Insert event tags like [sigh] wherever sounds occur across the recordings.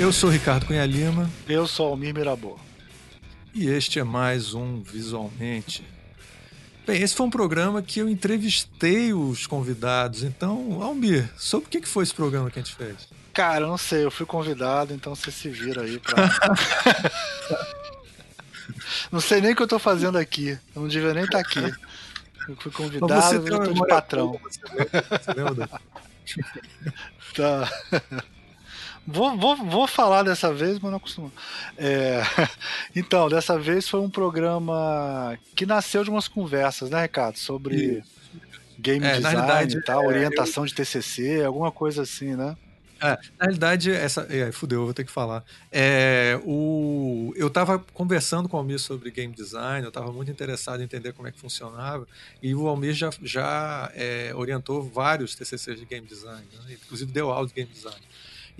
Eu sou Ricardo Cunha Lima. Eu sou Almir Mirabô. E este é mais um Visualmente. Bem, esse foi um programa que eu entrevistei os convidados. Então, Almir, sobre o que foi esse programa que a gente fez? Cara, eu não sei, eu fui convidado, então você se vira aí pra. [laughs] não sei nem o que eu tô fazendo aqui. Eu não devia nem estar tá aqui. Eu fui convidado, eu tô de patrão. Você lembra? [laughs] tá. Vou, vou, vou falar dessa vez, mas não costumo. É, [laughs] então, dessa vez foi um programa que nasceu de umas conversas, né, Ricardo? Sobre game é, design e tal, é, orientação eu... de TCC, alguma coisa assim, né? É, na realidade, essa. É, fudeu, eu vou ter que falar. É, o, eu estava conversando com o Almir sobre game design, eu estava muito interessado em entender como é que funcionava, e o Almir já, já é, orientou vários TCCs de game design, né? inclusive deu aula de game design.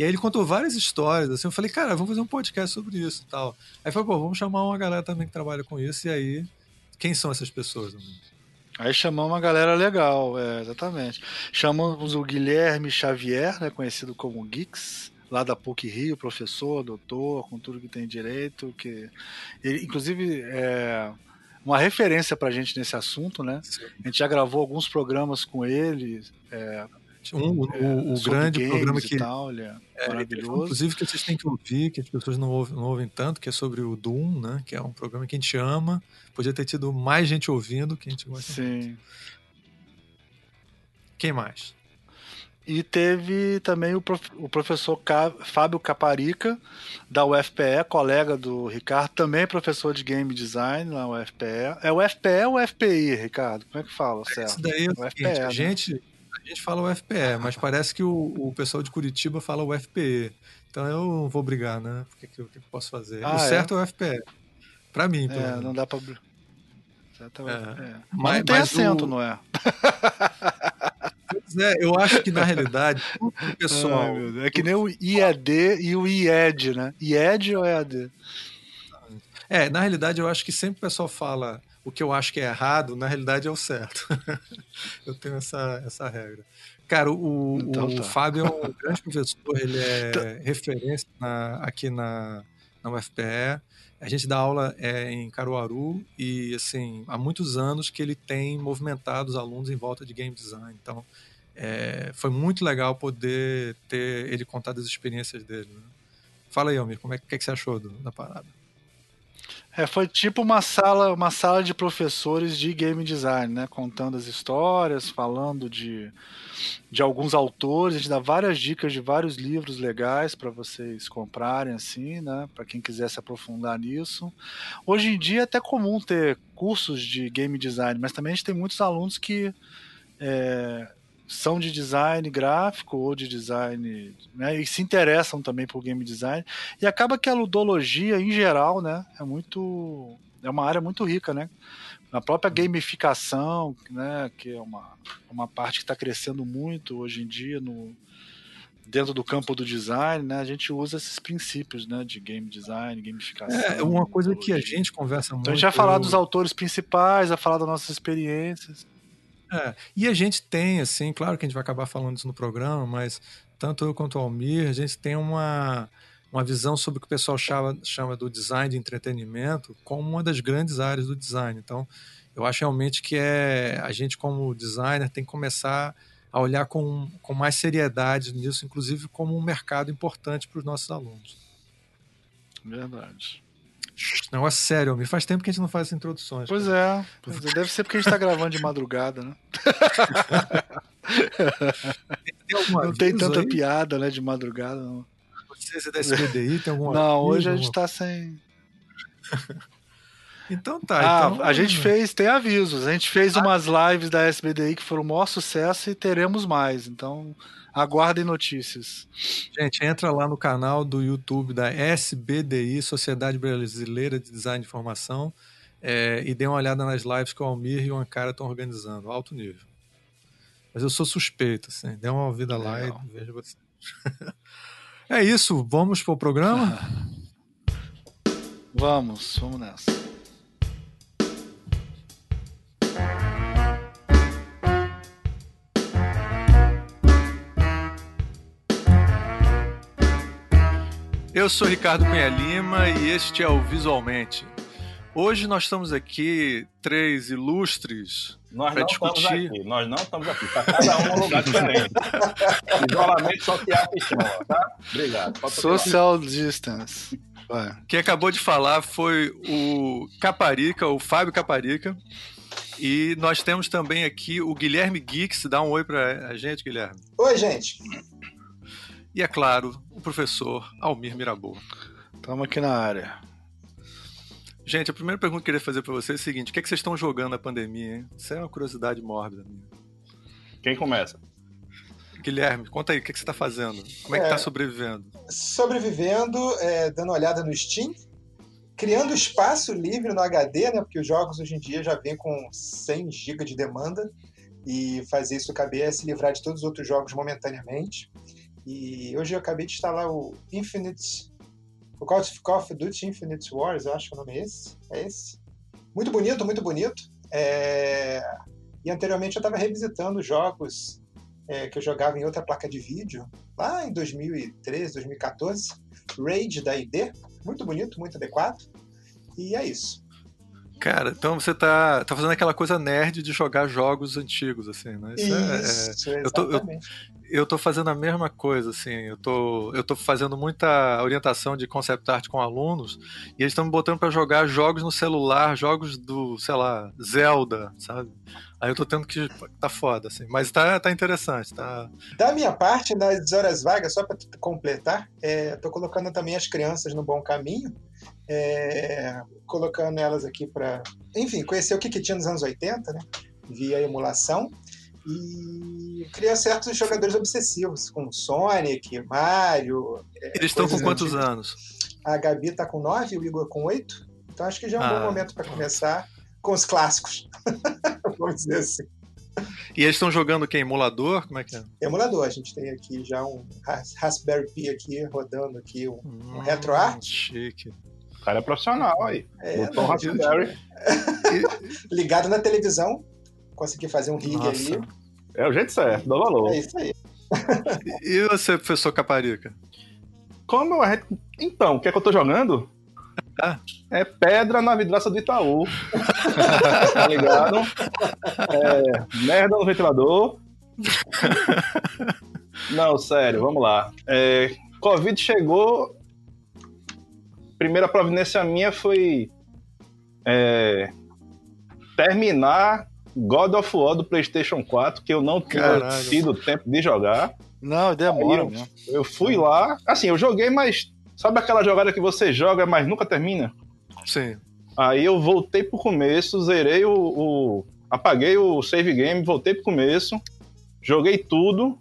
E aí ele contou várias histórias, assim, eu falei, cara, vamos fazer um podcast sobre isso e tal. Aí falou, pô, vamos chamar uma galera também que trabalha com isso, e aí, quem são essas pessoas? Aí chamamos uma galera legal, é, exatamente. Chamamos o Guilherme Xavier, né, conhecido como Geeks, lá da PUC Rio, professor, doutor, com tudo que tem direito, que ele, inclusive é uma referência para a gente nesse assunto, né? Sim. A gente já gravou alguns programas com ele, é, um, é, o, o grande programa que. Tal, é, é maravilhoso. Inclusive, que vocês têm que ouvir, que as pessoas não ouvem, não ouvem tanto, que é sobre o Doom, né? Que é um programa que a gente ama. Podia ter tido mais gente ouvindo que a gente gosta Sim. Muito. Quem mais? E teve também o, prof, o professor Ca, Fábio Caparica, da UFPE, colega do Ricardo, também professor de game design na UFPE. É o FPE ou FPI, Ricardo? Como é que fala, certo? Isso daí é o, o FPE, né? a gente a gente fala o FPE, mas parece que o, o pessoal de Curitiba fala o FPE. Então eu não vou brigar, né? O que, que, eu posso fazer? Ah, o certo é? é o FPE. Pra mim, pelo É, não dá pra. Certo é, é. Mas, mas não tem mas acento, o... não é? Pois é, eu acho que na realidade, [laughs] o pessoal. Ai, é que nem o IAD e o IED, né? IED ou EAD? É, na realidade, eu acho que sempre o pessoal fala o que eu acho que é errado, na realidade é o certo. [laughs] eu tenho essa, essa regra. Cara, o, então, o tá. Fábio é um grande professor, ele é [laughs] tá. referência na, aqui na, na UFPE. A gente dá aula é, em Caruaru e, assim, há muitos anos que ele tem movimentado os alunos em volta de game design. Então, é, foi muito legal poder ter ele contar as experiências dele. Né? Fala aí, Almir, como é que, que você achou do, da parada? É, foi tipo uma sala, uma sala de professores de game design, né? Contando as histórias, falando de, de alguns autores, a gente dá várias dicas de vários livros legais para vocês comprarem, assim, né? Para quem quiser se aprofundar nisso. Hoje em dia é até comum ter cursos de game design, mas também a gente tem muitos alunos que é, são de design gráfico ou de design, né, e se interessam também por game design, e acaba que a ludologia em geral, né, é muito é uma área muito rica, né? Na própria gamificação, né, que é uma, uma parte que está crescendo muito hoje em dia no dentro do campo do design, né, a gente usa esses princípios, né, de game design, gamificação. É uma coisa que a gente conversa muito. Então a gente vai falar dos autores principais, vai falar das nossas experiências. É, e a gente tem, assim, claro que a gente vai acabar falando isso no programa, mas tanto eu quanto o Almir, a gente tem uma, uma visão sobre o que o pessoal chama, chama do design de entretenimento como uma das grandes áreas do design. Então, eu acho realmente que é a gente, como designer, tem que começar a olhar com, com mais seriedade nisso, inclusive como um mercado importante para os nossos alunos. Verdade. Negócio sério, me faz tempo que a gente não faz introduções. Pois é, pois é. Deve ser porque a gente tá gravando de madrugada, né? [laughs] tem não tem tanta aí? piada, né, de madrugada. Não. Você é da SBDI, tem alguma Não, hoje a gente tá sem. [laughs] Então tá. Ah, então... a gente fez, tem avisos. A gente fez ah. umas lives da SBDI que foram o maior sucesso e teremos mais. Então, Aguardem notícias. Gente, entra lá no canal do YouTube da SBDI, Sociedade Brasileira de Design de Informação, é, e dê uma olhada nas lives que o Almir e o Ankara estão organizando, alto nível. Mas eu sou suspeito, assim, dê uma ouvida Legal. lá e veja você. [laughs] é isso, vamos pro programa? [laughs] vamos, vamos nessa. Eu sou Ricardo Cunha Lima e este é o Visualmente. Hoje nós estamos aqui, três ilustres, para discutir. Aqui. Nós não estamos aqui, está cada um num lugar diferente. [laughs] Isolamento social que tá? Obrigado. Social distance. Vai. Quem acabou de falar foi o Caparica, o Fábio Caparica. E nós temos também aqui o Guilherme Geeks. Dá um oi para a gente, Guilherme. Oi, gente. E é claro, o professor Almir Mirabô. Estamos aqui na área. Gente, a primeira pergunta que eu queria fazer para vocês é o seguinte: o que, é que vocês estão jogando na pandemia, hein? Isso é uma curiosidade mórbida minha. Quem começa? Guilherme, conta aí, o que, é que você está fazendo? Como é, é que está sobrevivendo? Sobrevivendo, é, dando uma olhada no Steam, criando espaço livre no HD, né? Porque os jogos hoje em dia já vêm com 100 GB de demanda e fazer isso caber é se livrar de todos os outros jogos momentaneamente. E hoje eu acabei de instalar o Infinite. O Call of Duty Infinite Wars, eu acho que o nome é esse. É esse. Muito bonito, muito bonito. É... E anteriormente eu estava revisitando jogos é, que eu jogava em outra placa de vídeo, lá em 2013, 2014. Raid da ID. Muito bonito, muito adequado. E é isso. Cara, então você tá, tá fazendo aquela coisa nerd de jogar jogos antigos, assim, né? Isso, Isso é, é, eu, tô, eu, eu tô fazendo a mesma coisa, assim. Eu tô, eu tô fazendo muita orientação de concept art com alunos e eles estão me botando para jogar jogos no celular, jogos do, sei lá, Zelda, sabe? Aí eu tô tendo que. Tá foda, assim. Mas tá, tá interessante, tá. Da minha parte, nas horas vagas, só para completar, é, tô colocando também as crianças no bom caminho. É, colocando elas aqui para, enfim, conhecer o que, que tinha nos anos 80, né? Via emulação. E cria certos jogadores obsessivos, com Sonic, Mario. É, Eles estão com quantos antigas. anos? A Gabi está com 9, o Igor com 8. Então acho que já é um ah. bom momento para começar com os clássicos. [laughs] Vamos dizer assim. E eles estão jogando o que? Emulador? Como é que é? Emulador. A gente tem aqui já um Raspberry Pi aqui rodando aqui um, hum, um RetroArt. Chique. O cara é profissional aí. É, Botou um Raspberry. [laughs] Ligado na televisão, consegui fazer um rig Nossa. ali. É o jeito certo, dá valor. É isso aí. [laughs] e você, professor Caparica? Como a gente... Então, o que é que eu tô jogando? Ah. É pedra na vidraça do Itaú. [laughs] tá ligado? É, merda no ventilador. [laughs] Não, sério, vamos lá. É, Covid chegou. Primeira providência minha foi é, terminar God of War do PlayStation 4, que eu não tinha tido tempo de jogar. Não, demora. Eu, eu, fui lá, assim, eu joguei, mas sabe aquela jogada que você joga, mas nunca termina? Sim. Aí eu voltei pro começo, zerei o, o apaguei o save game, voltei pro começo, joguei tudo,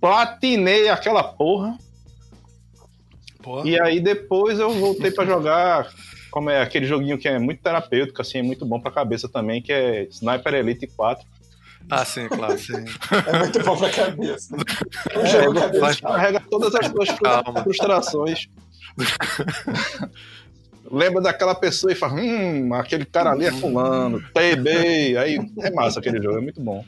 platinei aquela porra. porra. E aí depois eu voltei para jogar [laughs] como é aquele joguinho que é muito terapêutico, assim, é muito bom pra cabeça também, que é Sniper Elite 4. Ah, sim, claro, [laughs] sim. É muito bom pra cabeça. É, jogo cabeça. carrega todas as suas frustrações. [laughs] Lembra daquela pessoa e fala, hum, aquele cara ali é fulano, TB, aí é massa aquele jogo, é muito bom.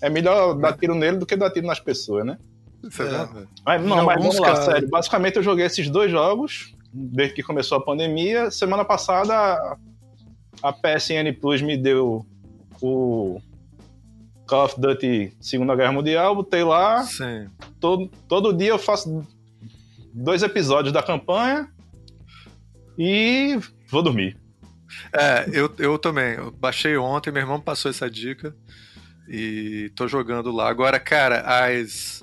É melhor dar tiro nele do que dar tiro nas pessoas, né? Isso é. Mas, não, mas vamos lá, sério. Basicamente eu joguei esses dois jogos desde que começou a pandemia. Semana passada a PSN Plus me deu o Call of Duty Segunda Guerra Mundial, botei lá. Sim. Todo, todo dia eu faço dois episódios da campanha e vou dormir. É, eu, eu também. Eu baixei ontem, meu irmão passou essa dica e tô jogando lá. Agora, cara, as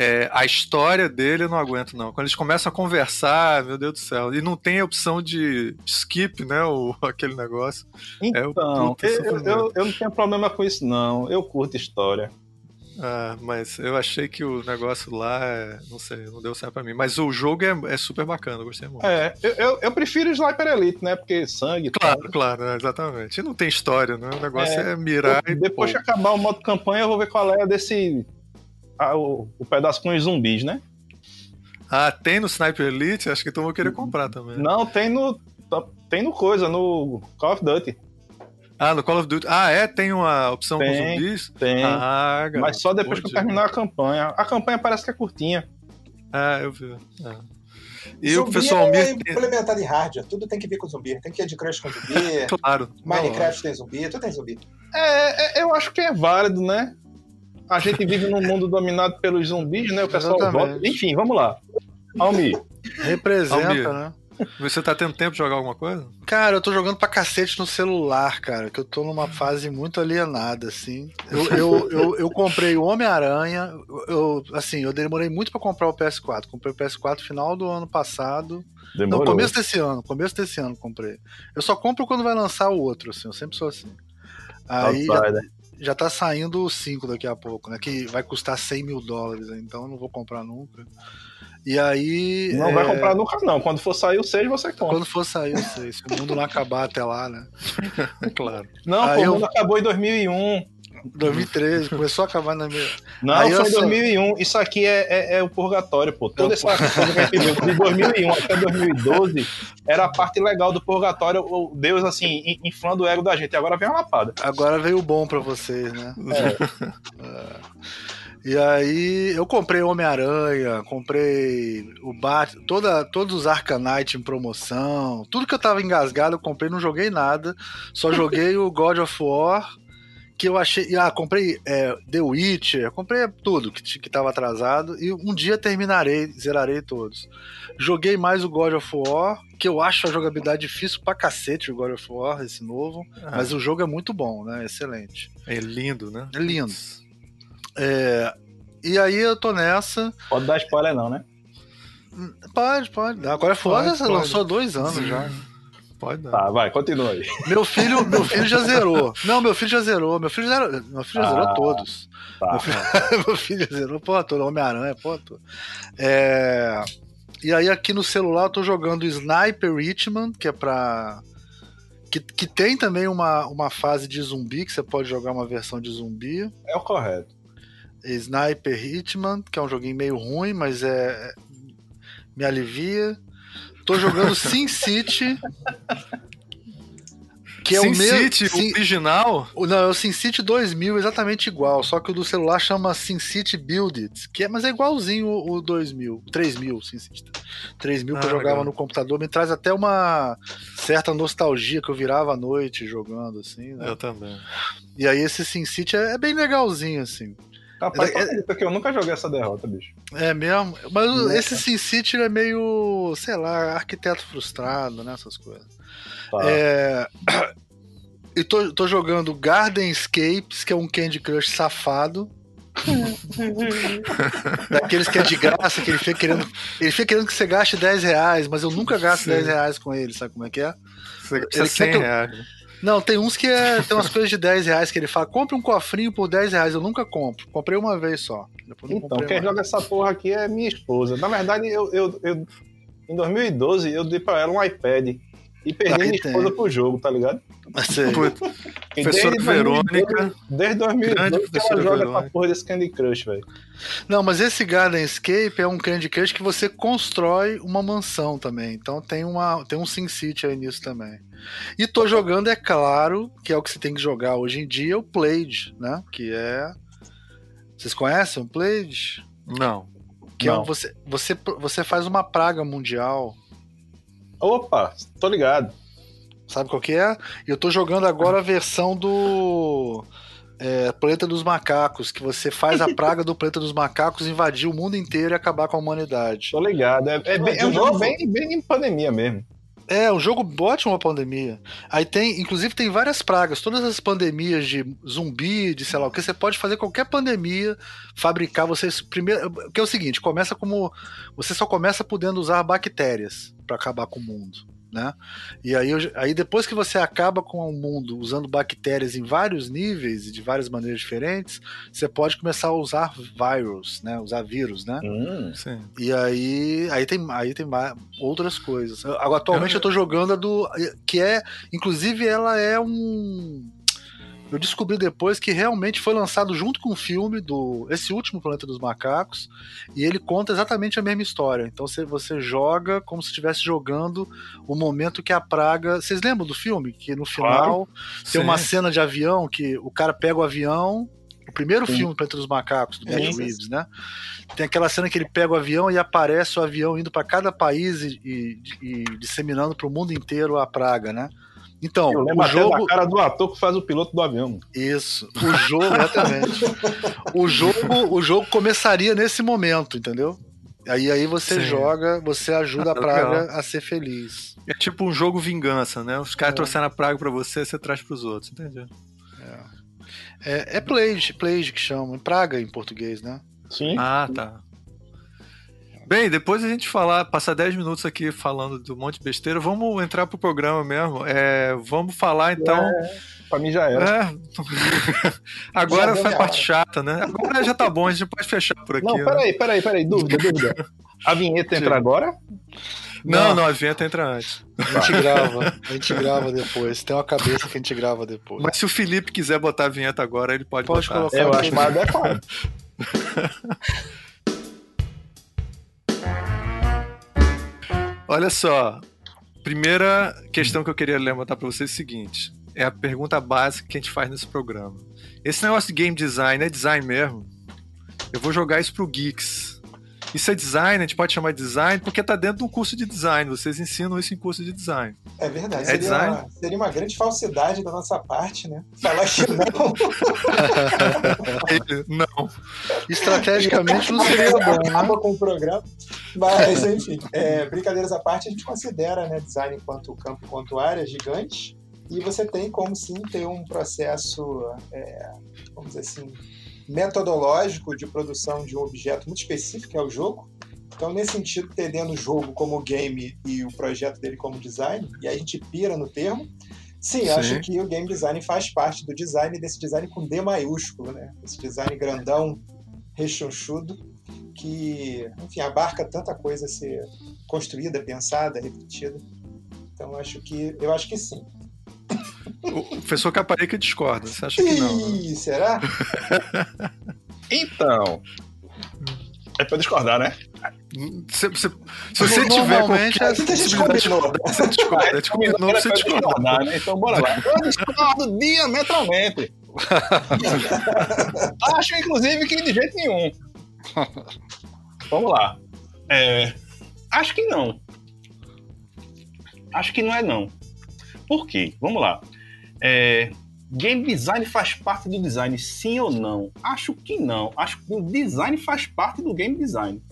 é, a história dele eu não aguento, não. Quando eles começam a conversar, meu Deus do céu. E não tem opção de skip, né? O, [laughs] aquele negócio. Então, é, eu, eu, eu, não tenho problema com isso, não. Eu curto história. Ah, mas eu achei que o negócio lá, não sei, não deu certo pra mim. Mas o jogo é, é super bacana, eu gostei muito. É, eu, eu, eu prefiro Sniper Elite, né? Porque sangue. Claro, tal. claro, é, exatamente. E não tem história, né? O negócio é, é mirar e. Depois que acabar o modo campanha, eu vou ver qual é desse a, o, o pedaço com os zumbis, né? Ah, tem no Sniper Elite? Acho que então vou querer comprar também. Não, tem no. Tem no coisa, no Call of Duty. Ah, no Call of Duty. Ah, é? Tem uma opção tem, com zumbis? Tem. Ah, garoto, Mas só depois que eu terminar a campanha. A campanha parece que é curtinha. Ah, eu vi. É. E zumbi o pessoal é implementado em hardware, tudo tem que vir com zumbi. Tem que ir de crush com zumbi. [laughs] claro. Minecraft tem zumbi, tudo tem zumbi. É, é, eu acho que é válido, né? A gente vive num mundo dominado pelos zumbis, né? O pessoal vota. Enfim, vamos lá. Almi. Representa, Almi. né? Você tá tendo tempo de jogar alguma coisa? Cara, eu tô jogando pra cacete no celular, cara, que eu tô numa fase muito alienada, assim. Eu, eu, eu, eu comprei o Homem-Aranha, eu, assim, eu demorei muito para comprar o PS4. Comprei o PS4 no final do ano passado. Demorou. No começo desse ano, começo desse ano comprei. Eu só compro quando vai lançar o outro, assim, eu sempre sou assim. Aí já, já tá saindo o 5 daqui a pouco, né? Que vai custar 100 mil dólares, então eu não vou comprar nunca. E aí. Não é... vai comprar nunca, não. Quando for sair o 6, você compra. Quando for sair o 6. Se o mundo não acabar até lá, né? É [laughs] claro. Não, pô, eu... o mundo acabou em 2001. 2013, começou a acabar na minha. Não, Aí foi em 2001. Isso aqui é, é, é, o purgatório, pô. Toda essa coisa que a gente viu de 2001 até 2012 era a parte legal do purgatório, o Deus, assim, inflando o ego da gente. Agora vem a lapada. Agora veio o bom pra vocês, né? É. é. E aí eu comprei Homem-Aranha, comprei o Bat, toda, todos os Arcanite em promoção, tudo que eu tava engasgado eu comprei, não joguei nada, só joguei o God of War, que eu achei. Ah, comprei é, The Witcher, comprei tudo que, que tava atrasado, e um dia terminarei, zerarei todos. Joguei mais o God of War, que eu acho a jogabilidade difícil pra cacete, o God of War, esse novo, ah. mas o jogo é muito bom, né? Excelente. É lindo, né? É lindo. É, e aí eu tô nessa. Pode dar spoiler, não, né? Pode, pode. Agora é foda, você lançou dois anos Sim. já. Pode dar. Tá, vai, continua aí. [laughs] Meu filho, meu filho já zerou. Não, meu filho já zerou. Meu filho já, meu filho já ah, zerou todos. Tá. Meu, filho, [laughs] meu filho já zerou, pô, todo Homem-Aranha, pô, todo. É... E aí aqui no celular eu tô jogando Sniper Richmond, que é pra. Que, que tem também uma, uma fase de zumbi, que você pode jogar uma versão de zumbi. É o correto. Sniper Hitman, que é um joguinho meio ruim, mas é me alivia. Tô jogando [laughs] Sin City. Que é Sin o mesmo. City Sin... original? Não, é o Sin City 2000, exatamente igual. Só que o do celular chama Sin City Build It, que é, mas é igualzinho o, o 2000, 3000, Sin City 3000 ah, que eu jogava legal. no computador. Me traz até uma certa nostalgia que eu virava à noite jogando, assim. Né? Eu também. E aí esse Sin City é, é bem legalzinho, assim. Rapaz, é, é, que eu nunca joguei essa derrota, bicho. É mesmo? Mas esse Sin City é meio, sei lá, arquiteto frustrado, né? Essas coisas. Tá. É... [clears throat] E tô, tô jogando Garden Escapes, que é um Candy Crush safado. [laughs] Daqueles que é de graça, que ele fica querendo. Ele fica querendo que você gaste 10 reais, mas eu nunca gasto Sim. 10 reais com ele, sabe como é que é? Você ele 100 reais. Eu, não, tem uns que é, tem umas coisas de 10 reais que ele fala, compre um cofrinho por 10 reais. Eu nunca compro. Comprei uma vez só. então, quem joga essa porra aqui é minha esposa. Na verdade, eu, eu, eu em 2012 eu dei pra ela um iPad e perdi minha esposa tem. pro jogo, tá ligado? Sei. [laughs] Professora Verônica. Desde 2012 que ela joga Verônica. essa porra desse Candy Crush, velho. Não, mas esse Garden Escape é um Candy Crush que você constrói uma mansão também. Então tem, uma, tem um Sim City aí nisso também. E tô jogando, é claro, que é o que você tem que jogar hoje em dia, o Plague, né? Que é. Vocês conhecem o Plague? Não. Que é Não. É, você, você, você faz uma praga mundial. Opa, tô ligado. Sabe qual que é? Eu tô jogando agora a versão do é, Planeta dos Macacos, que você faz a praga do Planeta dos Macacos invadir o mundo inteiro e acabar com a humanidade. Tô ligado. É, é, bem, é um jogo bem, bem em pandemia mesmo. É, um jogo ótimo a pandemia. Aí tem, inclusive tem várias pragas, todas as pandemias de zumbi, de sei lá o que, você pode fazer qualquer pandemia, fabricar, você primeiro, que é o seguinte, começa como você só começa podendo usar bactérias para acabar com o mundo né? E aí, aí depois que você acaba com o mundo usando bactérias em vários níveis e de várias maneiras diferentes, você pode começar a usar vírus, né? Usar vírus, né? Hum, e aí, aí tem, aí tem outras coisas. Agora, atualmente eu, eu tô jogando a do que é, inclusive ela é um eu descobri depois que realmente foi lançado junto com o filme do esse último Planeta dos Macacos e ele conta exatamente a mesma história. Então você, você joga como se estivesse jogando o momento que a praga. Vocês lembram do filme que no final claro. tem Sim. uma cena de avião que o cara pega o avião O primeiro Sim. filme, Planeta dos Macacos, do Matt Reeves, né? Tem aquela cena que ele pega o avião e aparece o avião indo para cada país e, e, e disseminando para o mundo inteiro a praga, né? Então, Eu o jogo. cara do ator que faz o piloto do avião. Isso. O jogo, exatamente. o jogo, o jogo começaria nesse momento, entendeu? Aí, aí você Sim. joga, você ajuda a praga a ser feliz. É tipo um jogo vingança, né? Os caras é. trouxeram a praga para você, você traz para os outros, entendeu? É, é, é plague, plague que chama, praga em português, né? Sim. Ah, tá. Bem, depois a gente falar, passar 10 minutos aqui falando do monte de besteira, vamos entrar pro programa mesmo. É, vamos falar então. É, pra mim já era. É. [laughs] Agora foi a parte chata, né? Agora já tá bom, a gente pode fechar por aqui. Não, né? peraí, peraí, peraí, dúvida, [laughs] dúvida. A vinheta entra agora? Não, não, não, a vinheta entra antes. A gente [laughs] grava, a gente grava depois. Tem uma cabeça que a gente grava depois. Mas se o Felipe quiser botar a vinheta agora, ele pode, pode botar. Colocar Eu acho mais adequado. Olha só, primeira questão que eu queria levantar para vocês é o seguinte: é a pergunta básica que a gente faz nesse programa. Esse negócio de game design é design mesmo? Eu vou jogar isso pro Geeks. Isso é design, a gente pode chamar de design, porque está dentro de um curso de design. Vocês ensinam isso em curso de design. É verdade. É seria, design? Uma, seria uma grande falsidade da nossa parte, né? Falar que não. [laughs] não. Estrategicamente não seria bom. Né? Acaba com o programa. Mas, enfim, é, brincadeiras à parte, a gente considera né, design enquanto campo, enquanto área gigante. E você tem como sim ter um processo, é, vamos dizer assim, metodológico de produção de um objeto muito específico, que é o jogo. Então, nesse sentido, entendendo o jogo como game e o projeto dele como design, e a gente pira no termo, sim, sim, acho que o game design faz parte do design, desse design com D maiúsculo, né? Esse design grandão, rechonchudo, que, enfim, abarca tanta coisa a ser construída, pensada, repetida. Então, acho que, eu acho que sim. O professor Caparica discorda. Você acha que não? Ih, né? será? [laughs] então. É pra discordar, né? Se, se, se você tiver qualquer é possibilidade de discordar, você discorda. A gente combinou pra você discordar. Né? Então bora lá. Eu discordo diametralmente. [laughs] Acho, inclusive, que de jeito nenhum. Vamos lá. É, acho que não. Acho que não é não. Por quê? Vamos lá. É, game design faz parte do design, sim ou não? Acho que não. Acho que o design faz parte do game design.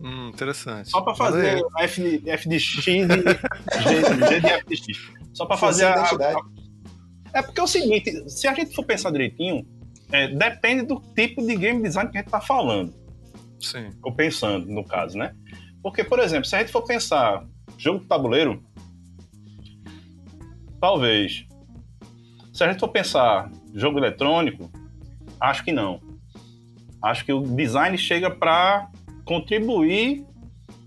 Hum, interessante. Só para fazer F, F de X e [laughs] G, G de F de X. Só para fazer a, a, É porque é o seguinte, se a gente for pensar direitinho, é, depende do tipo de game design que a gente está falando. Sim. Ou pensando, no caso, né? Porque, por exemplo, se a gente for pensar jogo de tabuleiro, talvez se a gente for pensar jogo eletrônico, acho que não. Acho que o design chega para contribuir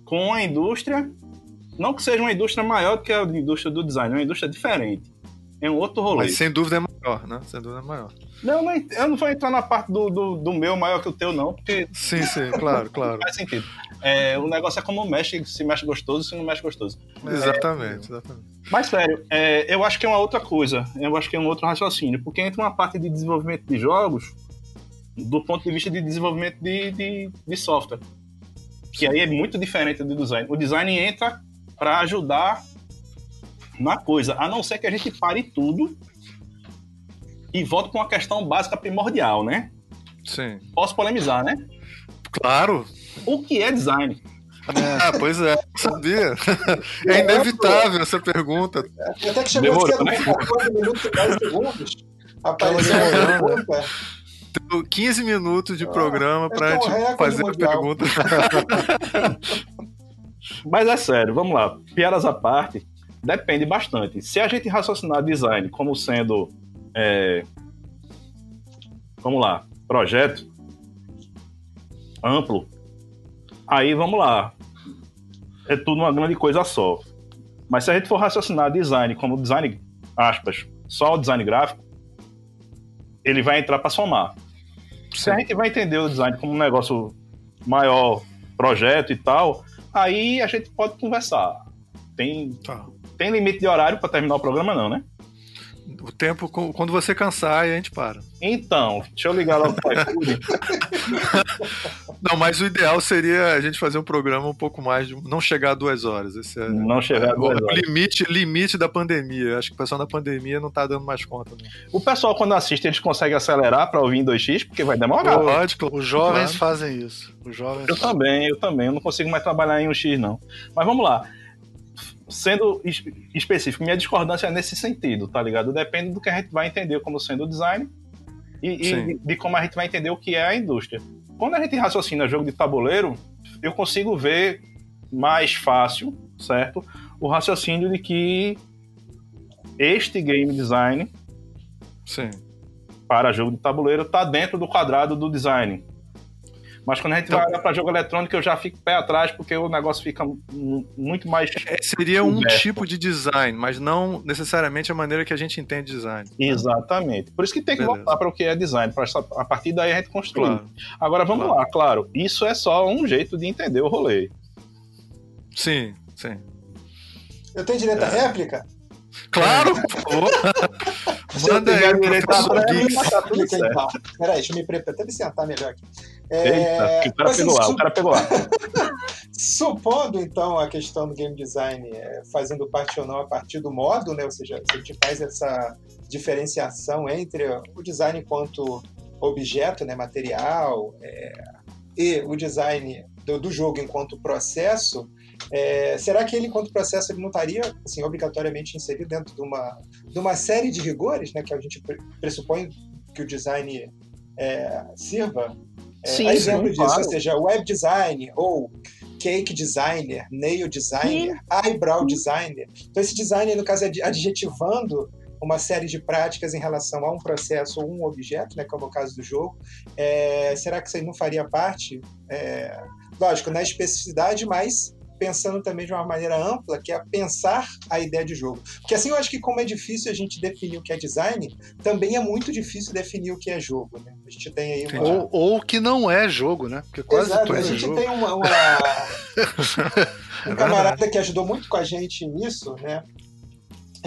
com a indústria, não que seja uma indústria maior que a indústria do design, é uma indústria diferente. É um outro rolê. Mas sem dúvida é maior, né? Sem dúvida é maior. Não, não, eu não vou entrar na parte do, do, do meu maior que o teu, não, porque. Sim, sim, claro, claro. Faz sentido. É, o negócio é como mexe, se mexe gostoso, se não mexe gostoso. Exatamente, é, exatamente. Mas sério, é, eu acho que é uma outra coisa. Eu acho que é um outro raciocínio. Porque entra uma parte de desenvolvimento de jogos do ponto de vista de desenvolvimento de, de, de software. Que aí é muito diferente do design. O design entra para ajudar na coisa, a não ser que a gente pare tudo e volte para uma questão básica primordial, né? Sim. Posso polemizar, né? Claro. O que é design? [laughs] Ah, pois é, sabia. É inevitável essa pergunta. Até que chegou Demorou, né? 14 minutos e 10 segundos. Apareceu a pergunta. 15 minutos de programa para gente fazer a pergunta. [laughs] Mas é sério, vamos lá. Piadas à parte, depende bastante. Se a gente raciocinar design como sendo. É, vamos lá, projeto amplo, aí vamos lá. É tudo uma grande coisa só. Mas se a gente for raciocinar design como design, aspas, só o design gráfico, ele vai entrar para somar. Sim. Se a gente vai entender o design como um negócio maior, projeto e tal, aí a gente pode conversar. Tem, tá. tem limite de horário para terminar o programa, não, né? O tempo, quando você cansar, a gente para. Então, deixa eu ligar para iFood. [laughs] não, mas o ideal seria a gente fazer um programa um pouco mais de. Não chegar a duas horas. Esse é, não chegar a duas horas. Limite, limite da pandemia. Acho que o pessoal da pandemia não tá dando mais conta. Não. O pessoal, quando assiste, eles conseguem acelerar para ouvir em 2x, porque vai demorar. Lógico, os jovens claro. fazem isso. Os jovens eu fazem. também, eu também. Eu não consigo mais trabalhar em 1x, não. Mas vamos lá sendo específico, minha discordância é nesse sentido, tá ligado? Depende do que a gente vai entender como sendo o design e, e de como a gente vai entender o que é a indústria. Quando a gente raciocina jogo de tabuleiro, eu consigo ver mais fácil, certo? O raciocínio de que este game design Sim. para jogo de tabuleiro está dentro do quadrado do design. Mas quando a gente então, vai olhar para jogo eletrônico, eu já fico pé atrás, porque o negócio fica muito mais. É, seria um tipo de design, mas não necessariamente a maneira que a gente entende design. Exatamente. Por isso que tem que Beleza. voltar para o que é design, para a partir daí a gente construir. Claro. Agora vamos claro. lá, claro, isso é só um jeito de entender o rolê. Sim, sim. Eu tenho direito à é. réplica? Claro, por favor. [laughs] Manda aí, direito à réplica. Então. Peraí, deixa eu me preparar, até me sentar melhor aqui. É, Eita, o cara pegou lá, o cara pegou lá. Supondo, então, a questão do game design é, fazendo parte ou não a partir do modo, né? ou seja, se a gente faz essa diferenciação entre o design enquanto objeto, né, material, é, e o design do, do, jogo enquanto processo, é, será que ele, enquanto processo, ele não estaria assim, obrigatoriamente inserido dentro de uma, de uma série de rigores, né, que a gente pressupõe que o design é, sirva é, sim, exemplo sim, disso, claro. ou seja, web design ou cake designer, nail designer, sim. eyebrow designer. Então, esse design, no caso, é adjetivando uma série de práticas em relação a um processo ou um objeto, né, como é o caso do jogo. É, será que isso aí não faria parte? É, lógico, na especificidade, mas pensando também de uma maneira ampla, que é pensar a ideia de jogo. Porque assim eu acho que como é difícil a gente definir o que é design, também é muito difícil definir o que é jogo, né? A gente tem aí uma... ou, ou que não é jogo, né? Porque quase Exato, tudo a gente é tem uma, uma... [laughs] um camarada que ajudou muito com a gente nisso, né?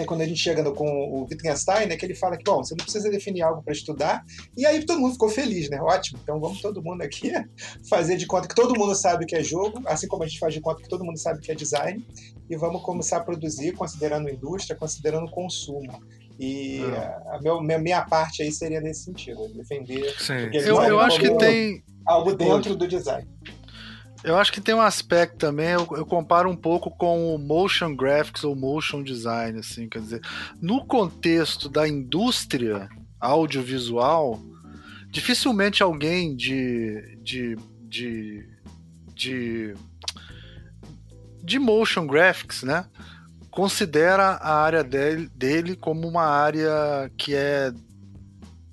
É quando a gente chega no, com o Wittgenstein, né, que ele fala que, bom, você não precisa definir algo para estudar, e aí todo mundo ficou feliz, né? Ótimo, então vamos todo mundo aqui [laughs] fazer de conta que todo mundo sabe o que é jogo, assim como a gente faz de conta que todo mundo sabe o que é design, e vamos começar a produzir considerando indústria, considerando consumo. E a, meu, minha parte aí seria nesse sentido, defender. Sim. Eu, eu acho que tem. Algo dentro do design. Eu acho que tem um aspecto também, eu, eu, comparo um pouco com o motion graphics ou motion design, assim, quer dizer, no contexto da indústria audiovisual, dificilmente alguém de, de, de, de, de motion graphics, né, considera a área dele, dele como uma área que é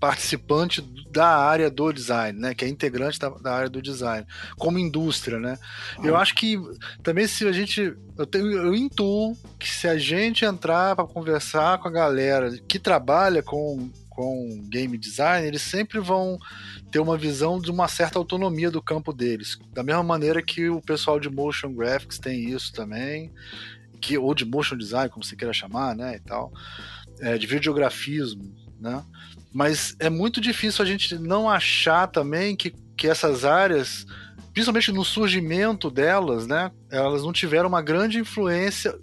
participante da área do design, né? Que é integrante da, da área do design, como indústria, né? Eu acho que também se a gente. Eu, tenho, eu intuo que se a gente entrar para conversar com a galera que trabalha com, com game design, eles sempre vão ter uma visão de uma certa autonomia do campo deles. Da mesma maneira que o pessoal de motion graphics tem isso também, que, ou de motion design, como você queira chamar, né? E tal. É, de videografismo, né? Mas é muito difícil a gente não achar também que, que essas áreas, principalmente no surgimento delas, né, elas não tiveram uma grande influência.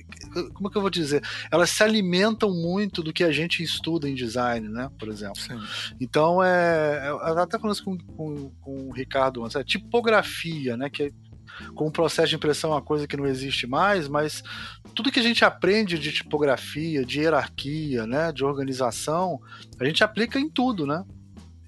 Como é que eu vou dizer? Elas se alimentam muito do que a gente estuda em design, né? Por exemplo. Sim. Então é. Eu até falando isso com, com, com o Ricardo antes, é tipografia, né? Que com o processo de impressão é uma coisa que não existe mais, mas tudo que a gente aprende de tipografia, de hierarquia, né, de organização, a gente aplica em tudo, né?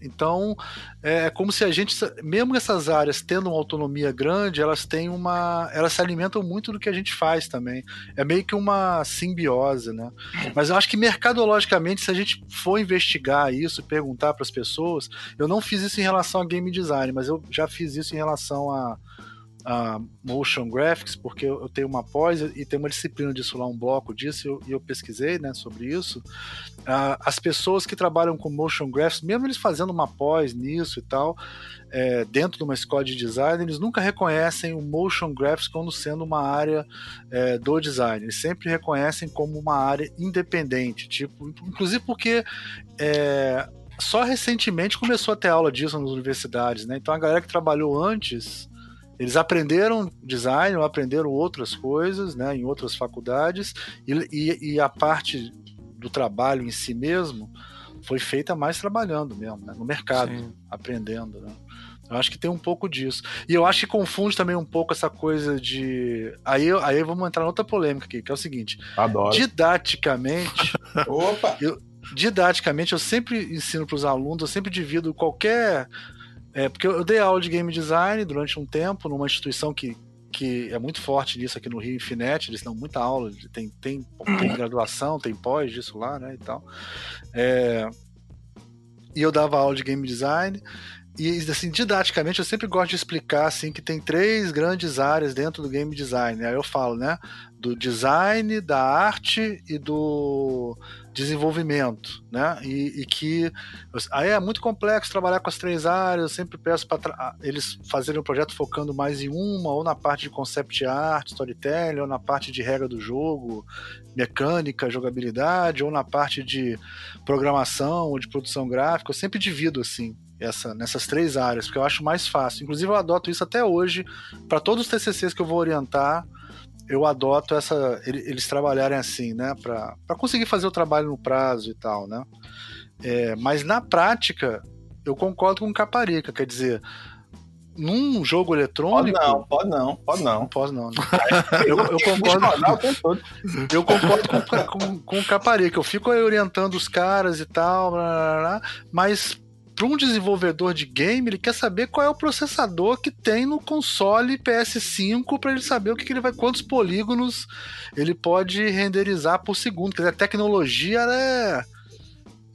Então, é como se a gente, mesmo essas áreas tendo uma autonomia grande, elas têm uma. Elas se alimentam muito do que a gente faz também. É meio que uma simbiose, né? Mas eu acho que mercadologicamente, se a gente for investigar isso, perguntar para as pessoas, eu não fiz isso em relação a game design, mas eu já fiz isso em relação a uh, motion graphics, porque eu tenho uma pós e tem uma disciplina disso lá, um bloco disso, e eu, eu, pesquisei né, sobre isso. Uh, as pessoas que trabalham com motion graphics, mesmo eles fazendo uma pós nisso e tal, é, dentro de uma escola de design, eles nunca reconhecem o motion graphics como sendo uma área é, do design. Eles sempre reconhecem como uma área independente, tipo, inclusive porque é, só recentemente começou a ter aula disso nas universidades, né? Então a galera que trabalhou antes eles aprenderam design, ou aprenderam outras coisas, né, em outras faculdades, e, e, e, a parte do trabalho em si mesmo foi feita mais trabalhando mesmo, né, no mercado, Sim. aprendendo, né. Eu acho que tem um pouco disso. E eu acho que confunde também um pouco essa coisa de. Aí, aí vamos entrar em outra polêmica aqui, que é o seguinte: Adoro. didaticamente. [laughs] Opa! Eu, didaticamente, eu sempre ensino para os alunos, eu sempre divido qualquer é, porque eu dei aula de game design durante um tempo numa instituição que, que é muito forte nisso aqui no Rio Infinite, eles dão muita aula, tem, tem, tem graduação, tem pós disso lá, né, e tal. É, e eu dava aula de game design, e assim, didaticamente eu sempre gosto de explicar assim que tem três grandes áreas dentro do game design. Aí eu falo, né, do design, da arte e do desenvolvimento, né? E, e, que aí é muito complexo trabalhar com as três áreas. Eu sempre peço para eles fazerem um projeto focando mais em uma, ou na parte de concept art, storytelling, ou na parte de regra do jogo, mecânica, jogabilidade, ou na parte de programação ou de produção gráfica. Eu sempre divido assim essa, nessas três áreas, porque eu acho mais fácil. Inclusive, eu adoto isso até hoje para todos os TCCs que eu vou orientar eu adoto essa eles trabalharem assim, né, para conseguir fazer o trabalho no prazo e tal, né? É, mas na prática eu concordo com o Caparica, quer dizer, num jogo eletrônico. Pode não, pode não, pode não. Pode não. Né? [laughs] Eu, eu, concordo. [laughs] Eu concordo com, com, com o Caparica. Eu fico orientando os caras e tal, blá, blá, blá, mas para um desenvolvedor de game, ele quer saber qual é o processador que tem no console PS5 para ele saber o que, que, ele vai, quantos polígonos ele pode renderizar por segundo. Quer dizer, a tecnologia é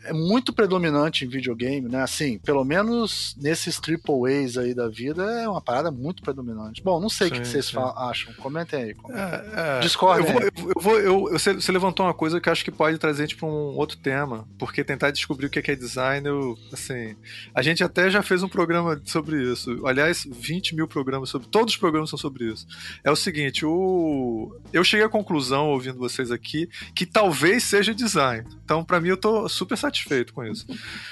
é muito predominante em videogame, né? Assim, pelo menos nesses triple A's aí da vida, é uma parada muito predominante. Bom, não sei o que, vocês acham. Comentem aí. É, é, Discordem. Eu vou, eu, vou, eu, eu, você levantou uma coisa que eu acho que pode trazer tipo, um outro tema, porque tentar descobrir o que é design, eu, assim, a gente até já fez um programa sobre isso. Aliás, 20 mil programas sobre. Todos os programas são sobre isso. É o seguinte, o, eu cheguei à conclusão, ouvindo vocês aqui, que talvez seja design. Então, para mim, eu tô super satisfeito satisfeito com isso.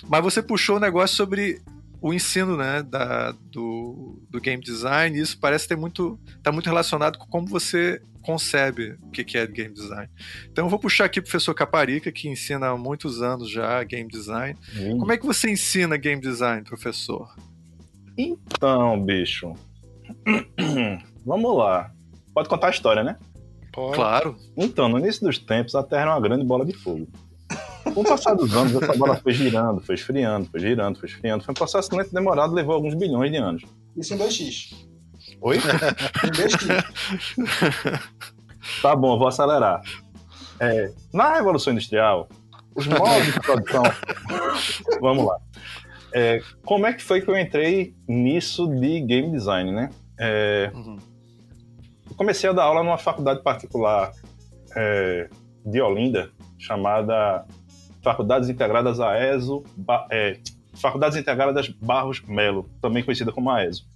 Mas você puxou o um negócio sobre o ensino né, da, do, do game design, e isso parece ter muito. tá muito relacionado com como você concebe o que é game design. Então eu vou puxar aqui o professor Caparica, que ensina há muitos anos já game design. Hum. Como é que você ensina game design, professor? Então, bicho. [clears throat] Vamos lá. Pode contar a história, né? Pode. Claro. Então, no início dos tempos, a Terra era uma grande bola de fogo. Com o passar dos anos, essa bola foi girando, foi esfriando, foi girando, foi esfriando. Foi um processo lento demorado, levou alguns bilhões de anos. Isso em 2x. Oi? em 2x. Tá bom, vou acelerar. É, na Revolução Industrial, os modos de produção. Vamos lá. É, como é que foi que eu entrei nisso de game design, né? É, uhum. comecei a dar aula numa faculdade particular é, de Olinda, chamada Faculdades Integradas AESO, é, Faculdades Integradas Barros Melo, também conhecida como AESO.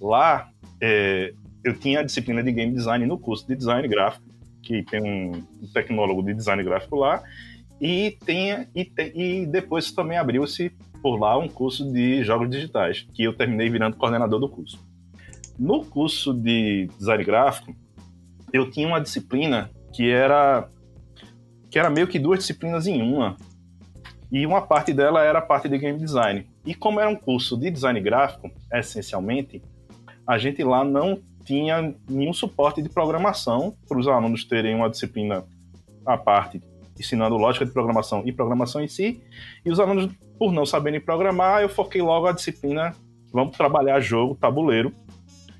Lá, é, eu tinha a disciplina de Game Design no curso de Design Gráfico, que tem um, tecnólogo de Design Gráfico lá, e, tem, e, e depois também abriu-se por lá um curso de Jogos Digitais, que eu terminei virando coordenador do curso. No curso de Design Gráfico, eu tinha uma disciplina que era que era meio que duas disciplinas em uma. E uma parte dela era a parte de game design. E como era um curso de design gráfico, essencialmente, a gente lá não tinha nenhum suporte de programação para os alunos terem uma disciplina à parte, ensinando lógica de programação e programação em si. E os alunos, por não saberem programar, eu foquei logo a disciplina, vamos trabalhar jogo, tabuleiro,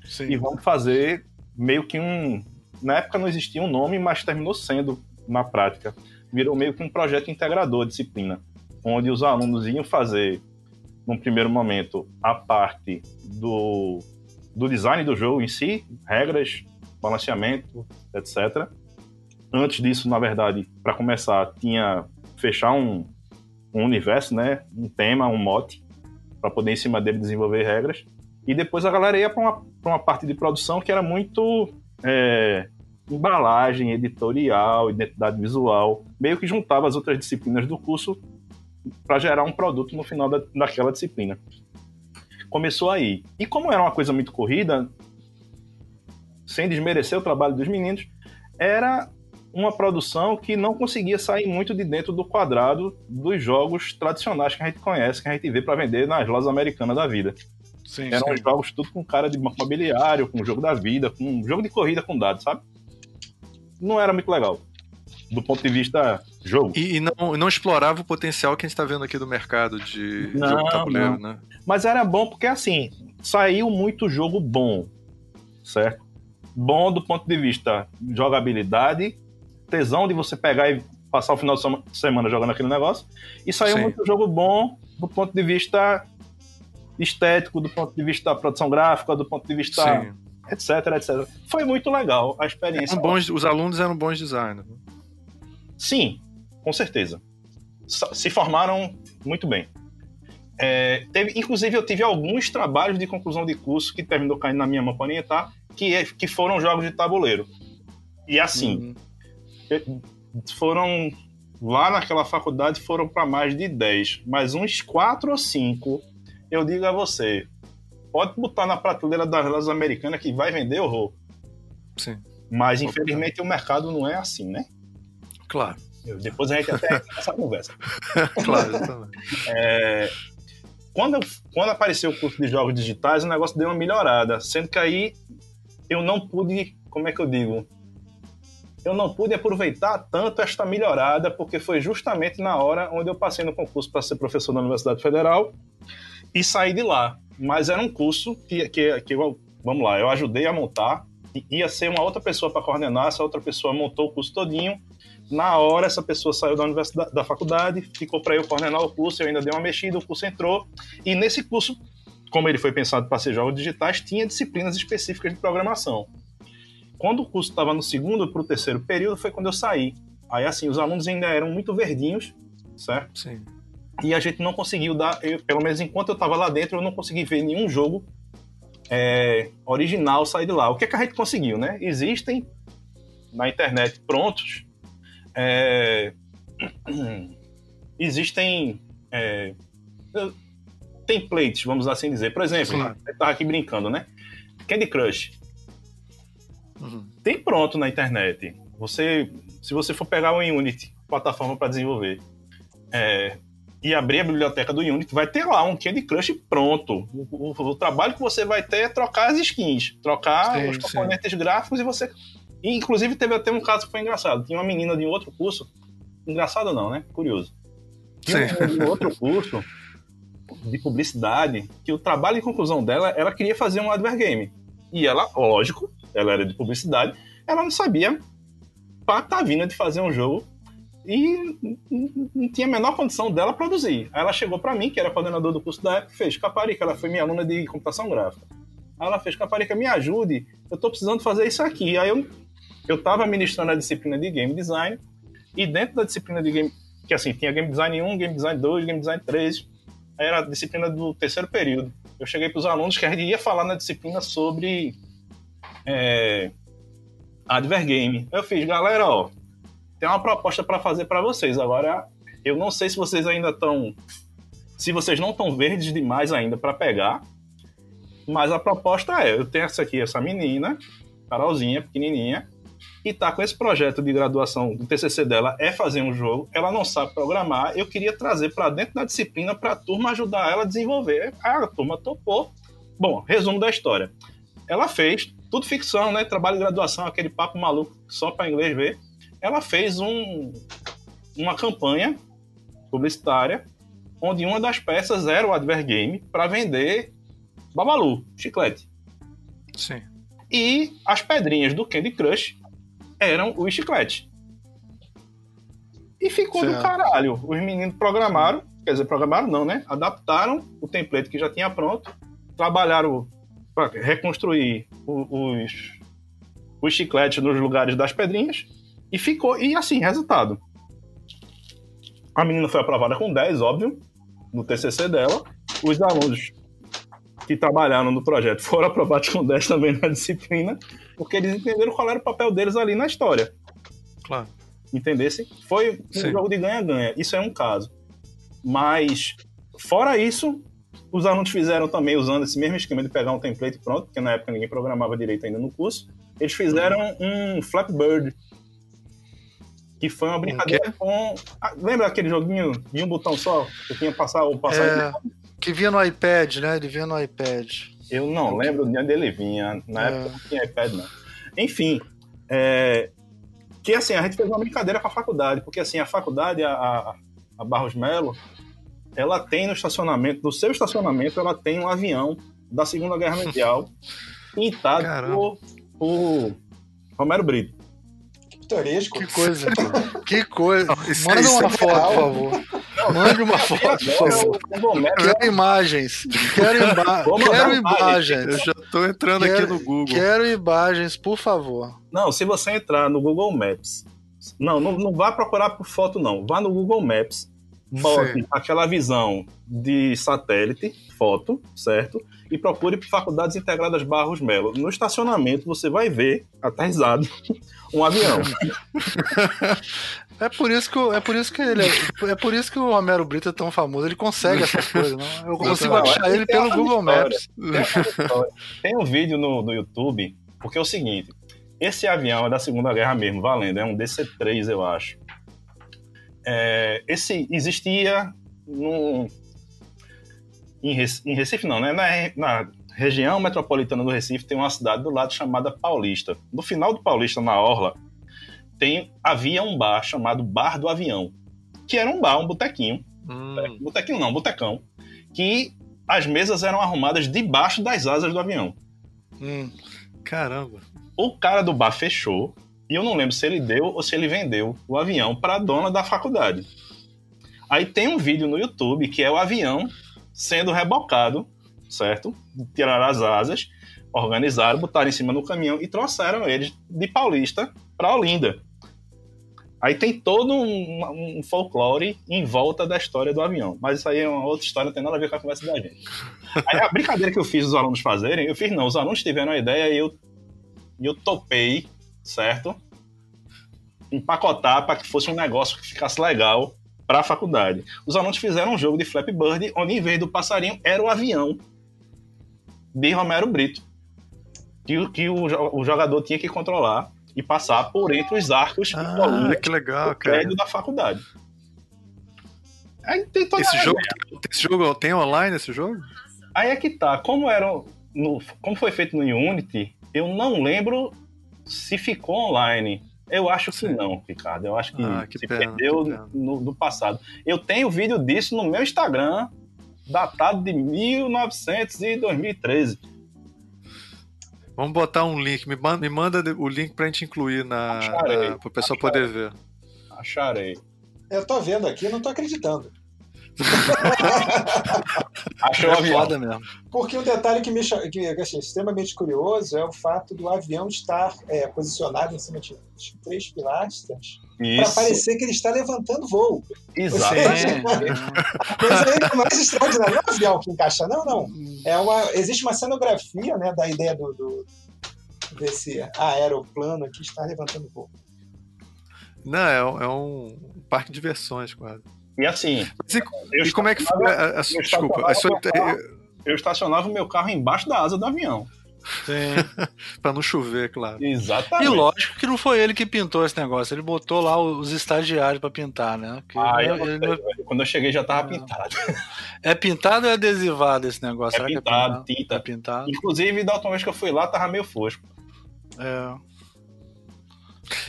Sim. e vamos fazer meio que um... Na época não existia um nome, mas terminou sendo na prática, virou meio que um projeto integrador disciplina, onde os alunos iam fazer, num primeiro momento, a parte do do design do jogo em si, regras, balanceamento, etc. Antes disso, na verdade, para começar, tinha fechar um, um universo, né? Um tema, um mote, para poder em cima dele desenvolver regras. E depois a galera ia para uma, uma parte de produção que era muito é, embalagem, editorial, identidade visual, meio que juntava as outras disciplinas do curso para gerar um produto no final da, daquela disciplina. Começou aí. E como era uma coisa muito corrida, sem desmerecer o trabalho dos meninos, era uma produção que não conseguia sair muito de dentro do quadrado dos jogos tradicionais que a gente conhece, que a gente vê para vender nas lojas americanas da vida. Sim, Eram sim. jogos tudo com cara de banco imobiliário, com jogo da vida, com jogo de corrida com dados, sabe? Não era muito legal. Do ponto de vista jogo. E, e não, não explorava o potencial que a gente está vendo aqui do mercado de não, jogo tabuleiro, não. né? Mas era bom porque, assim, saiu muito jogo bom, certo? Bom do ponto de vista jogabilidade tesão de você pegar e passar o final de semana jogando aquele negócio. E saiu Sim. muito jogo bom do ponto de vista estético, do ponto de vista da produção gráfica, do ponto de vista Sim. Etc, etc. Foi muito legal a experiência. Bons, os alunos eram bons designers. Né? Sim, com certeza. Se formaram muito bem. É, teve, inclusive, eu tive alguns trabalhos de conclusão de curso que terminou caindo na minha mão para orientar, que, é, que foram jogos de tabuleiro. E assim, uhum foram lá naquela faculdade foram para mais de 10, mas uns 4 ou 5, eu digo a você, pode botar na prateleira das lojas americanas que vai vender horror. Sim. Mas infelizmente o mercado não é assim, né? Claro. Depois a gente até essa conversa. [laughs] claro, exatamente. É, quando, quando apareceu o curso de jogos digitais, o negócio deu uma melhorada, sendo que aí eu não pude, como é que eu digo? eu não pude aproveitar tanto esta melhorada, porque foi justamente na hora onde eu passei no concurso para ser professor da Universidade Federal e saí de lá. Mas era um curso que, que, que eu, vamos lá, eu ajudei a montar, ia ser uma outra pessoa para coordenar, essa outra pessoa montou o curso todinho. Na hora, essa pessoa saiu da universidade, da faculdade, ficou para eu coordenar o curso, eu ainda dei uma mexida, o curso entrou. E nesse curso, como ele foi pensado para ser jogos digitais, tinha disciplinas específicas de programação. Quando o curso estava no segundo para o terceiro período, foi quando eu saí. Aí, assim, os alunos ainda eram muito verdinhos, certo? Sim. E a gente não conseguiu dar, eu, pelo menos enquanto eu estava lá dentro, eu não consegui ver nenhum jogo é, original sair de lá. O que, é que a gente conseguiu, né? Existem na internet prontos, é, [clears throat] existem é, templates, vamos assim dizer. Por exemplo, Sim. eu estava aqui brincando, né? Candy Crush. Uhum. Tem pronto na internet. Você, se você for pegar o Unity, plataforma para desenvolver, é, e abrir a biblioteca do Unity, vai ter lá um Candy Crush pronto. O, o, o, trabalho que você vai ter é trocar as skins, trocar sim, os componentes sim. gráficos e você. E, inclusive, teve até um caso que foi engraçado. Tinha uma menina de um outro curso. Engraçado não, né? Curioso. Tinha sim. um outro curso de publicidade que o trabalho de conclusão dela, ela queria fazer um advergame. E ela, lógico, ela era de publicidade, ela não sabia patavina de fazer um jogo e não tinha a menor condição dela produzir. Aí ela chegou para mim, que era coordenador do curso da época, fez Caparica, ela foi minha aluna de computação gráfica. Aí ela fez Caparica, me ajude, eu tô precisando fazer isso aqui. Aí eu, eu tava ministrando a disciplina de game design e dentro da disciplina de game, que assim, tinha game design 1, game design 2, game design 3, aí era a disciplina do terceiro período. Eu cheguei para os alunos que a gente ia falar na disciplina sobre é, Advergame. Eu fiz, galera, ó, tem uma proposta para fazer para vocês. Agora, eu não sei se vocês ainda estão. Se vocês não estão verdes demais ainda para pegar, mas a proposta é: eu tenho essa aqui, essa menina, Carolzinha, pequenininha, e tá com esse projeto de graduação, o TCC dela é fazer um jogo, ela não sabe programar, eu queria trazer para dentro da disciplina para a turma ajudar ela a desenvolver. a turma topou. Bom, resumo da história. Ela fez, tudo ficção, né? Trabalho de graduação, aquele papo maluco só para inglês ver. Ela fez um, uma campanha publicitária onde uma das peças era o Advergame para vender Babalu, chiclete. Sim. E as pedrinhas do Candy Crush eram o chiclete. E ficou certo. do caralho. Os meninos programaram, quer dizer, programaram não, né? Adaptaram o template que já tinha pronto, trabalharam para reconstruir os, os chicletes nos lugares das pedrinhas. E ficou. E assim, resultado. A menina foi aprovada com 10, óbvio, no TCC dela. Os alunos que trabalharam no projeto foram [laughs] aprovados com 10 também na disciplina, porque eles entenderam qual era o papel deles ali na história. Claro. Entendesse? Foi um Sim. jogo de ganha-ganha. Isso é um caso. Mas, fora isso, os alunos fizeram também, usando esse mesmo esquema de pegar um template pronto, porque na época ninguém programava direito ainda no curso, eles fizeram um Flapbird, que foi uma brincadeira com. Ah, lembra aquele joguinho de um botão só? Que tinha passar o passar. É, que vinha no iPad, né? Ele vinha no iPad. Eu não lembro de onde ele vinha. Na é. época não tinha iPad, não. Enfim, é, que assim, a gente fez uma brincadeira com a faculdade, porque assim, a faculdade, a, a Barros Melo, ela tem no estacionamento, no seu estacionamento, ela tem um avião da Segunda Guerra Mundial [laughs] pintado por, por Romero Brito pitoresco. Que coisa. [laughs] que coisa. Manda uma é foto, por favor. Mande uma foto, por favor. Quero imagens. Quero, ima quero imagens. Eu já estou entrando quero, aqui no Google. Quero imagens, por favor. Não, se você entrar no Google Maps, não, não, não vá procurar por foto, não. Vá no Google Maps, bote aquela visão de satélite, foto, certo? E procure Faculdades Integradas Barros Melo. No estacionamento você vai ver, aterrissado, [laughs] um avião. [laughs] É por isso que é por isso que ele é, é por isso que o Romero Brito é tão famoso. Ele consegue essas coisas, não? Eu consigo não, achar ele pelo Google Maps. Tem, um vídeo no, no YouTube, porque é o seguinte: esse avião é da Segunda Guerra mesmo, valendo, é um DC-3, eu acho. É, esse existia no, em, Recife, em Recife não, né? Na, na região metropolitana do Recife tem uma cidade do lado chamada Paulista. No final do Paulista, na Orla, tem, havia um bar chamado Bar do Avião, que era um bar, um botequinho. Hum. Botequinho não, botecão. Que as mesas eram arrumadas debaixo das asas do avião. Hum. Caramba. O cara do bar fechou, e eu não lembro se ele deu ou se ele vendeu o avião para a dona da faculdade. Aí tem um vídeo no YouTube que é o avião sendo rebocado certo? Tiraram as asas, organizaram, botaram em cima do caminhão e trouxeram eles de Paulista para Olinda. Aí tem todo um, um, folclore em volta da história do avião. Mas isso aí é uma outra história, não tem nada a ver com a conversa da gente. Aí a brincadeira que eu fiz os alunos fazerem, eu fiz não, os alunos tiveram a ideia e eu, eu topei, certo? Empacotar para que fosse um negócio que ficasse legal para a faculdade. Os alunos fizeram um jogo de Flappy Bird, onde em vez do passarinho era o avião de Romero Brito, que, que o, o jogador tinha que controlar e passar por entre os arcos ah, que legal, do prédio da faculdade. Aí tem toda esse, jogo, esse jogo tem online esse jogo? Aí é que tá. Como era no, como foi feito no Unity, eu não lembro se ficou online. Eu acho que Sim. não, Ricardo. Eu acho que, ah, que se pena, perdeu no, no, passado. Eu tenho vídeo disso no meu Instagram datado de 1900 e 2013. Vamos botar um link. Me manda, me manda o link pra gente incluir na, na para o pessoal poder ver. Acharei. Eu tô vendo aqui, não tô acreditando. [laughs] Achou é foda mesmo. Porque um detalhe que me que, assim, extremamente curioso é o fato do avião estar é, posicionado em cima de três pilastras para parecer que ele está levantando voo. Exatamente. coisa ainda mais extraordinária. Não é um avião que encaixa, não, não. É uma, existe uma cenografia né, da ideia do, do desse aeroplano que está levantando voo. Não, é, é um parque de diversões, quase. E assim. E, e como é que foi? A, a, desculpa, a sua... carro, eu estacionava o meu carro embaixo da asa do avião. [laughs] para não chover, claro. Exatamente. E lógico que não foi ele que pintou esse negócio, ele botou lá os estagiários para pintar, né? ah, eu ele... quando eu cheguei já tava é. pintado. É pintado ou é adesivado esse negócio? É Será pintado, que é tinta. É pintado. Inclusive, da última vez que eu fui lá, tava meio fosco. É.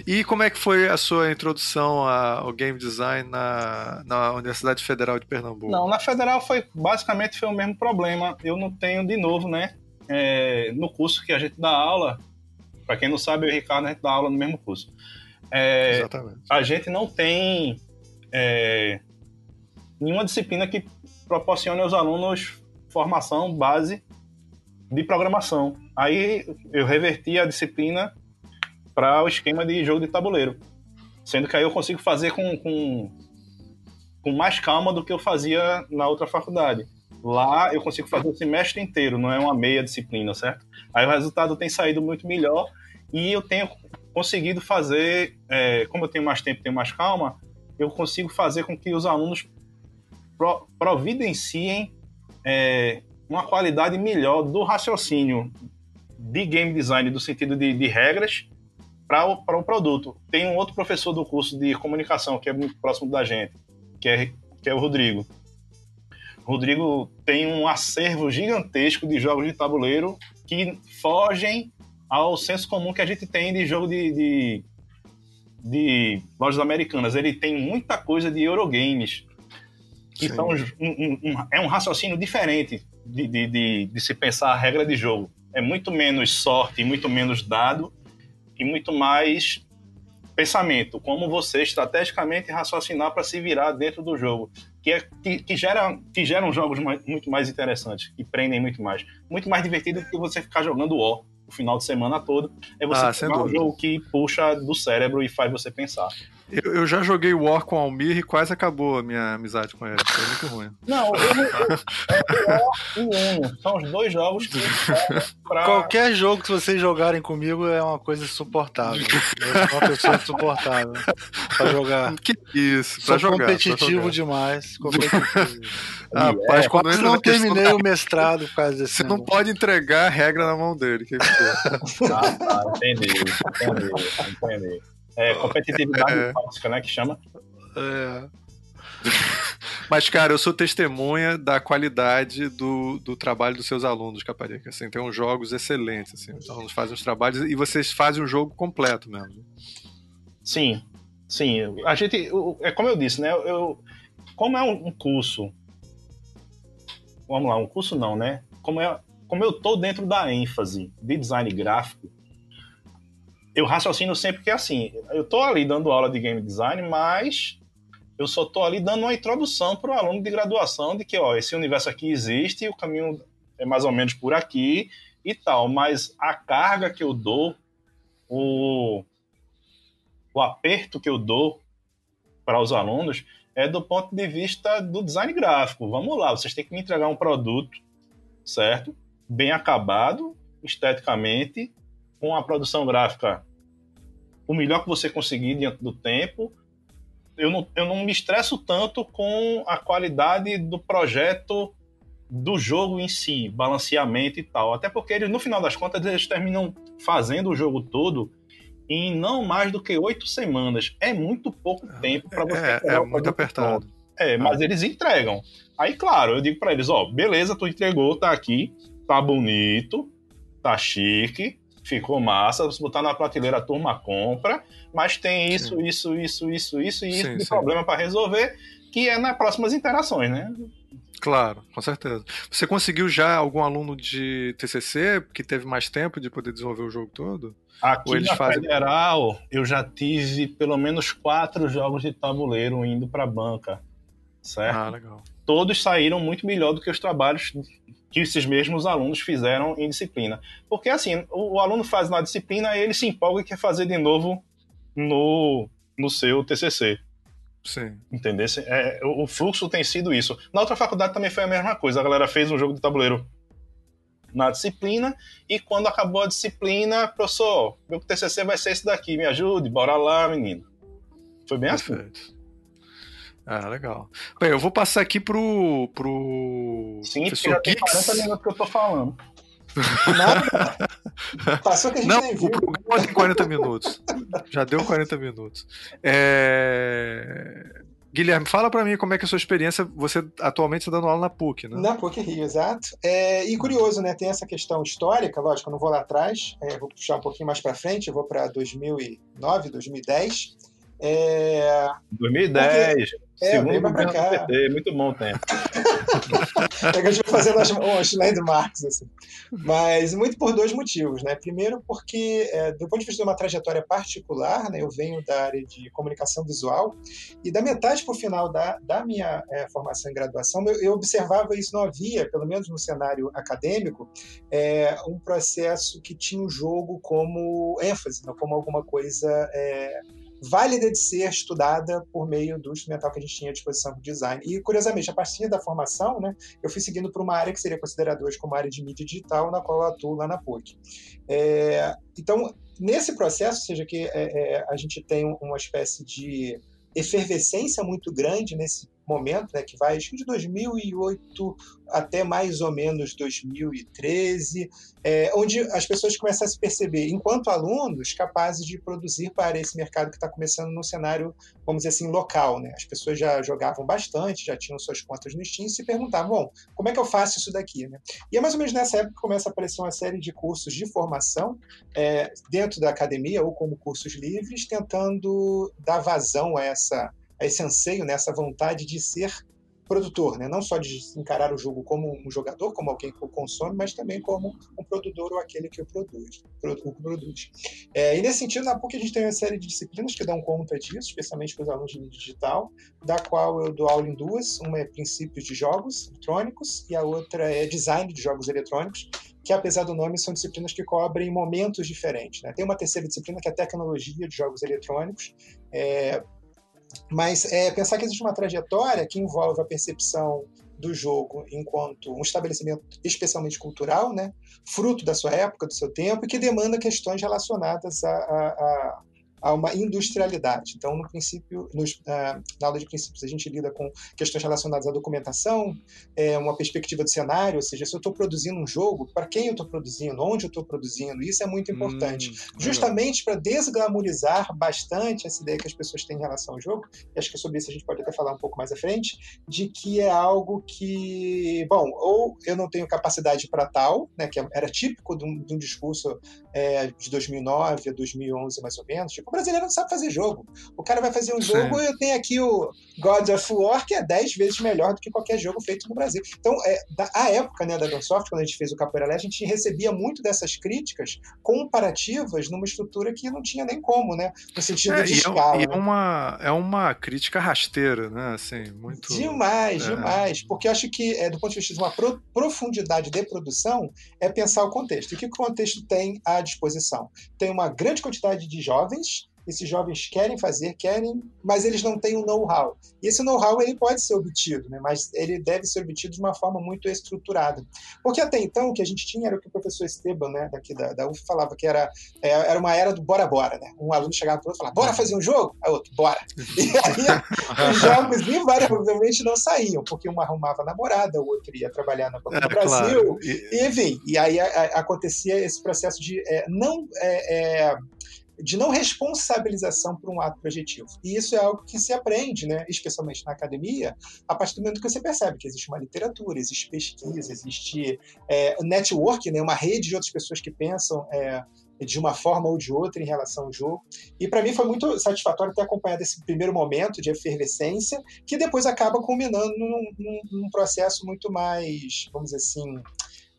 E como é que foi a sua introdução ao game design na, na Universidade Federal de Pernambuco? Não, na Federal foi basicamente foi o mesmo problema. Eu não tenho de novo, né? É, no curso que a gente dá aula, para quem não sabe, eu e o Ricardo a gente dá aula no mesmo curso. É, Exatamente. A gente não tem é, nenhuma disciplina que proporcione aos alunos formação base de programação. Aí eu reverti a disciplina para o esquema de jogo de tabuleiro. Sendo que aí eu consigo fazer com, com, com mais calma do que eu fazia na outra faculdade. Lá eu consigo fazer o semestre inteiro, não é uma meia disciplina, certo? Aí o resultado tem saído muito melhor e eu tenho conseguido fazer, é, como eu tenho mais tempo, tenho mais calma, eu consigo fazer com que os alunos pro, providenciem é, uma qualidade melhor do raciocínio de game design, do sentido de, de regras, para o, o produto. Tem um outro professor do curso de comunicação que é muito próximo da gente, que é, que é o Rodrigo. O Rodrigo tem um acervo gigantesco de jogos de tabuleiro que fogem ao senso comum que a gente tem de jogo de, de, de lojas americanas. Ele tem muita coisa de Eurogames, que são um, um, um, é um raciocínio diferente de, de, de, de, se pensar a regra de jogo. É muito menos sorte, muito menos dado e muito mais pensamento, como você estrategicamente raciocinar para se virar dentro do jogo, que, é, que, que, gera, que geram jogos mais, muito mais interessantes, que prendem muito mais. Muito mais divertido do que você ficar jogando O o final de semana todo, é você ah, um jogo que puxa do cérebro e faz você pensar. Eu, eu, já joguei War com Almir e quase acabou a minha amizade com ele. Foi muito ruim. Não, eu, eu, War e Uno são os dois jogos que. [laughs] Pra... Qualquer jogo que vocês jogarem comigo é uma coisa insuportável. Eu sou uma pessoa insuportável pra jogar. [laughs] Que isso, pra Sou jogar, competitivo jogar. demais. Competitivo. Ah, [laughs] Rapaz, é, quando não terminei da... o mestrado por causa desse. Você não pode entregar a regra na mão dele. Que ah, tá, entendi, entendi, entendi. É competitividade é. tóxica, né? Que chama. É. Mas, cara, eu sou testemunha da qualidade do, do trabalho dos seus alunos, Caparica. Assim, tem uns jogos excelentes. Assim, os alunos fazem os trabalhos e vocês fazem um jogo completo mesmo. Sim, sim. A gente, é como eu disse, né? Eu, como é um curso. Vamos lá, um curso não, né? Como, é, como eu tô dentro da ênfase de design gráfico, eu raciocino sempre que é assim, eu tô ali dando aula de game design, mas eu só tô ali dando uma introdução para o aluno de graduação de que, ó, esse universo aqui existe, o caminho é mais ou menos por aqui e tal, mas a carga que eu dou, o, o aperto que eu dou para os alunos é do ponto de vista do design gráfico. Vamos lá, vocês têm que me entregar um produto, certo? Bem acabado, esteticamente, com a produção gráfica o melhor que você conseguir diante do tempo. Eu não, eu não me estresso tanto com a qualidade do projeto do jogo em si, balanceamento e tal. Até porque eles, no final das contas, eles terminam fazendo o jogo todo em não mais do que oito semanas. É muito pouco é, tempo para você. É, é muito apertado. Todo. É, mas é. eles entregam. Aí, claro, eu digo para eles: ó, beleza, tu entregou, tá aqui, tá bonito, tá chique, ficou massa, se botar na prateleira a turma compra, mas tem isso, sim. isso, isso, isso, isso e isso de problema para resolver, que é nas próximas interações, né? Claro, com certeza. Você conseguiu já algum aluno de TCC que teve mais tempo de poder desenvolver o jogo todo? Aqui Ou eles na fazem... Federal, eu já tive pelo menos quatro jogos de tabuleiro indo para banca, certo? Ah, legal. Todos saíram muito melhor do que os trabalhos que esses mesmos alunos fizeram em disciplina. Porque, assim, o, o aluno faz na disciplina ele se empolga e quer fazer de novo no, no seu TCC. Sim. Entendeu? É, o fluxo tem sido isso. Na outra faculdade também foi a mesma coisa. A galera fez um jogo de tabuleiro na disciplina e quando acabou a disciplina, professor, meu TCC vai ser esse daqui, me ajude, bora lá, menino. Foi bem assim. Perfeito. assim. Ah, legal. Bem, eu vou passar aqui pro. pro Sim, professor já tem 40 minutos que eu tô falando. Nada. [laughs] Passou que a gente Não, nem viu. O programa tem 40 minutos. Já deu 40 minutos. É... Guilherme, fala para mim como é que é a sua experiência. Você atualmente está dando aula na PUC, né? Na PUC Rio, exato. É, e curioso, né? Tem essa questão histórica, lógico, eu não vou lá atrás, é, vou puxar um pouquinho mais para frente, eu vou para 2009, 2010 É... 2010. Porque... É, segundo governo do PT, muito bom tempo. [laughs] é que gente vai fazendo as, as landmarks, assim. Mas muito por dois motivos, né? Primeiro porque, é, do ponto de vista de uma trajetória particular, né, eu venho da área de comunicação visual e da metade para o final da, da minha é, formação em graduação, eu, eu, observava isso, não havia, pelo menos no cenário acadêmico, é, um processo que tinha o jogo como ênfase, não como alguma coisa é, válida de ser estudada por meio do instrumental que a gente tinha à disposição de design. E, curiosamente, a partir da formação, né, eu fui seguindo para uma área que seria considerada hoje como área de mídia digital, na qual eu atuo lá na PUC. É, então, nesse processo, ou seja, que é, é, a gente tem uma espécie de efervescência muito grande nesse momento, né, que vai acho que de 2008 até mais ou menos 2013, é, onde as pessoas começam a se perceber, enquanto alunos, capazes de produzir para esse mercado que está começando no cenário, vamos dizer assim, local. Né? As pessoas já jogavam bastante, já tinham suas contas no Steam e se perguntavam, bom, como é que eu faço isso daqui? Né? E é mais ou menos nessa época que começa a aparecer uma série de cursos de formação é, dentro da academia ou como cursos livres, tentando dar vazão a essa a esse anseio, né, essa vontade de ser produtor, né? não só de encarar o jogo como um jogador, como alguém que o consome, mas também como um produtor ou aquele que o produz. O produz. É, e nesse sentido, na PUC a gente tem uma série de disciplinas que dão conta disso, especialmente para os alunos de digital, da qual eu dou aula em duas. Uma é princípios de jogos eletrônicos e a outra é design de jogos eletrônicos, que apesar do nome são disciplinas que cobrem momentos diferentes. Né? Tem uma terceira disciplina que é tecnologia de jogos eletrônicos, é, mas é, pensar que existe uma trajetória que envolve a percepção do jogo enquanto um estabelecimento especialmente cultural, né, fruto da sua época, do seu tempo, e que demanda questões relacionadas a, a, a a uma industrialidade. Então, no princípio, nos, uh, na aula de princípios, a gente lida com questões relacionadas à documentação, é, uma perspectiva de cenário, ou seja, se eu estou produzindo um jogo, para quem eu estou produzindo, onde eu estou produzindo, isso é muito importante. Hum, justamente para desglamorizar bastante essa ideia que as pessoas têm em relação ao jogo, e acho que sobre isso a gente pode até falar um pouco mais à frente, de que é algo que, bom, ou eu não tenho capacidade para tal, né, que era típico de um, de um discurso é, de 2009 a 2011, mais ou menos, tipo, o brasileiro não sabe fazer jogo. O cara vai fazer um jogo e eu tenho aqui o God of War, que é 10 vezes melhor do que qualquer jogo feito no Brasil. Então, é, da, a época né, da Gunsoft, quando a gente fez o Capoeira Lé, a gente recebia muito dessas críticas comparativas numa estrutura que não tinha nem como, né? No sentido é, de é escala. É, né? é, uma, é uma crítica rasteira, né? Assim, muito... Demais, é. demais. Porque eu acho que, é, do ponto de vista de uma pro, profundidade de produção, é pensar o contexto. E o que o contexto tem à disposição? Tem uma grande quantidade de jovens esses jovens querem fazer, querem, mas eles não têm o um know-how. E esse know-how ele pode ser obtido, né? mas ele deve ser obtido de uma forma muito estruturada. Porque até então o que a gente tinha era o que o professor Esteban, né, daqui da, da UF, falava que era, é, era uma era do bora-bora. Né? Um aluno chegava para o outro e falava, bora fazer um jogo? A outro, bora. [laughs] E aí os [laughs] jogos invariavelmente não saíam, porque um arrumava namorada, o outro ia trabalhar na Copa é, do Brasil, claro. e, enfim. E aí a, a, acontecia esse processo de é, não é, é de não responsabilização por um ato projetivo. E isso é algo que se aprende, né, especialmente na academia, a partir do momento que você percebe que existe uma literatura, existe pesquisa, existe é, network, né, uma rede de outras pessoas que pensam é, de uma forma ou de outra em relação ao jogo. E para mim foi muito satisfatório ter acompanhado esse primeiro momento de efervescência, que depois acaba culminando num, num, num processo muito mais, vamos dizer assim,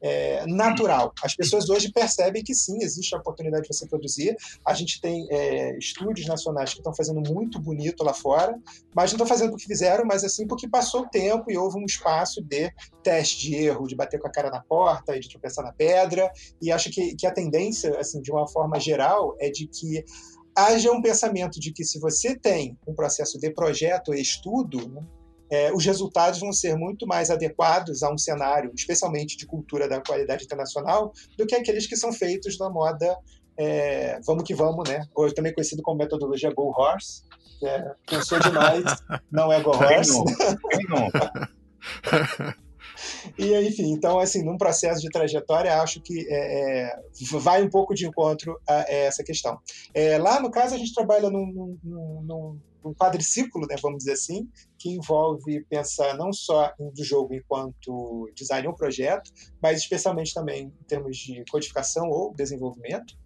é, natural. As pessoas hoje percebem que sim, existe a oportunidade de você produzir. A gente tem é, estúdios nacionais que estão fazendo muito bonito lá fora, mas não estão fazendo o que fizeram, mas assim porque passou o tempo e houve um espaço de teste, de erro, de bater com a cara na porta e de tropeçar na pedra. E acho que, que a tendência, assim, de uma forma geral, é de que haja um pensamento de que se você tem um processo de projeto e estudo, né, é, os resultados vão ser muito mais adequados a um cenário, especialmente de cultura da qualidade internacional, do que aqueles que são feitos na moda é, vamos que vamos, né? Ou também conhecido como metodologia Go Horse, que é pensou demais, [laughs] não é Go Horse. [laughs] E, enfim, então, assim, num processo de trajetória, acho que é, é, vai um pouco de encontro a, a essa questão. É, lá, no caso, a gente trabalha num, num, num, num quadriciclo, né, vamos dizer assim, que envolve pensar não só do jogo enquanto design ou projeto, mas especialmente também em termos de codificação ou desenvolvimento.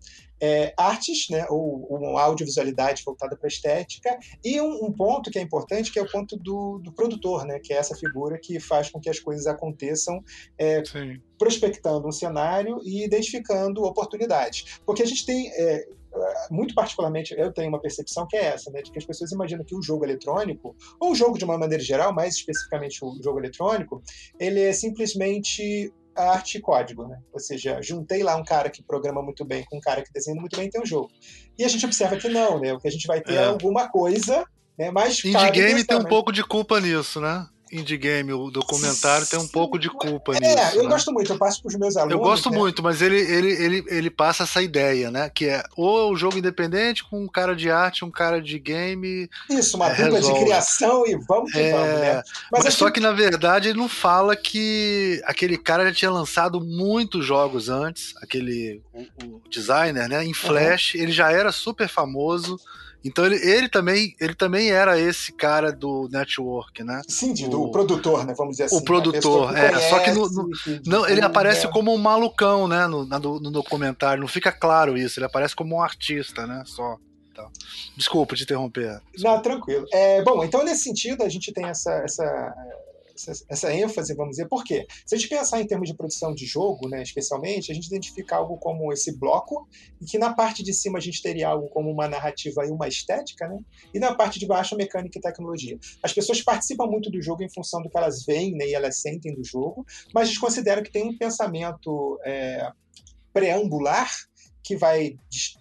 É, artes, né, ou, ou audiovisualidade voltada para estética, e um, um, ponto que é importante, que é o ponto do, do, produtor, né, que é essa figura que faz com que as coisas aconteçam é, prospectando um cenário e identificando oportunidades. Porque a gente tem, é, muito particularmente, eu tenho uma percepção que é essa, né, de que as pessoas imaginam que o jogo eletrônico, ou o jogo de uma maneira geral, mais especificamente o jogo eletrônico, ele é simplesmente arte e código, né? Ou seja, juntei lá um cara que programa muito bem com um cara que desenha muito bem, tem um jogo. E a gente observa que não, né? O que a gente vai ter é, é alguma coisa, né? Mais Indie game tem um pouco de culpa nisso, né? Indie game, o documentário tem um pouco de culpa é, nisso. É, eu né? gosto muito, eu passo para os meus alunos. Eu gosto né? muito, mas ele, ele, ele, ele passa essa ideia, né? Que é ou o jogo independente com um cara de arte, um cara de game. Isso, uma é, dupla de criação e vamos que é, vamos, né? Mas, mas só que na verdade ele não fala que aquele cara já tinha lançado muitos jogos antes, aquele o, o designer, né? Em Flash, uhum. ele já era super famoso. Então ele, ele, também, ele também era esse cara do network, né? Sim, do o, produtor, né? Vamos dizer assim. O produtor, é. Conhece, só que, no, no, não, ele aparece como um malucão, né? No, no, no, documentário. Não fica claro isso. Ele aparece como um artista, né? Só. Então, desculpa te interromper. Não, tranquilo. É, bom, então nesse sentido a gente tem essa, essa essa ênfase, vamos dizer, por quê? Se a gente pensar em termos de produção de jogo, né, especialmente, a gente identifica algo como esse bloco, e que na parte de cima a gente teria algo como uma narrativa e uma estética, né, e na parte de baixo mecânica e tecnologia. As pessoas participam muito do jogo em função do que elas veem né, e elas sentem do jogo, mas eles consideram que tem um pensamento é, preambular que vai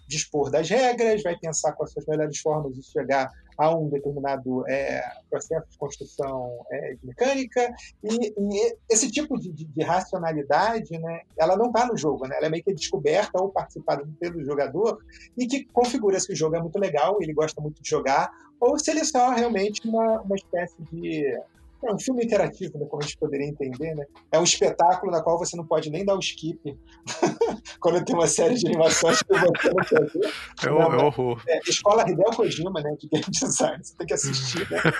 dispor das regras, vai pensar quais são as melhores formas de chegar a um determinado é, processo de construção é, mecânica e, e, esse tipo de, de, de, racionalidade, né, ela não está no jogo, né, ela é meio que descoberta ou participada pelo jogador e que configura se o jogo é muito legal, ele gosta muito de jogar, ou se ele é só realmente uma, uma espécie de é um filme interativo, né, como a gente poderia entender, né? É um espetáculo na qual você não pode nem dar o skip [laughs] quando tem uma série de animações que você não quer ver. É, não, é horror. É, Escola Hideo Kojima, né, de game design, você tem que assistir, né? [laughs]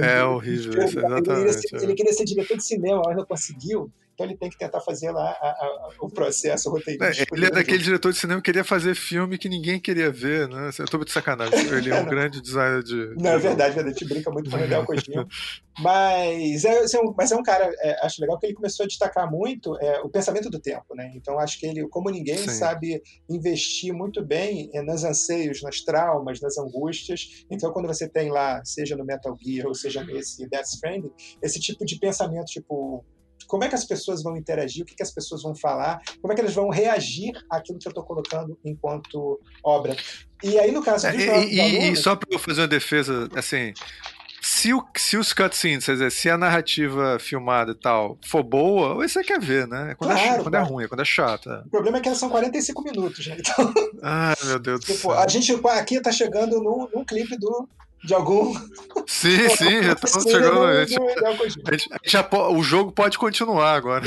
É, é horrível, isso, exatamente. Ele queria, ser, ele queria ser diretor de cinema, mas não conseguiu. Então ele tem que tentar fazer lá a, a, o processo roteirístico. É, ele é daquele diretor de cinema que queria fazer filme que ninguém queria ver, né? Eu tô de sacanagem. Ele é um [laughs] grande designer de. Não, é verdade, a gente brinca muito com o Hideo Kojima. [laughs] Mas é, é, um, mas é um cara, é, acho legal que ele começou a destacar muito é, o pensamento do tempo, né? Então acho que ele, como ninguém, Sim. sabe investir muito bem é, nos anseios, nas traumas, nas angústias. Então quando você tem lá, seja no Metal Gear ou seja nesse Death Stranding, esse tipo de pensamento, tipo, como é que as pessoas vão interagir, o que, que as pessoas vão falar, como é que elas vão reagir àquilo que eu estou colocando enquanto obra. E aí, no caso é, e, alunos... e, só para eu fazer uma defesa, assim, se, o, se os cutscenes, quer dizer, se a narrativa filmada e tal for boa, você quer ver, né? Quando, é claro, é, quando é ruim, quando é chata. O problema é que elas são 45 minutos, né? Então. Ai, meu Deus tipo, do céu. A gente aqui tá chegando num, num clipe do de algum. Sim, [laughs] sim, já estamos chegando. A gente, a gente, já, o jogo pode continuar agora.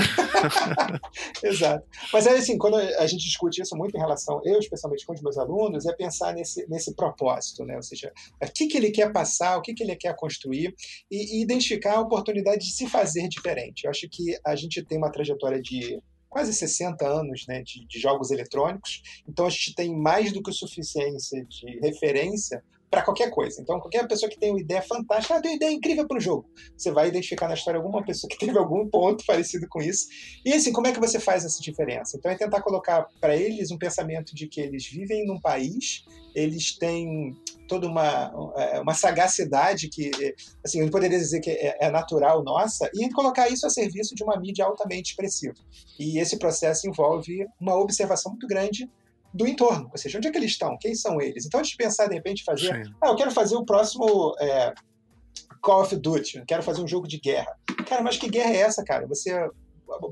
[laughs] Exato. Mas é assim, quando a gente discute isso muito em relação, eu especialmente com os meus alunos, é pensar nesse, nesse propósito, né? Ou seja, o que, que ele quer passar, o que, que ele quer construir e, e identificar a oportunidade de se fazer diferente. Eu acho que a gente tem uma trajetória de quase 60 anos né, de, de, jogos eletrônicos, então a gente tem mais do que o suficiência de referência para qualquer coisa. Então, qualquer pessoa que tem uma ideia fantástica, ah, tem uma ideia incrível para o jogo, você vai identificar na história alguma pessoa que teve algum ponto parecido com isso. E assim, como é que você faz essa diferença? Então, é tentar colocar para eles um pensamento de que eles vivem num país, eles têm toda uma, é, uma sagacidade que, assim, eu poderia dizer que é, é natural nossa, e colocar isso a serviço de uma mídia altamente expressiva. E esse processo envolve uma observação muito grande do entorno, ou seja, onde é que eles estão, quem são eles. Então, antes de pensar, de repente, fazer, Sim. ah, eu quero fazer o próximo é, Call of Duty, quero fazer um jogo de guerra. Cara, mas que guerra é essa, cara? Você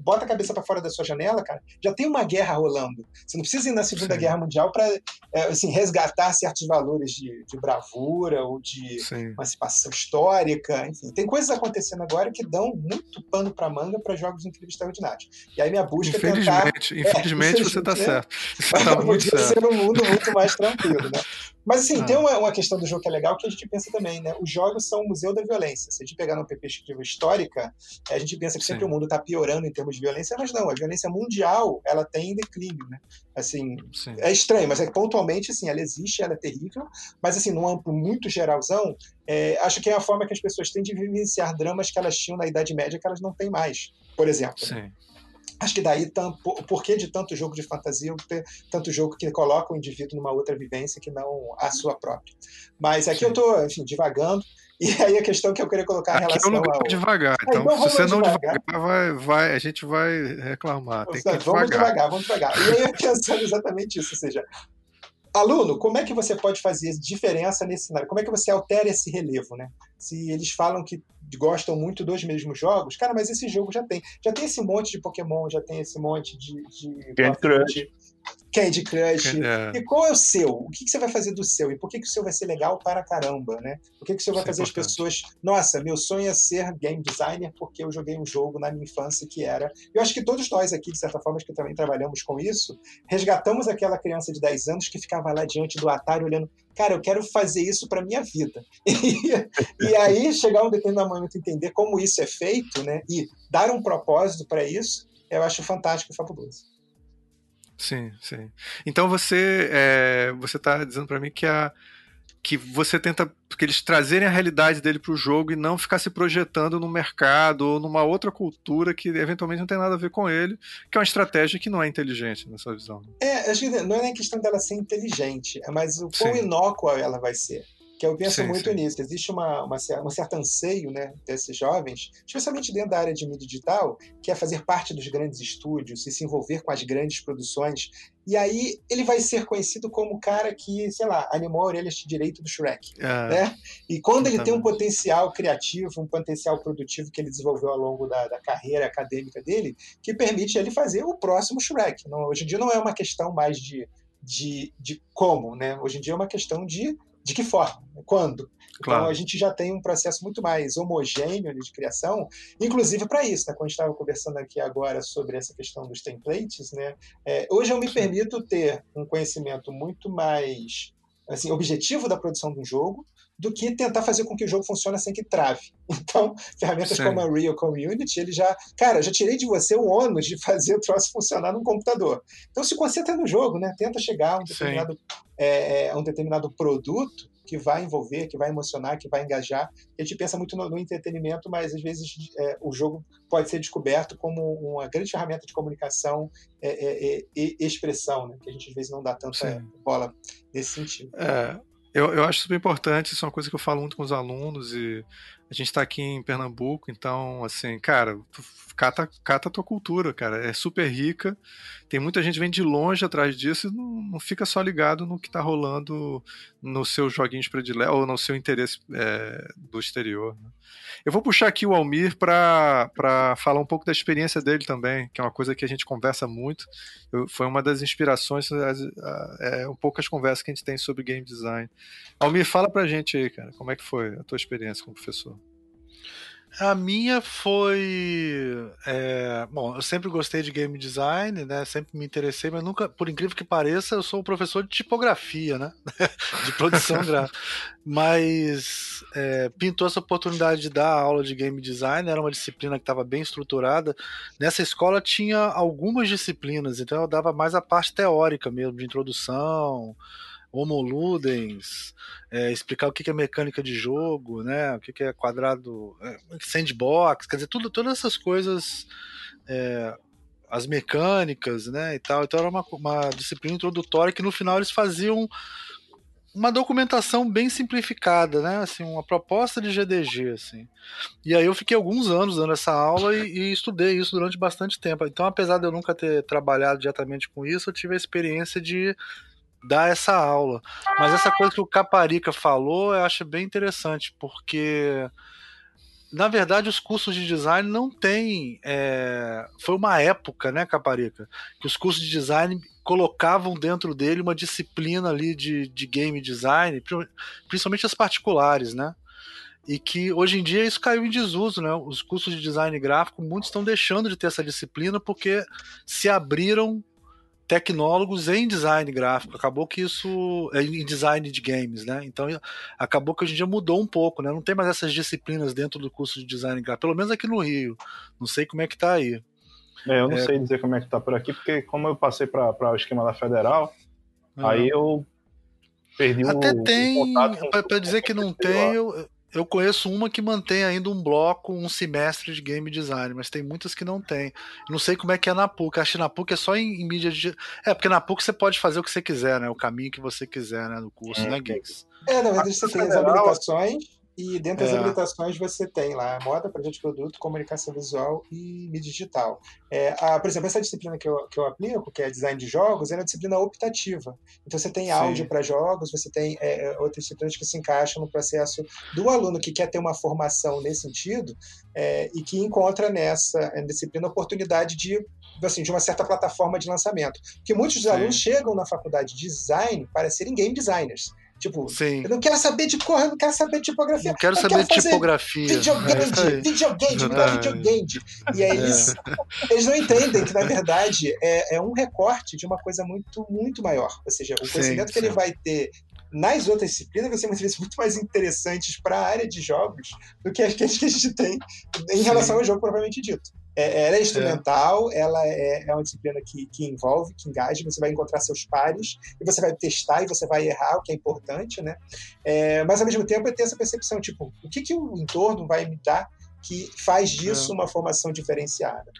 bota a cabeça para fora da sua janela, cara, já tem uma guerra rolando. Você não precisa ir na Segunda Sim. Guerra Mundial para é, assim, resgatar certos valores de, de bravura ou de Sim. emancipação histórica. Enfim, tem coisas acontecendo agora que dão muito pano para manga para jogos incríveis extraordinários. E aí minha busca é tentar... Infelizmente, é, você está certo. Você tá [laughs] muito certo. ser um mundo muito mais tranquilo, né? Mas assim, ah. tem uma, uma questão do jogo que é legal que a gente pensa também, né? Os jogos são o museu da violência. Se a gente pegar uma perspectiva histórica, a gente pensa que sempre Sim. o mundo está piorando em termos de violência, mas não, a violência mundial, ela tem declínio, né? Assim, Sim. é estranho, mas é que pontualmente, assim, ela existe, ela é terrível, mas assim, num amplo muito geralzão, é, acho que é a forma que as pessoas têm de vivenciar dramas que elas tinham na Idade Média que elas não têm mais, por exemplo. Né? Sim. Né? Acho que daí o porquê de tanto jogo de fantasia, tanto jogo que coloca o indivíduo numa outra vivência que não a sua própria. Mas aqui Sim. eu estou, enfim, divagando. [laughs] E aí a questão que eu queria colocar em relação aqui é um lugar ao... devagar. É, então, então se você não devagar, devagar vai, vai, a gente vai reclamar. Tem que vamos devagar. devagar, vamos devagar. E aí eu [laughs] pensando exatamente isso, ou seja, Aluno, como é que você pode fazer diferença nesse cenário? Como é que você altera esse relevo, né? Se eles falam que gostam muito dos mesmos jogos, cara, mas esse jogo já tem. Já tem esse monte de Pokémon, já tem esse monte de. de Candy Crush. Candy Crush. É. E qual é o seu? O que, que, você vai fazer do seu? E por que, que o seu vai ser legal para caramba, né? Por que, que o seu vai é fazer é as pessoas. Nossa, meu sonho é ser game designer porque eu joguei um jogo na minha infância que era. Eu acho que todos nós aqui, de certa forma, que também trabalhamos com isso, resgatamos aquela criança de 10 anos que ficava lá diante do Atari olhando. Cara, eu quero fazer isso para minha vida. [laughs] E, e aí chegar um determinado momento entender como isso é feito, né? E dar um propósito para isso, eu acho fantástico e fabuloso. Sim, sim. Então você é, você está dizendo para mim que a que você tenta que eles trazerem a realidade dele para o jogo e não ficar se projetando no mercado ou numa outra cultura que eventualmente não tem nada a ver com ele, que é uma estratégia que não é inteligente na sua visão. É, acho que não é nem questão dela ser inteligente, é mais o quão inócua ela vai ser que eu penso sim, muito sim. nisso. Existe uma, uma, um certo anseio né, desses jovens, especialmente dentro da área de mídia digital, que é fazer parte dos grandes estúdios e se envolver com as grandes produções. E aí ele vai ser conhecido como o cara que, sei lá, animou a orelha de direito do Shrek. É, né? E quando ele tem um potencial criativo, um potencial produtivo que ele desenvolveu ao longo da, da carreira acadêmica dele, que permite ele fazer o próximo Shrek. Não, hoje em dia não é uma questão mais de, de, de como, né? Hoje em dia é uma questão de de que forma? Quando? Então claro. a gente já tem um processo muito mais homogêneo de criação, inclusive para isso, né? Quando a gente estava conversando aqui agora sobre essa questão dos templates, né? É, hoje eu me permito ter um conhecimento muito mais assim, objetivo da produção de um jogo do que tentar fazer com que o jogo funcione sem que trave. [laughs] Então, ferramentas Sim. como a Real Community, ele já, cara, já tirei de você o ônus de fazer o troço funcionar num computador. Então, se concentra no jogo, né? Tenta chegar a um determinado, é, é, a um determinado produto que vai envolver, que vai emocionar, que vai engajar. A gente pensa muito no, no entretenimento, mas às vezes é, o jogo pode ser descoberto como uma grande ferramenta de comunicação é, é, é e expressão, né? que a gente às vezes não dá tanta Sim. bola nesse sentido. É, eu, eu acho super importante, isso é uma coisa que eu falo muito com os alunos e a gente está aqui em Pernambuco, então, assim, cara, cata, cata a tua cultura, cara, é super rica, tem muita gente que vem de longe atrás disso e não, não fica só ligado no que está rolando nos seus joguinhos prediletos ou no seu interesse é, do exterior. Né? Eu vou puxar aqui o Almir para falar um pouco da experiência dele também, que é uma coisa que a gente conversa muito. Eu, foi uma das inspirações, é um pouco as conversas que a gente tem sobre game design. Almir, fala pra gente aí, cara, como é que foi a tua experiência como professor? A minha foi. É, bom, eu sempre gostei de game design, né? Sempre me interessei, mas nunca, por incrível que pareça, eu sou um professor de tipografia, né? [laughs] de produção gráfica. Mas é, pintou essa oportunidade de dar aula de game design, era uma disciplina que estava bem estruturada. Nessa escola tinha algumas disciplinas, então eu dava mais a parte teórica mesmo, de introdução Homo Ludens, é, explicar o que é mecânica de jogo, né, o que é quadrado, é, sandbox, quer dizer, tudo, todas essas coisas, é, as mecânicas, né, e tal. Então era uma, uma disciplina introdutória que no final eles faziam uma documentação bem simplificada, né? Assim, uma proposta de GDG, assim. E aí eu fiquei alguns anos dando essa aula e, e, estudei isso durante bastante tempo. Então, apesar de eu nunca ter trabalhado diretamente com isso, eu tive a experiência de dar essa aula. Mas essa coisa que o Caparica falou, eu acho bem interessante, porque na verdade os cursos de design não têm. É... Foi uma época, né, Caparica, que os cursos de design colocavam dentro dele uma disciplina ali de, de game design, principalmente as particulares, né? E que hoje em dia isso caiu em desuso, né? Os cursos de design gráfico, muitos estão deixando de ter essa disciplina porque se abriram tecnólogos em design gráfico. Acabou que isso. É, em design de games, né? Então acabou que hoje em dia mudou um pouco, né? Não tem mais essas disciplinas dentro do curso de design gráfico, pelo menos aqui no Rio. Não sei como é que tá aí. É, eu não é... sei dizer como é que tá por aqui, porque como eu passei para o esquema da Federal, aí eu perdi Até o, tem, para dizer que não tem, eu, eu conheço uma que mantém ainda um bloco, um semestre de game design, mas tem muitas que não tem. Não sei como é que é na PUC. Acho que na PUC é só em, em mídia digital. É, porque na PUC você pode fazer o que você quiser, né? O caminho que você quiser, né? No curso, é. né, Geeks? É, na verdade você tem as habilitações e dentro das é. habilitações você tem lá moda, projeto de produto, comunicação visual e mídia digital. É, a, por exemplo, essa disciplina que eu, que eu aplico, que é design de jogos, é uma disciplina optativa. Então você tem Sim. áudio para jogos, você tem é, é, outras disciplinas que se encaixam no processo do aluno que quer ter uma formação nesse sentido é, e que encontra nessa disciplina a oportunidade de assim, de uma certa plataforma de lançamento. Porque muitos Sim. alunos chegam na faculdade de design para serem game designers. Tipo, Sim. eu não quero saber de cor, eu não quero saber de tipografia. Não quero eu saber de tipografia. Videogame, é videogame, é. videogame. E aí eles, é. eles não entendem que, na verdade, é, é um recorte de uma coisa muito, muito maior. Ou seja, o conhecimento sim, que ele vai ter nas outras disciplinas vai ser muitas vezes muito mais interessantes para a área de jogos do que as que a gente tem em relação Sim. ao jogo propriamente dito. É, ela é instrumental, é. ela é, é, uma disciplina que, que envolve, que engaja, você vai encontrar seus pares e você vai testar e você vai errar, o que é importante, né? É, mas ao mesmo tempo é ter essa percepção, tipo, o que, que o entorno vai me dar que faz disso é. uma formação diferenciada?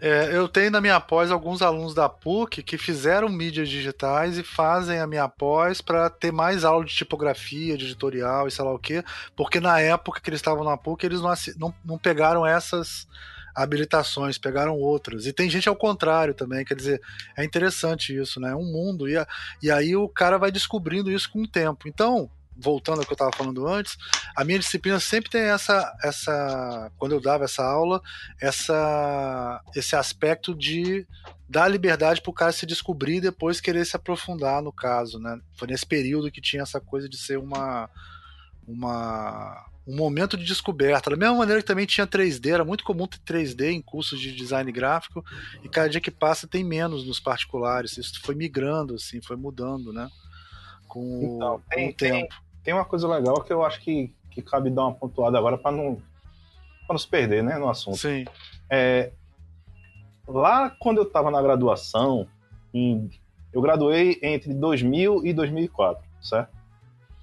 É, eu tenho na minha pós alguns alunos da PUC que fizeram mídias digitais e fazem a minha pós para ter mais aula de tipografia, de editorial e sei lá o quê, porque na época que eles estavam na PUC eles não, não, não pegaram essas habilitações, pegaram outras. E tem gente ao contrário também, quer dizer, é interessante isso, né? É um mundo, e, a, e aí o cara vai descobrindo isso com o tempo. Então, voltando ao que eu estava falando antes, a minha disciplina sempre tem essa, essa quando eu dava essa aula, essa, esse aspecto de dar liberdade para o cara se descobrir e depois querer se aprofundar no caso, né? Foi nesse período que tinha essa coisa de ser uma, uma um momento de descoberta. Da mesma maneira que também tinha 3D, era muito comum ter 3D em cursos de design gráfico, e cada dia que passa tem menos nos particulares. Isso foi migrando, assim, foi mudando, né? Com, então, tem, o tempo. Tem, tem, uma coisa legal que eu acho que, que cabe dar uma pontuada agora para não, pra não se perder né, no assunto. Sim. É, lá quando eu estava na graduação, em, eu graduei entre 2000 e 2004, certo?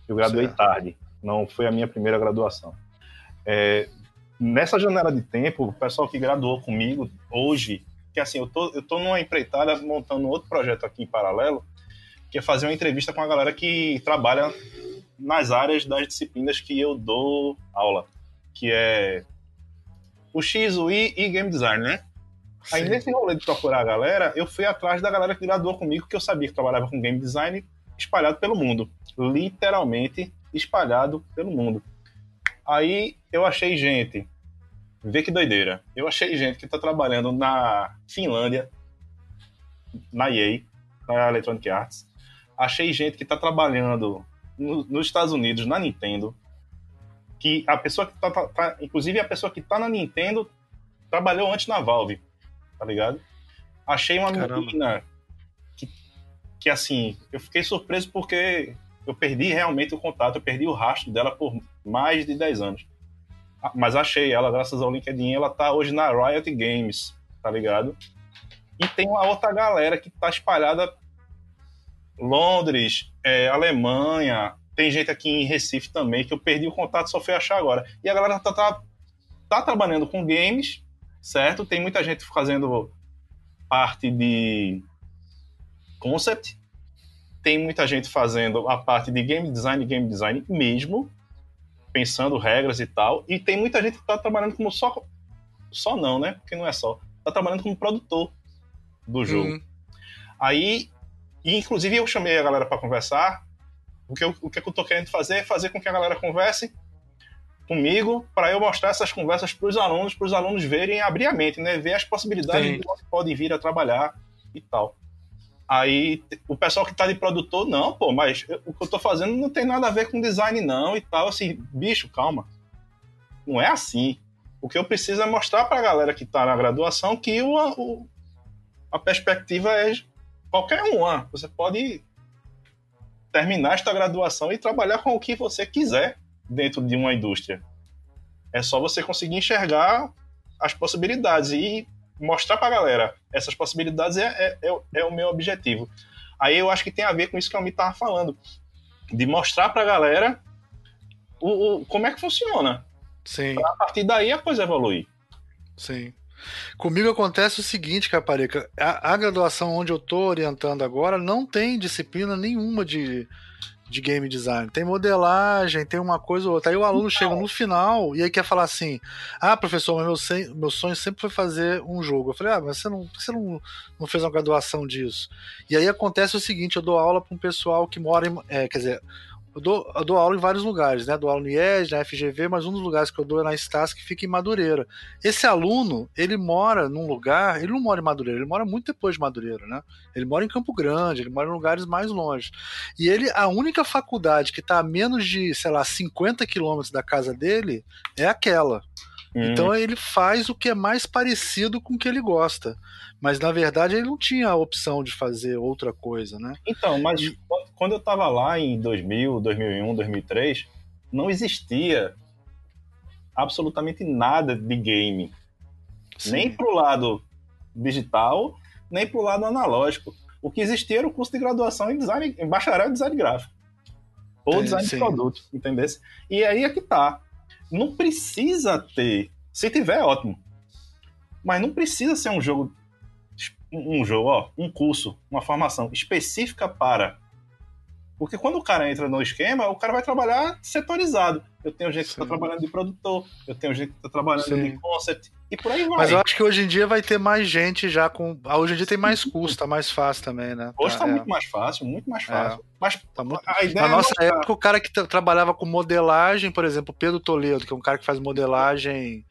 Eu graduei certo. tarde não foi a minha primeira graduação. É, nessa janela de tempo, o pessoal que graduou comigo hoje, que assim, eu tô, eu tô numa empreitada montando outro projeto aqui em paralelo, que é fazer uma entrevista com a galera que trabalha nas áreas das disciplinas que eu dou aula, que é o X, o I e Game Design, né? Sim. Aí nesse rolê de procurar a galera, eu fui atrás da galera que graduou comigo, que eu sabia que trabalhava com Game Design espalhado pelo mundo. Literalmente espalhado pelo mundo. Aí eu achei gente, vê que doideira, eu achei gente que está trabalhando na Finlândia, na EA, na Electronic Arts, achei gente que está trabalhando no, nos Estados Unidos, na Nintendo, que a pessoa que tá, tá, tá, inclusive a pessoa que tá na Nintendo trabalhou antes na Valve, tá ligado? Achei uma Caramba. menina que, que assim, eu fiquei surpreso porque eu perdi realmente o contato, eu perdi o rastro dela por mais de 10 anos. Ah, mas achei ela, graças ao LinkedIn, ela tá hoje na Riot Games, tá ligado? E tem uma outra galera que tá espalhada Londres, é, Alemanha, tem gente aqui em Recife também, que eu perdi o contato, só fui achar agora. E a galera tá, tá, tá trabalhando com games, certo? Tem muita gente fazendo parte de concept, tem muita gente fazendo a parte de game design game design mesmo, pensando regras e tal, e tem muita gente que está trabalhando como só. Só não, né? Porque não é só. Está trabalhando como produtor do jogo. Uhum. Aí, e inclusive eu chamei a galera para conversar. O que, eu, o que eu tô querendo fazer é fazer com que a galera converse comigo para eu mostrar essas conversas para os alunos, para os alunos verem, abrir a mente, né? Ver as possibilidades Sim. de onde podem vir a trabalhar e tal. Aí o pessoal que tá de produtor, não, pô, mas o que eu tô fazendo não tem nada a ver com design, não, e tal. Assim, bicho, calma. Não é assim. O que eu preciso é mostrar pra galera que tá na graduação que o, o a perspectiva é qualquer uma. Você pode terminar esta graduação e trabalhar com o que você quiser dentro de uma indústria. É só você conseguir enxergar as possibilidades e mostrar para a galera essas possibilidades é, é, é, é, o meu objetivo. Aí eu acho que tem a ver com isso que a Mi estava falando, de mostrar para a galera o, o, como é que funciona. Sim. Pra, a partir daí a coisa evoluir. Sim. Comigo acontece o seguinte, Caparica, a, a graduação onde eu estou orientando agora não tem disciplina nenhuma de, de game design. Tem modelagem, tem uma coisa ou outra. Aí o aluno chega no final e aí quer falar assim: Ah, professor, mas meu, meu sonho sempre foi fazer um jogo. Eu falei: Ah, mas você não, você não, não fez uma graduação disso. E aí acontece o seguinte: eu dou aula para um pessoal que mora em. É, quer dizer, eu dou, eu dou aula em vários lugares, né? Dou aula no IES, na FGV, mas um dos lugares que eu dou é na Stas, que fica em Madureira. Esse aluno, ele mora num lugar, ele não mora em Madureira, ele mora muito depois de Madureira, né? Ele mora em Campo Grande, ele mora em lugares mais longe. E ele, a única faculdade que está a menos de, sei lá, 50 quilômetros da casa dele é aquela. Então ele faz o que é mais parecido com o que ele gosta. Mas na verdade ele não tinha a opção de fazer outra coisa, né? Então, mas e... quando eu estava lá em 2000, 2001, 2003, não existia absolutamente nada de game. Sim. Nem pro lado digital, nem pro lado analógico. O que existia era o curso de graduação em design, em bacharel em design gráfico. Ou é, design sim. de produto, entendeu? E aí é que tá. Não precisa ter. Se tiver, ótimo. Mas não precisa ser um jogo um jogo, ó, um curso, uma formação específica para. Porque quando o cara entra no esquema, o cara vai trabalhar setorizado. Eu tenho gente Sim. que está trabalhando de produtor, eu tenho gente que está trabalhando Sim. de concept, e por aí vai. Mas eu acho que hoje em dia vai ter mais gente já com. Ah, hoje em dia tem mais custo, tá mais fácil também, né? Hoje tá, tá é. muito mais fácil, muito mais fácil. É. Mas tá muito... a ideia Na é nossa época, o cara que trabalhava com modelagem, por exemplo, Pedro Toledo, que é um cara que faz modelagem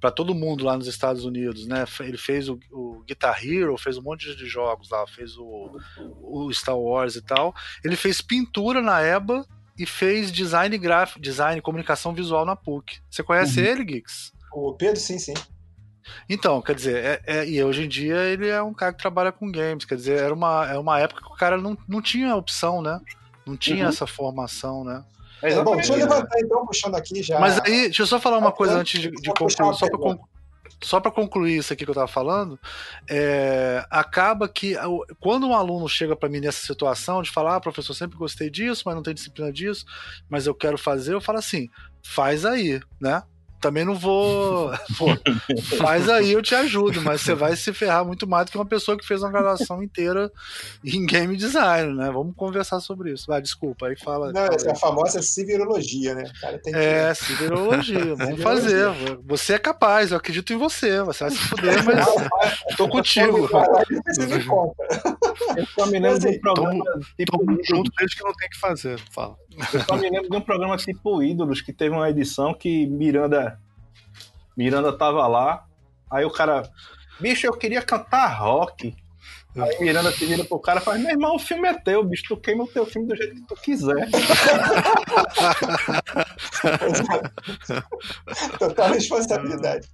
para todo mundo lá nos Estados Unidos, né? Ele fez o, o, Guitar Hero, fez um monte de jogos lá, fez o, o Star Wars e tal. Ele fez pintura na EBA e fez design gráfico, design comunicação visual na PUC. Você conhece uhum. ele, Geeks? O Pedro, sim, sim. Então, quer dizer, é, é, e hoje em dia ele é um cara que trabalha com games, quer dizer, era uma, é uma época que o cara não, não tinha opção, né? Não tinha uhum. essa formação, né? É, bom, deixa eu levantar então, puxando aqui já. Mas aí, deixa eu só falar uma coisa antes de, de concluir, só para só para concluir isso aqui que eu estava falando, é, acaba que quando um aluno chega para mim nessa situação de falar, ah, professor, sempre gostei disso, mas não tem disciplina disso, mas eu quero fazer, eu falo assim, faz aí, né? Também não vou. [laughs] Pô, faz aí, eu te ajudo, mas você vai se ferrar muito mais do que uma pessoa que fez uma graduação inteira em game design, né? Vamos conversar sobre isso. Vai, desculpa, aí fala. Não, fala essa é a famosa civirologia, né? Cara, tem que... É, civirologia. [laughs] Vamos fazer. Você é capaz, eu acredito em você. Você vai se fuder, mas tô contigo. Eu só me de um programa. Tipo, junto desde que não tem que fazer. Fala. Eu só me lembro de um programa tipo Ídolos, que teve uma edição que Miranda Miranda tava lá, aí o cara, bicho, eu queria cantar rock. Aí Miranda se vira pro cara e fala, meu irmão, o filme é teu, bicho, tu queima o teu filme do jeito que tu quiser. [laughs] Total responsabilidade.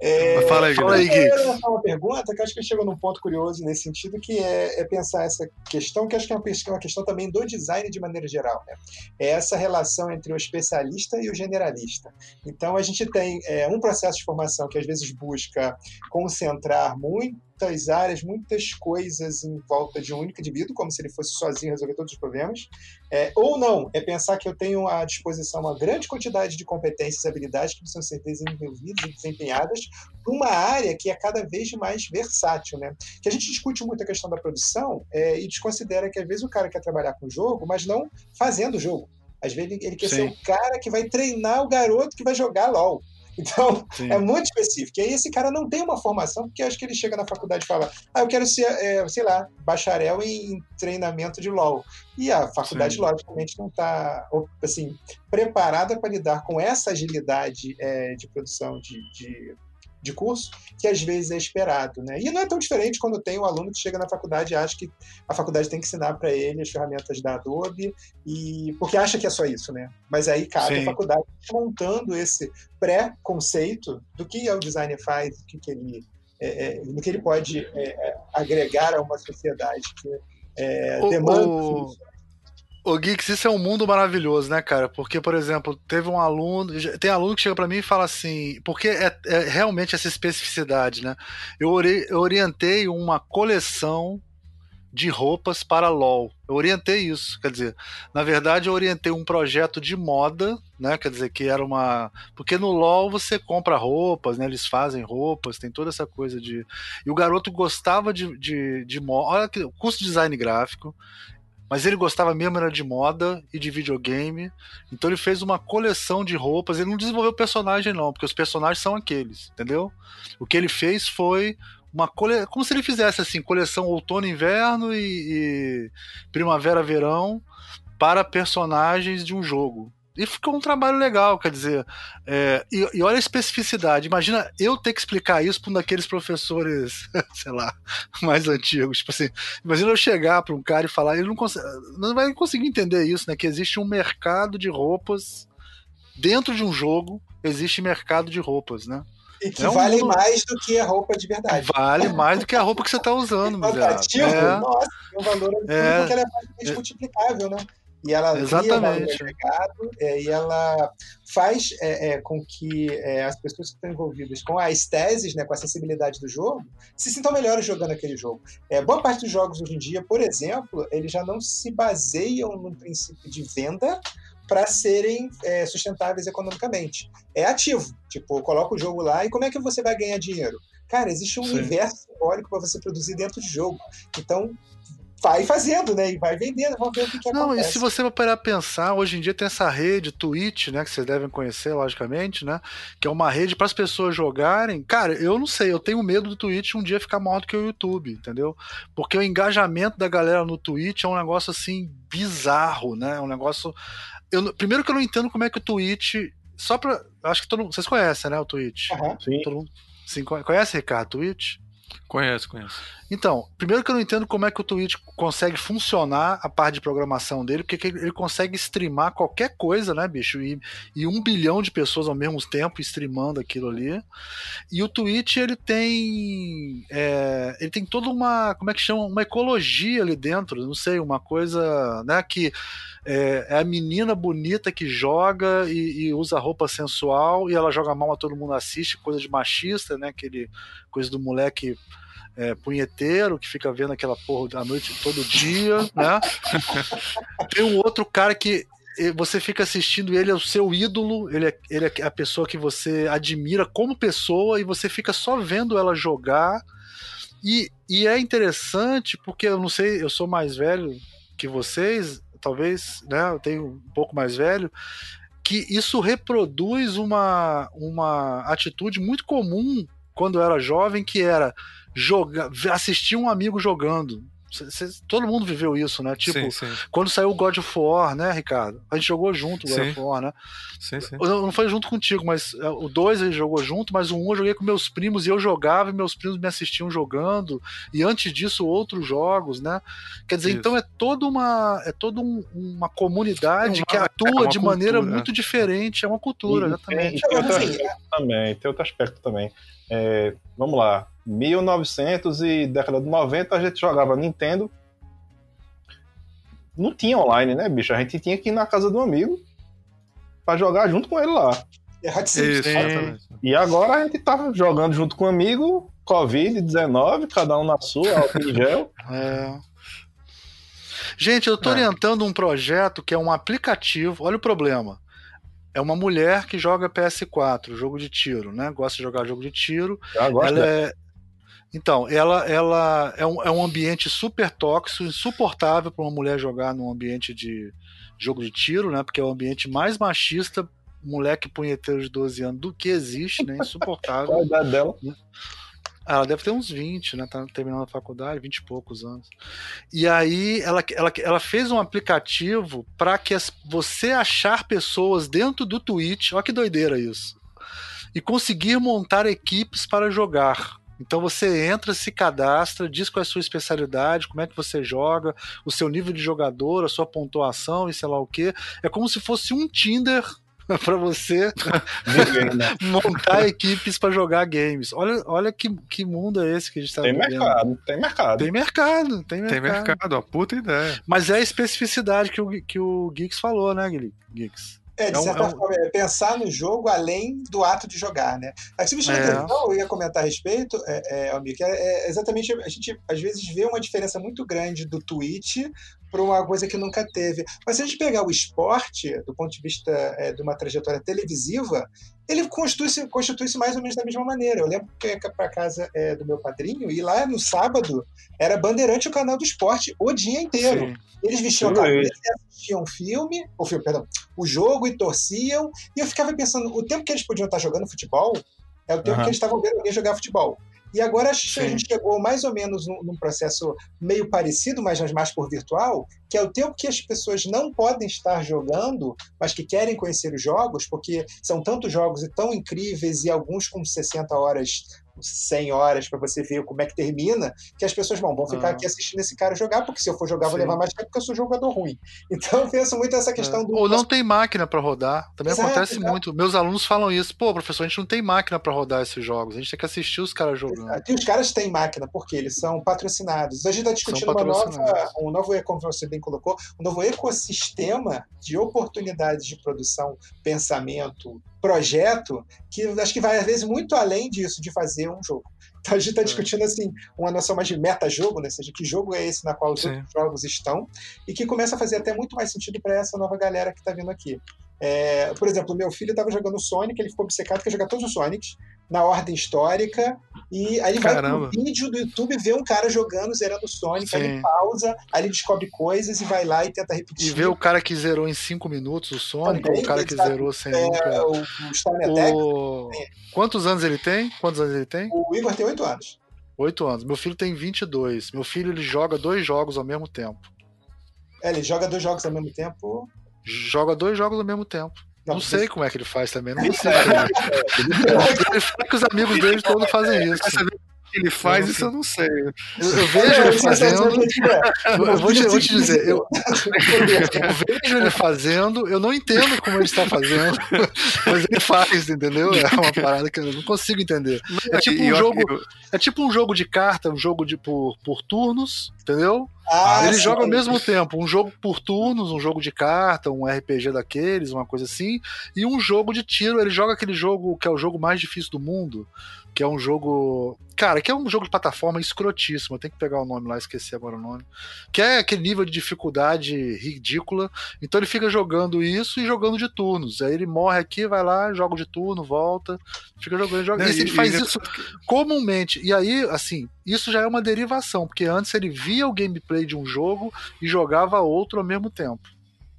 É, fala aí, fala aí, Gui. uma pergunta que acho que chegou num ponto curioso nesse sentido, que é, é pensar essa questão, que acho que é uma, uma, questão também do design de maneira geral. Né? É essa relação entre o especialista e o generalista. Então, a gente tem é, um processo de formação que às vezes busca concentrar muito muitas áreas, muitas coisas em volta de um único indivíduo, como se ele fosse sozinho resolver todos os problemas. É, ou não, é pensar que eu tenho à disposição uma grande quantidade de competências e habilidades que precisam ser desenvolvidas e desempenhadas para uma área que é cada vez mais versátil. Né? Que a gente discute muito a questão da produção é, e desconsidera que às vezes o cara quer trabalhar com o jogo, mas não fazendo o jogo. Às vezes ele quer Sim. ser o cara que vai treinar o garoto que vai jogar LOL. Então, Sim. é muito específico. E aí esse cara não tem uma formação, porque acho que ele chega na faculdade e fala, ah, eu quero ser, é, sei lá, bacharel em treinamento de LOL. E a faculdade, Sim. logicamente, não está assim, preparada para lidar com essa agilidade é, de produção de, de de curso que às vezes é esperado. Né? E não é tão diferente quando tem um aluno que chega na faculdade e acha que a faculdade tem que ensinar para ele as ferramentas da Adobe, e porque acha que é só isso. Né? Mas aí cabe a faculdade montando esse pré-conceito do que o designer faz, o que, que ele é, no que ele pode agregar a uma sociedade que demanda. O... O Geeks, isso é um mundo maravilhoso, né, cara? Porque, por exemplo, teve um aluno. Tem aluno que chega para mim e fala assim. Porque é, é, realmente essa especificidade, né? Eu, ori, eu orientei uma coleção de roupas para LOL. Eu orientei isso, quer dizer, na verdade eu orientei um projeto de moda, né? Quer dizer, que era uma. Porque no LOL você compra roupas, né? Eles fazem roupas, tem toda essa coisa de. E o garoto gostava de, de, de moda. Olha que curso de design gráfico. Mas ele gostava mesmo era de moda e de videogame. Então ele fez uma coleção de roupas. Ele não desenvolveu personagem, não, porque os personagens são aqueles, entendeu? O que ele fez foi uma cole... como se ele fizesse assim coleção outono inverno e, e primavera verão para personagens de um jogo e ficou um trabalho legal, quer dizer. É, e, e, olha a especificidade. Imagina eu ter que explicar isso para um daqueles professores, [laughs] sei lá, mais antigos. Tipo assim, imagina eu chegar para um cara e falar, ele não, consegue, não vai conseguir entender isso, né? Que existe um mercado de roupas dentro de um jogo, existe mercado de roupas, né? E que é um vale mundo... mais do que a roupa de verdade. Vale [laughs] mais do que a roupa que você está usando, Quantitativo, é. nossa, tem um valor é. porque ela é mais é. multiplicável, né? E ela Exatamente. cria mercado é, e ela faz é, é, com que é, as pessoas que estão envolvidas com as teses, né, com a acessibilidade do jogo, se sintam melhores jogando aquele jogo. É, boa parte dos jogos hoje em dia, por exemplo, eles já não se baseiam no princípio de venda para serem é, sustentáveis economicamente. É ativo. Tipo, coloca o jogo lá e como é que você vai ganhar dinheiro? Cara, existe um Sim. universo simbólico para você produzir dentro de jogo. Então, vai fazendo, né? E vai vendendo, vamos ver o que, que Não, acontece. e se você parar pensar, hoje em dia tem essa rede Twitch, né? Que vocês devem conhecer, logicamente, né? Que é uma rede para as pessoas jogarem. Cara, eu não sei, eu tenho medo do Twitch um dia ficar maior do que o YouTube, entendeu? Porque o engajamento da galera no Twitch é um negócio assim bizarro, né? É um negócio. Eu, primeiro que eu não entendo como é que o Twitch. Só pra. Acho que todo mundo. Vocês conhecem, né? O Twitch. Uhum. Sim. Todo mundo, sim. Conhece, Ricardo, Twitch? Conheço, conheço. Então, primeiro que eu não entendo como é que o Twitch consegue funcionar a parte de programação dele, porque ele consegue streamar qualquer coisa, né, bicho? E, e um bilhão de pessoas ao mesmo tempo streamando aquilo ali. E o Twitch, ele tem. É, ele tem toda uma. Como é que chama? Uma ecologia ali dentro, não sei, uma coisa, né, que. É, é a menina bonita que joga e, e, usa roupa sensual e ela joga mal, a todo mundo assiste, coisa de machista, né? Aquele coisa do moleque é, punheteiro que fica vendo aquela porra à noite todo dia, [laughs] né? Tem um outro cara que você fica assistindo ele é o seu ídolo, ele é, ele é a pessoa que você admira como pessoa e você fica só vendo ela jogar. E, e é interessante porque eu não sei, eu sou mais velho que vocês, talvez, né? Eu tenho um pouco mais velho, que isso reproduz uma, uma atitude muito comum quando eu era jovem, que era jogar, assistir um amigo jogando. Cê, todo mundo viveu isso, né? Tipo, sim, sim. quando saiu o God of War, né, Ricardo? A gente jogou junto o God sim. of War, né? Sim, sim. Não foi junto contigo, mas é, o 2 a gente jogou junto, mas o 1 um eu joguei com meus primos e eu jogava e meus primos me assistiam jogando. E antes disso, outros jogos, né? Quer dizer, isso. então é toda uma, é toda um, uma comunidade é uma, que atua é de maneira muito diferente. É uma cultura, e, exatamente. Tem, tem outro aspecto também, tem outro aspecto também. É, vamos lá, 1900 e década de 90 a gente jogava Nintendo. Não tinha online, né, bicho? A gente tinha que ir na casa do amigo para jogar junto com ele lá. É, Isso, e agora a gente tá jogando junto com o amigo, Covid-19, cada um na sua, álcool em gel. [laughs] É. Gente, eu tô é. orientando um projeto que é um aplicativo. Olha o problema. É uma mulher que joga PS4, jogo de tiro, né? Gosta de jogar jogo de tiro. ela é, então, ela, ela é, um, é um ambiente super tóxico, insuportável para uma mulher jogar num ambiente de jogo de tiro, né? Porque é o ambiente mais machista, moleque punheteiro de 12 anos, do que existe, né? Insuportável. [laughs] Qual a idade dela? Ela deve ter uns 20, né? Tá terminando a faculdade, 20 e poucos anos. E aí ela, ela, ela fez um aplicativo para que as, você achar pessoas dentro do Twitch, olha que doideira isso. E conseguir montar equipes para jogar. Então você entra, se cadastra, diz qual é a sua especialidade, como é que você joga, o seu nível de jogador, a sua pontuação e sei lá o que. É como se fosse um Tinder [laughs] para você [laughs] montar equipes para jogar games. Olha, olha que, que mundo é esse que a gente tá tem vivendo. Mercado, tem mercado, tem mercado. Tem mercado, tem mercado. Ó, puta ideia. Mas é a especificidade que o, que o Geeks falou, né, Geeks? É, de é certa é um, forma, é pensar no jogo além do ato de jogar, né? A você é. então, eu ia comentar a respeito, é, é, Almir, que é, é, exatamente, a gente às vezes vê uma diferença muito grande do Twitch para uma coisa que nunca teve. Mas se a gente pegar o esporte, do ponto de vista é, de uma trajetória televisiva, ele constitui-se constitui mais ou menos da mesma maneira. Eu lembro que ia para casa é, do meu padrinho e lá no sábado era Bandeirante o canal do esporte o dia inteiro. Sim. Eles vestiam a camisa assistiam filme, o filme, perdão, o jogo e torciam. E eu ficava pensando, o tempo que eles podiam estar jogando futebol é o tempo uhum. que eles estavam vendo alguém jogar futebol. E agora Sim. a gente chegou mais ou menos num, num, processo meio parecido, mas mais por virtual, que é o tempo que as pessoas não podem estar jogando, mas que querem conhecer os jogos, porque são tantos jogos e tão incríveis, e alguns com 60 horas 100 horas para você ver como é que termina, que as pessoas vão, vão ficar ah. aqui assistindo esse cara jogar, porque se eu for jogar, Sim. vou levar mais tempo, porque eu sou jogador ruim. [laughs] Então eu penso muito essa questão é. do. Ou não tem máquina para rodar. Também exato, acontece exato. muito. Meus alunos falam isso. Pô, professor, a gente não tem máquina para rodar esses jogos. A gente tem que assistir os caras jogando. Exato. E os caras têm máquina, porque eles são patrocinados. A gente está discutindo uma nova, um novo, como você bem colocou, um novo ecossistema de oportunidades de produção, pensamento, projeto que acho que vai às vezes muito além disso de fazer um jogo. Então a gente está é. discutindo assim uma noção mais de meta-jogo, né? Ou seja, que jogo é esse na qual os Sim. outros jogos estão e que começa a fazer até muito mais sentido para essa nova galera que está vindo aqui. É, por exemplo, meu filho estava jogando Sonic, ele ficou obcecado quer jogar todos os Sonics na ordem histórica. E aí ele Caramba. vai pro vídeo do YouTube ver um cara jogando, zerando Sonic, Sim. aí ele pausa, aí ele descobre coisas e vai lá e tenta repetir. E vê o cara que zerou em 5 minutos o Sonic, Também, ou o cara que zerou sem é, nunca. O, o, o... Quantos anos ele tem? Quantos anos ele tem? O Igor tem 8 anos. 8 anos. Meu filho tem 22. Meu filho ele joga dois jogos ao mesmo tempo. É, ele joga dois jogos ao mesmo tempo. Joga dois jogos ao mesmo tempo. Não, não sei como é que ele faz também, não sei. ele fala que os amigos dele todos fazem isso. ele faz, isso eu não sei. Eu, eu vejo ele fazendo. Eu vou te, vou te dizer, eu, eu, [laughs] vejo ele fazendo, eu não entendo como ele está fazendo, mas ele faz, entendeu? É uma parada que eu não consigo entender. É tipo um jogo, é tipo um jogo de carta, um jogo de por, por turnos, entendeu? Ah, ele sim. joga ao mesmo tempo um jogo por turnos, um jogo de carta, um RPG daqueles, uma coisa assim, e um jogo de tiro. Ele joga aquele jogo que é o jogo mais difícil do mundo, que é um jogo. Cara, que é um jogo de plataforma escrotíssimo. Eu tenho que pegar o nome lá, esqueci agora o nome. Que é aquele nível de dificuldade ridícula. Então ele fica jogando isso e jogando de turnos. Aí ele morre aqui, vai lá, joga de turno, volta, fica jogando, joga. Não, e, ele faz isso comumente. E aí, assim, isso já é uma derivação, porque antes ele via o gameplay de um jogo e jogava outro ao mesmo tempo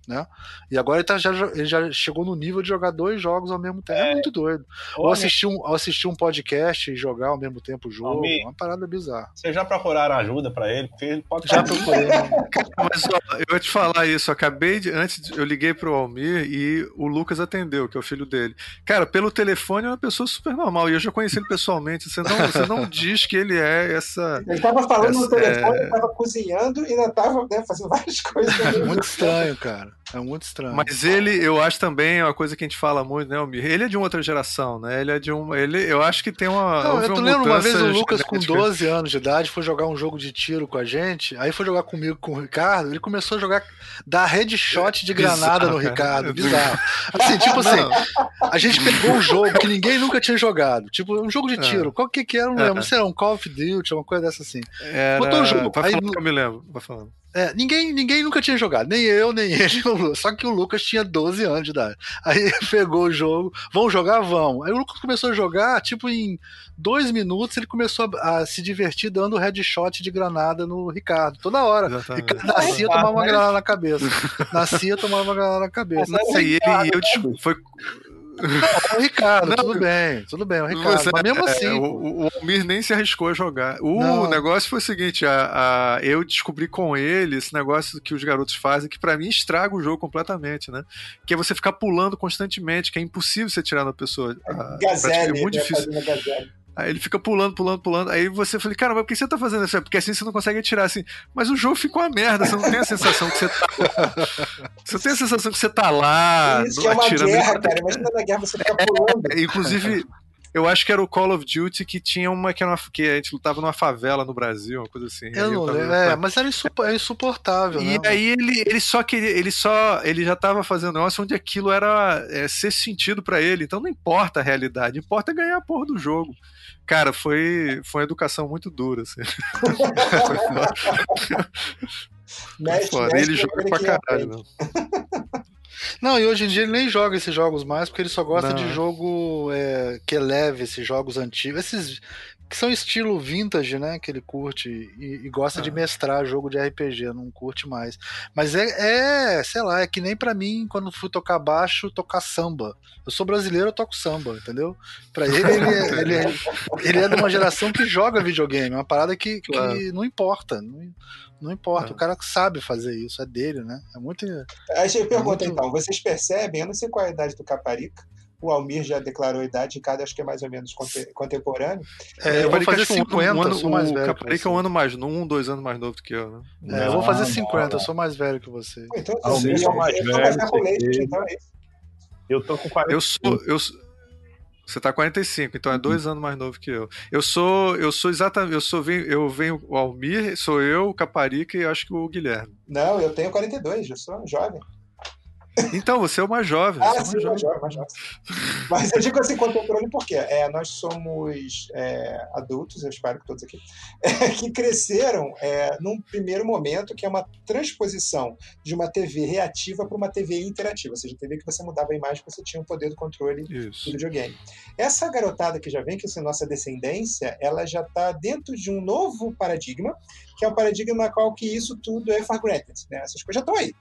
né? E agora ele, tá, já, ele já chegou no nível de jogar dois jogos ao mesmo tempo. É, é muito doido. Ou assistir, um, ou assistir um podcast e jogar ao mesmo tempo o jogo. Almir, uma parada bizarra. Vocês já procuraram ajuda para ele? Porque ele pode Já procurei. [laughs] Mas ó, eu vou te falar isso. Eu acabei de. Antes eu liguei pro Almir e o Lucas atendeu, que é o filho dele. Cara, pelo telefone é uma pessoa super normal. E eu já conheci ele pessoalmente. Você não, você não diz que ele é essa. Ele tava falando essa, no telefone, é... tava cozinhando e ainda tava né, fazendo várias coisas. Muito estranho, cara. É muito estranho. Mas ele, eu acho também, é uma coisa que a gente fala muito, né? Ele é de uma outra geração, né? Ele é de um. Ele, eu acho que tem uma. Não, eu tô lembro uma vez o Lucas com 12 anos de idade foi jogar um jogo de tiro com a gente, aí foi jogar comigo com o Ricardo, ele começou a jogar, dar headshot de granada no Ricardo. Bizarro. Assim, tipo assim, a gente pegou um jogo que ninguém nunca tinha jogado. Tipo, um jogo de é. tiro. Qual que, que era? Não lembro. Não sei, um Call of Duty, uma coisa dessa assim. Era... Botou o jogo. Vai aí, que eu me lembro. Vai falando. É, ninguém, ninguém nunca tinha jogado, nem eu, nem [laughs] ele. Só que o Lucas tinha 12 anos de idade. Aí [laughs] pegou o jogo, vão jogar? Vão. Aí o Lucas começou a jogar, tipo, em dois minutos ele começou a, a se divertir dando headshot de granada no Ricardo, toda hora. Exatamente. Ricardo nascia, tomava uma granada na cabeça. Nascia, tomava uma granada na cabeça. Nossa, e ele, eu, foi, o Ricardo, não, tudo bem, tudo bem, o Ricardo. Você, mas mesmo é, assim. o, o Almir nem se arriscou a jogar. O não. negócio foi o seguinte: a, a, eu descobri com ele esse negócio que os garotos fazem, que para mim estraga o jogo completamente, né? Que é você ficar pulando constantemente, que é impossível você tirar da pessoa. A, Gazelle, é muito né, difícil. Aí ele fica pulando, pulando, pulando. Aí você fala, cara, mas por que você tá fazendo isso? Porque assim você não consegue atirar assim. Mas o jogo ficou uma merda, você não tem a sensação que você tá. [laughs] você tem a sensação que você tá lá. Isso que é uma guerra, cara. Imagina na guerra você fica pulando. É, inclusive, eu acho que era o Call of Duty que tinha uma que, era uma, que a gente lutava numa favela no Brasil, uma coisa assim. Eu não lembro. É, mas era é insuportável. E né, aí ele, ele só queria, ele só, ele já tava fazendo um negócio onde aquilo era é, ser sentido para ele. Então não importa a realidade, importa ganhar a porra do jogo. Cara, foi, foi uma educação muito dura, assim. [laughs] Mexe, Foda. mexe ele joga pra caralho, não. [laughs] Não, e hoje em dia ele nem joga esses jogos mais, porque ele só gosta Não, de é. jogo é, que eleve esses jogos antigos. Esses que são estilo vintage, né? Que ele curte e, e gosta de Ah. mestrar jogo de RPG, não curte mais. Mas é, é, sei lá, é que nem pra mim, quando fui tocar baixo, tocar samba. Eu sou brasileiro, eu toco samba, entendeu? Pra ele, ele é, [laughs] ele é, ele é de uma geração que joga videogame, é uma parada que, que Claro. não importa. Não, não importa, É. o cara sabe fazer isso, é dele, né? É muito. Aí eu pergunto Muito- então, vocês percebem, eu não sei qual é a idade do Caparica, o Almir já declarou a idade, Ricardo acho que é mais ou menos conte- contemporâneo. É, eu vou Caparica fazer acho que um ano- 50, um ano, sou mais o velho. que Caparica é um ano mais, um, dois anos mais novo do que eu, né? É, eu vou fazer Não, 50, não. eu sou mais velho que você. Então, Almir eu, é mais velho, então é isso. Eu tô com 40. Eu sou. Eu, sou- você tá 45, então é dois anos mais novo que eu. Eu sou. Eu sou exatamente. Eu sou venho, eu venho o Almir, sou eu, o Caparica e acho que o Guilherme. Não, eu tenho 42, eu sou jovem. Então, você é o mais jovem. Ah, é o sim, mais mais jovem. mais jovem. Mas eu digo assim, contemporâneo porque é, nós somos é, adultos, eu espero que todos aqui, que cresceram é, num primeiro momento que é uma transposição de uma TV reativa para uma TV interativa, ou seja, TV que você mudava a imagem, você tinha o poder do controle do Isso. videogame. Essa garotada que já vem, que é nossa descendência, ela já está dentro de um novo paradigma, que é um paradigma qual que isso tudo é for granted, né? Essas coisas já estão aí.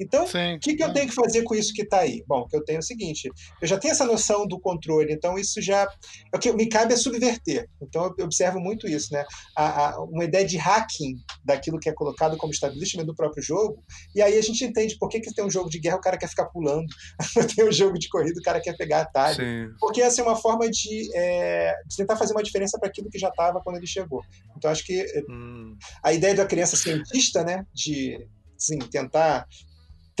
Então, Sim. o que, que eu tenho que fazer com isso que está aí? Bom, o que eu tenho é o seguinte: eu já tenho essa noção do controle, então isso já. O que me cabe é subverter. Então eu observo muito isso, né? A, a- uma ideia de hacking daquilo que é colocado como estabelecimento do próprio jogo, e aí a gente entende por que, que tem um jogo de guerra o cara quer ficar pulando, [laughs] tem um jogo de corrida o cara quer pegar atalho. Sim. Porque essa é uma forma de, é, de tentar fazer uma diferença para aquilo que já estava quando ele chegou. Então acho que Hum, a ideia da criança cientista, né, de assim, tentar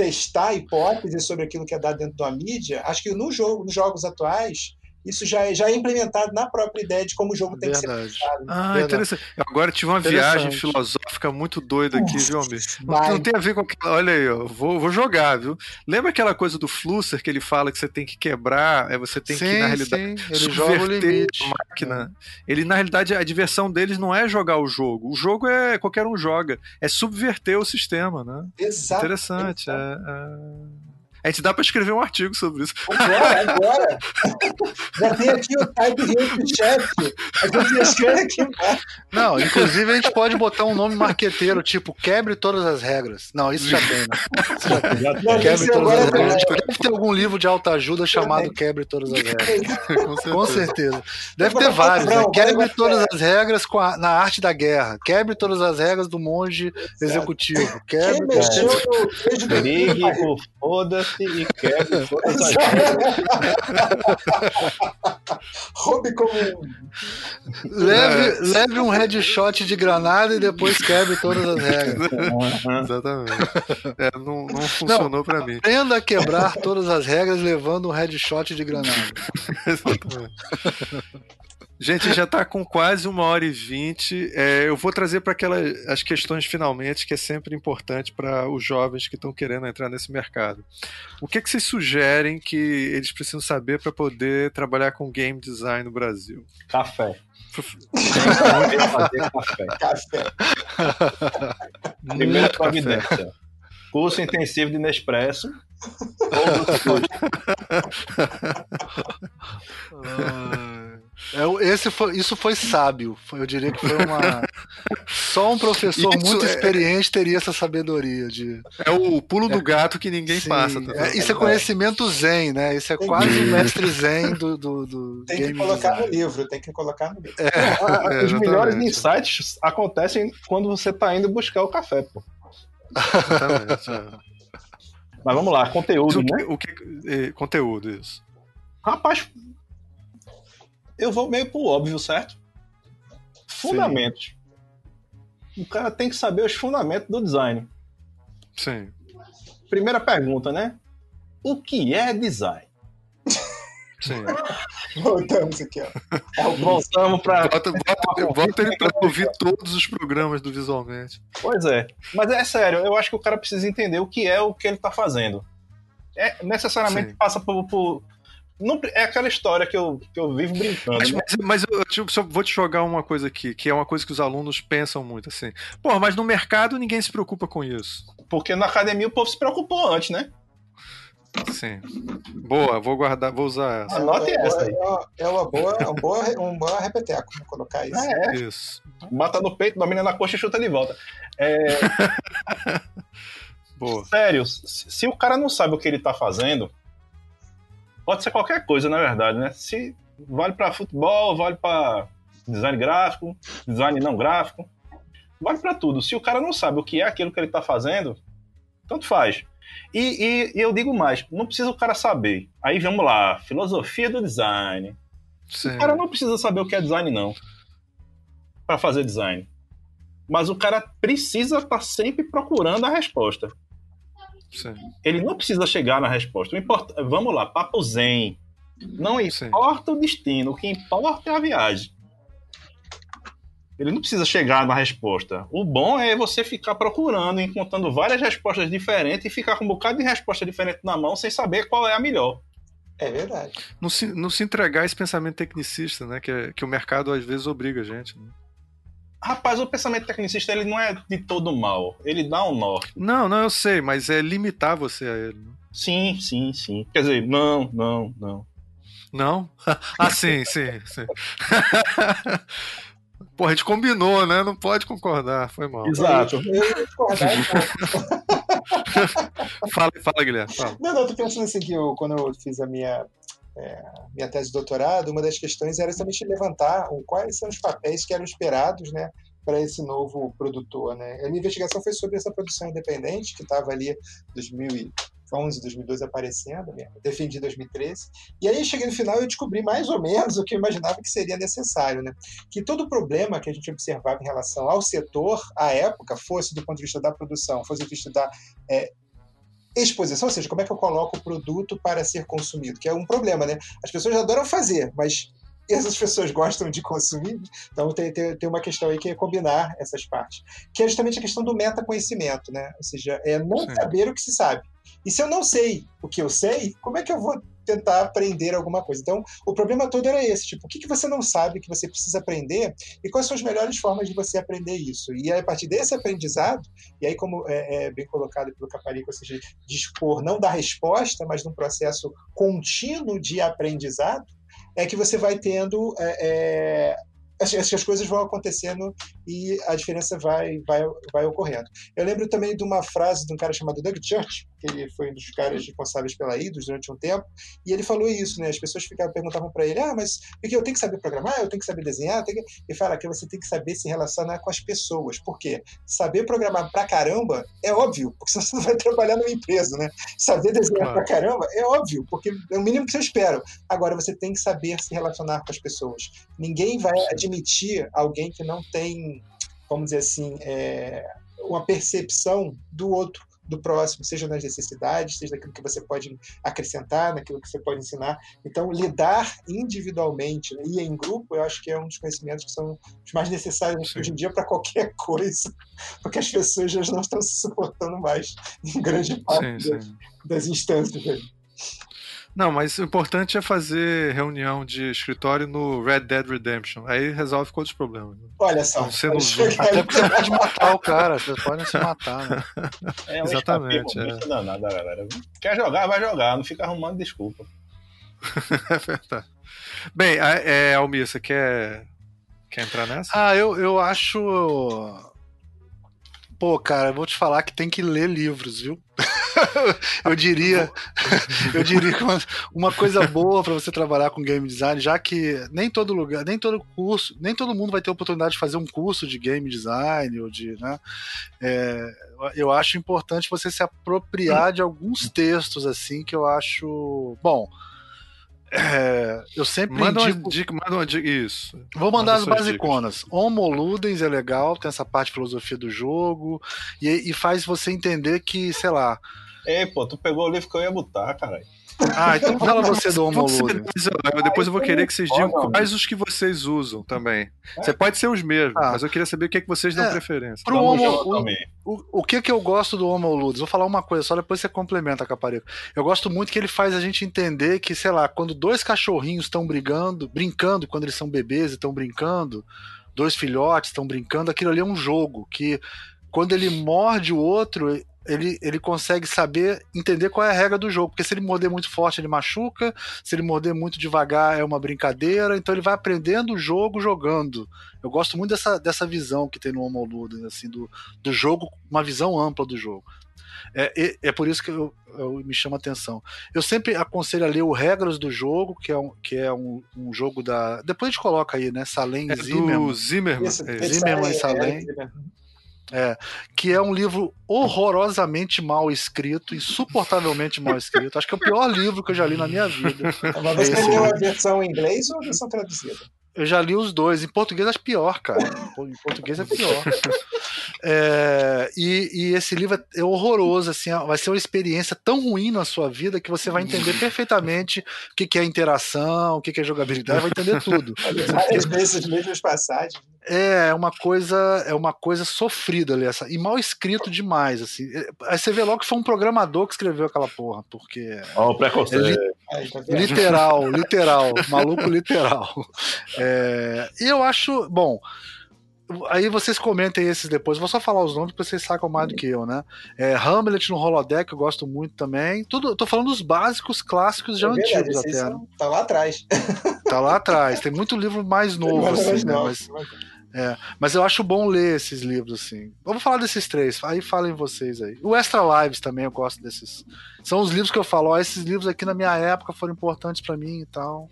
testar hipóteses sobre aquilo que é dado dentro da mídia, acho que no jogo, nos jogos atuais, isso já é, já é implementado na própria ideia de como o jogo tem que ser Verdade. pensado. Ah, Verdade. interessante. Agora tive uma viagem filosófica muito doida aqui, viu, Almir? Não, não tem a ver com aquela. Olha aí, ó, vou, vou jogar, viu? Lembra aquela coisa do Flusser que ele fala que você tem que quebrar, é você tem sim, que, na realidade, sim, ele joga o subverter a máquina. Ele, na realidade, a diversão deles não é jogar o jogo. O jogo é qualquer um joga. É subverter o sistema, né? Exato. Interessante. É, é... A gente dá pra escrever um artigo sobre isso. Agora, [laughs] agora. Já tem aqui o type hit chat. A gente escreve aqui embaixo. Não, inclusive a gente pode botar um nome marqueteiro, tipo quebre todas as regras. Não, isso já tem, né? Isso já tem. Não, Quebre todas as regras. Deve ter algum livro de autoajuda chamado Quebre Todas as Regras. Com certeza. Deve ter vários, né? Quebre todas as regras com a- na arte da guerra. Quebre todas as regras do monge executivo. Quem Quebre. mexeu no do Brigue, o foda-se e quebre todas as regras. Roube como um Leve, leve um headshot de granada e depois quebre todas as regras. [laughs] Exatamente. É, não, não funcionou pra mim. Aprenda a quebrar todas as regras levando um headshot de granada. [laughs] Exatamente. Gente, já está com quase uma hora e vinte. É, eu vou trazer para aquelas as questões finalmente, que é sempre importante para os jovens que estão querendo entrar nesse mercado. O que, que vocês sugerem que eles precisam saber para poder trabalhar com game design no Brasil? Café. Tem que fazer café. café. Café. providência. Curso intensivo de Nespresso. É, esse foi, isso foi sábio. Foi- Eu diria que foi uma. Só um professor Isso muito é- experiente teria essa sabedoria de. É o pulo do gato que ninguém Sim, passa. tá é, isso é conhecimento zen, né? Isso é Tem quase que- o mestre zen do, do, do Tem que game colocar no design. livro, tem que colocar no livro. Ah, É, Os melhores insights acontecem quando você tá indo buscar o café, pô. Exatamente, é. Mas vamos lá, conteúdo, o que, né? o que- é, conteúdo, isso. Rapaz, eu vou meio pro óbvio, certo? Fundamentos. Sim. O cara tem que saber os fundamentos do design. Sim. Primeira pergunta, né? O que é design? Sim. [laughs] [laughs] Voltamos aqui, ó. Voltamos para. Bota, bota, bota ele para ouvir todos os programas do Visualmente. Pois é. Mas é sério, eu acho que o cara precisa entender o que é o que ele está fazendo. É, necessariamente Sim. passa por, por, não, é aquela história que eu, que eu vivo brincando. Mas, né? mas, mas eu tipo, vou te jogar uma coisa aqui, que é uma coisa que os alunos pensam muito assim. Pô, mas no mercado ninguém se preocupa com isso. Porque na academia o povo se preocupou antes, né? Sim. Boa, vou guardar, vou usar essa. Anote é, essa aí. É uma boa, um boa, um boa repeteco, colocar isso. É, isso. Bata no peito, domina na coxa e chuta de volta. É... [laughs] boa. Sério, se o cara não sabe o que ele tá fazendo, pode ser qualquer coisa, na verdade, né? Se vale para futebol, vale para design gráfico, design não gráfico, vale para tudo. Se o cara não sabe o que é aquilo que ele tá fazendo, tanto faz. E, e, e, eu digo mais, não precisa o cara saber. Aí vamos lá, filosofia do design. Sim. O cara não precisa saber o que é design, não. para fazer design. Mas o cara precisa estar tá sempre procurando a resposta. Sim. Ele não precisa chegar na resposta. Importa, vamos lá, papo zen. Não importa Sim. o destino, o que importa é a viagem. Ele não precisa chegar na resposta. O bom é você ficar procurando, encontrando várias respostas diferentes e ficar com um bocado de resposta diferente na mão sem saber qual é a melhor. É verdade. Não se, não se entregar a esse pensamento tecnicista, né? Que, que o mercado às vezes obriga a gente. Né? Rapaz, o pensamento tecnicista ele não é de todo mal. Ele dá um norte. Não, não, eu sei, mas é limitar você a ele. Né? Sim, sim, sim. Quer dizer, não, não, não. Não? [laughs] ah, sim, sim, sim. [laughs] Pô, a gente combinou, né? Não pode concordar, foi mal. Exato. [laughs] fala, fala, Guilherme. Fala. Não, não, tô pensando assim que eu, quando eu fiz a minha, é, minha tese de doutorado, uma das questões era exatamente levantar quais são os papéis que eram esperados, né? para esse novo produtor, né? A minha investigação foi sobre essa produção independente que estava ali 2000 2011, 2012 aparecendo, mesmo. defendi 2013. E aí cheguei no final e descobri mais ou menos o que eu imaginava que seria necessário, né? Que todo problema que a gente observava em relação ao setor, à época, fosse do ponto de vista da produção, fosse do ponto de vista da é, exposição, ou seja, como é que eu coloco o produto para ser consumido, que é um problema, né? As pessoas adoram fazer, mas essas pessoas gostam de consumir, então tem, tem, tem, uma questão aí que é combinar essas partes, que é justamente a questão do metaconhecimento, né? Ou seja, é não Sim. saber o que se sabe. E se eu não sei o que eu sei, como é que eu vou tentar aprender alguma coisa? Então, o problema todo era esse, tipo, o que, que você não sabe que você precisa aprender e quais são as melhores formas de você aprender isso? E a partir desse aprendizado, e aí como é, é bem colocado pelo Caparico, ou seja, dispor não da resposta, mas num processo contínuo de aprendizado, é que você vai tendo é, é acho que as coisas vão acontecendo e a diferença vai, vai, vai ocorrendo. Eu lembro também de uma frase de um cara chamado Doug Church, que ele foi um dos caras responsáveis pela IDOS durante um tempo, e ele falou isso, né? As pessoas ficavam, perguntavam para ele, ah, mas porque eu tenho que saber programar, eu tenho que saber desenhar, que... ele fala que você tem que saber se relacionar com as pessoas. Por quê? Saber programar pra caramba é óbvio, porque [laughs] senão você não vai trabalhar numa empresa, né? Saber desenhar claro. pra caramba é óbvio, porque é o mínimo que você espera. Agora, você tem que saber se relacionar com as pessoas. Ninguém vai admitir alguém que não tem, vamos dizer assim, é, uma percepção do outro do próximo, seja nas necessidades, seja naquilo que você pode acrescentar, naquilo que você pode ensinar. Então, lidar individualmente né, e em grupo, eu acho que é um dos conhecimentos que são os mais necessários Sim. hoje em dia para qualquer [laughs] coisa, porque as pessoas já não estão se suportando mais em grande parte sim, das, sim. das instâncias. Não, mas o importante é fazer reunião de escritório no Red Dead Redemption. Aí resolve todos os problemas. Olha só. Você não Até porque você pode matar o cara, vocês podem se matar, né? É, Exatamente. É. Danado, galera. Quer jogar, vai jogar, não fica arrumando desculpa. [laughs] é verdade. Bem, é, Almir, você quer, quer entrar nessa? Ah, eu, eu acho Pô, cara, eu vou te falar que tem que ler livros, viu? [laughs] [laughs] eu diria, [laughs] eu diria que uma, uma coisa boa para você trabalhar com game design, já que nem todo lugar, nem todo curso, nem todo mundo vai ter oportunidade de fazer um curso de game design ou de, né? É, eu acho importante você se apropriar de alguns textos assim que eu acho, bom, É, eu sempre manda indico... uma dica, manda uma dica, isso. Vou mandar manda as basiconas. Dicas. Homo Ludens é legal, tem essa parte de filosofia do jogo e, e faz você entender que, sei lá. Ei, pô, tu pegou o livro que eu ia botar, caralho. Ah, então fala você do Homo Ludens. Depois eu vou querer que vocês digam quais os que vocês usam também. Você pode ser os mesmos, ah. mas eu queria saber o que, é que vocês dão é, preferência. Pro Homo, o, o, o que que eu gosto do Homo Ludens? Vou falar uma coisa só, depois você complementa, Caparico. Eu gosto muito que ele faz a gente entender que, sei lá, quando dois cachorrinhos estão brigando, brincando, quando eles são bebês e estão brincando, dois filhotes estão brincando, aquilo ali é um jogo que quando ele morde o outro, ele, ele consegue saber, entender qual é a regra do jogo. Porque se ele morder muito forte, ele machuca. Se ele morder muito devagar, é uma brincadeira. Então ele vai aprendendo o jogo jogando. Eu gosto muito dessa, dessa visão que tem no Homo Ludens, assim, do, do jogo, uma visão ampla do jogo. É, é, é por isso que eu, eu, me chama a atenção. Eu sempre aconselho a ler o Regras do Jogo, que é um, que é um, um jogo da. Depois a gente coloca aí, né? Salem é Zimmerman. Zimmerman. Zimmerman e Salem. É, é, que é um livro horrorosamente mal escrito, insuportavelmente mal escrito. Acho que é o pior livro que eu já li na minha vida. Mas você leu a versão em inglês ou a versão traduzida? Eu já li os dois. Em português acho pior, cara. Em português é pior. [laughs] É, e, e, esse livro é horroroso, assim, vai ser uma experiência tão ruim na sua vida que você vai entender perfeitamente o que, que é interação, o que, que é jogabilidade, vai entender tudo. [laughs] Várias vezes as mesmas passagens. É, é uma coisa, é uma coisa sofrida ali, essa, e mal escrito demais, assim. Aí você vê logo que foi um programador que escreveu aquela porra, porque. Ó, oh, preconceito. É, tá literal, literal, maluco literal. É, e eu acho, bom, aí vocês comentem esses depois. Vou só falar os nomes porque vocês sacam mais do que eu, né? É, Hamlet no Holodeck eu gosto muito também. Tudo, tô falando dos básicos clássicos já é antigos até. Né? Tá lá atrás. Tá lá atrás. Tem muito livro mais novo, assim, né? Mas, é, mas eu acho bom ler esses livros, assim. Vamos falar desses três, aí falem vocês aí. O Extra Lives também eu gosto desses. São os livros que eu falo, ó, esses livros aqui na minha época foram importantes para mim e tal.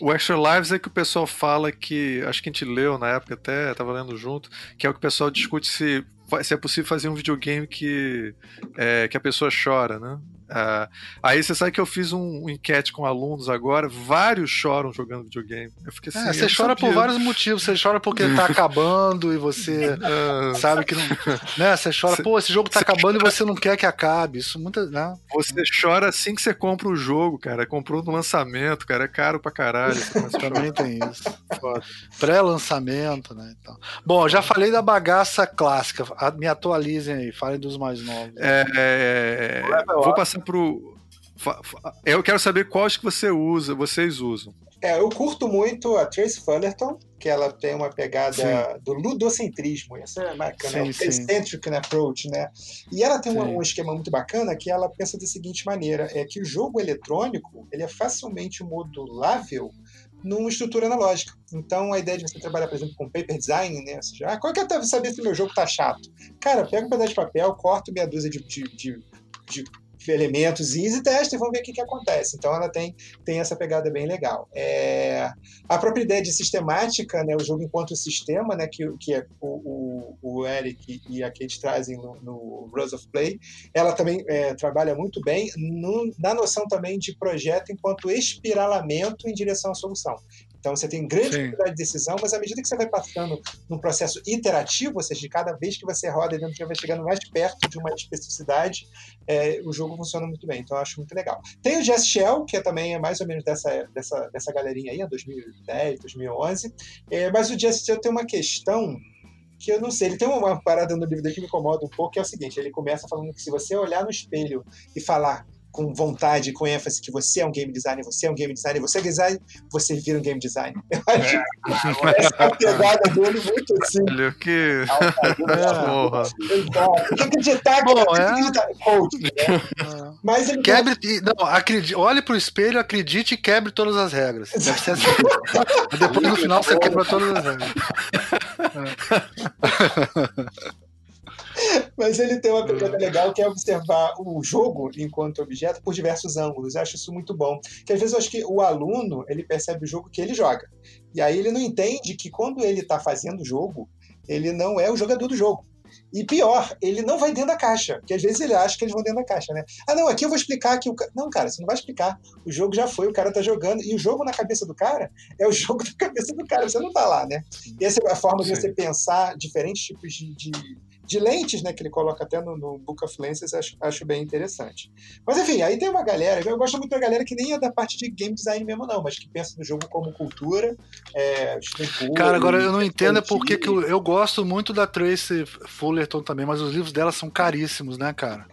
O Extra Lives é que o pessoal fala que, acho que a gente leu na época até, tava lendo junto, que é o que o pessoal discute se, se é possível fazer um videogame que, é, que a pessoa chora, né? Uh, aí você sabe que eu fiz um, um, enquete com alunos agora, vários choram jogando videogame. Eu fiquei assim. É, você chora sabia. por vários motivos. Você chora porque ele tá [laughs] acabando e você uh, sabe que não. Né? Você chora, pô, esse jogo tá acabando chora... e você não quer que acabe. Isso muita. Né? Você chora assim que você compra o jogo, cara. Comprou no lançamento, cara. É caro pra caralho. Também tem isso. Pré-lançamento, né? Então. Bom, já falei da bagaça clássica. Me atualizem aí, falem dos mais novos. É, é, é vou passar pro. Eu quero saber quais que você usa, vocês usam. É, eu curto muito a Trace Fullerton, que ela tem uma pegada sim. do ludocentrismo, isso é bacana, sim, é o eccentric approach, né? E ela tem um, um, esquema muito bacana que ela pensa da seguinte maneira, é que o jogo eletrônico, ele é facilmente modulável numa estrutura analógica. Então, a ideia de você trabalhar, por exemplo, com paper design, né? Ou seja, ah, qual que é saber se o meu jogo tá chato? Cara, pega um pedaço de papel, corta meia dúzia de, de, de, de elementos easy testa e vamos ver o que, que acontece. Então ela tem, tem essa pegada bem legal. É, a própria ideia de sistemática, né, o jogo enquanto sistema, né, que, que é o, o, o Eric e a Kate trazem no, no Rules of Play, ela também é, trabalha muito bem no, na noção também de projeto enquanto espiralamento em direção à solução. Então você tem grande dificuldade de decisão, mas à medida que você vai passando num processo iterativo, ou seja, de cada vez que você roda dentro, você vai chegando mais perto de uma especificidade, é, o jogo funciona muito bem. Então eu acho muito legal. Tem o Jazz Shell, que é também é mais ou menos dessa, dessa, dessa galerinha aí, 2010, 2011. É, mas o Jazz Shell tem uma questão que eu não sei, ele tem uma parada no livro dele que me incomoda um pouco, que é o seguinte, ele começa falando que se você olhar no espelho e falar com vontade, com ênfase que você é um game designer, você é um game designer, você é design, você vira um game designer. Eu acho é. essa é a pegada dele muito assim. Olha, que. Porra. Tem que acreditar que Bom, é... acreditar. Coach, né? Mas ele quebre. Não, acredite, olhe pro espelho, acredite e quebre todas as regras. Deve ser assim. Depois no final você quebra todas as regras. É. Mas ele tem uma pegada legal que é observar o jogo enquanto objeto por diversos ângulos. Eu acho isso muito bom. Que às vezes eu acho que o aluno ele percebe o jogo que ele joga. E aí ele não entende que quando ele está fazendo o jogo, ele não é o jogador do jogo. E pior, ele não vai dentro da caixa, porque às vezes ele acha que eles vão dentro da caixa, né? Ah, não, aqui eu vou explicar que o Não, cara, você não vai explicar. O jogo já foi, o cara tá jogando, e o jogo na cabeça do cara é o [laughs] jogo na cabeça do cara, você não tá lá, né? E essa é a forma Sim. de você pensar diferentes tipos de, de de lentes, né, que ele coloca até no, no Book of Lenses, acho, acho, bem interessante. Mas enfim, aí tem uma galera, eu gosto muito da galera que nem é da parte de game design mesmo, não, mas que pensa no jogo como cultura. É, Cara, agora eu não entendo é porque que eu, eu gosto muito da Tracy Fullerton também, mas os livros dela são caríssimos, né, cara?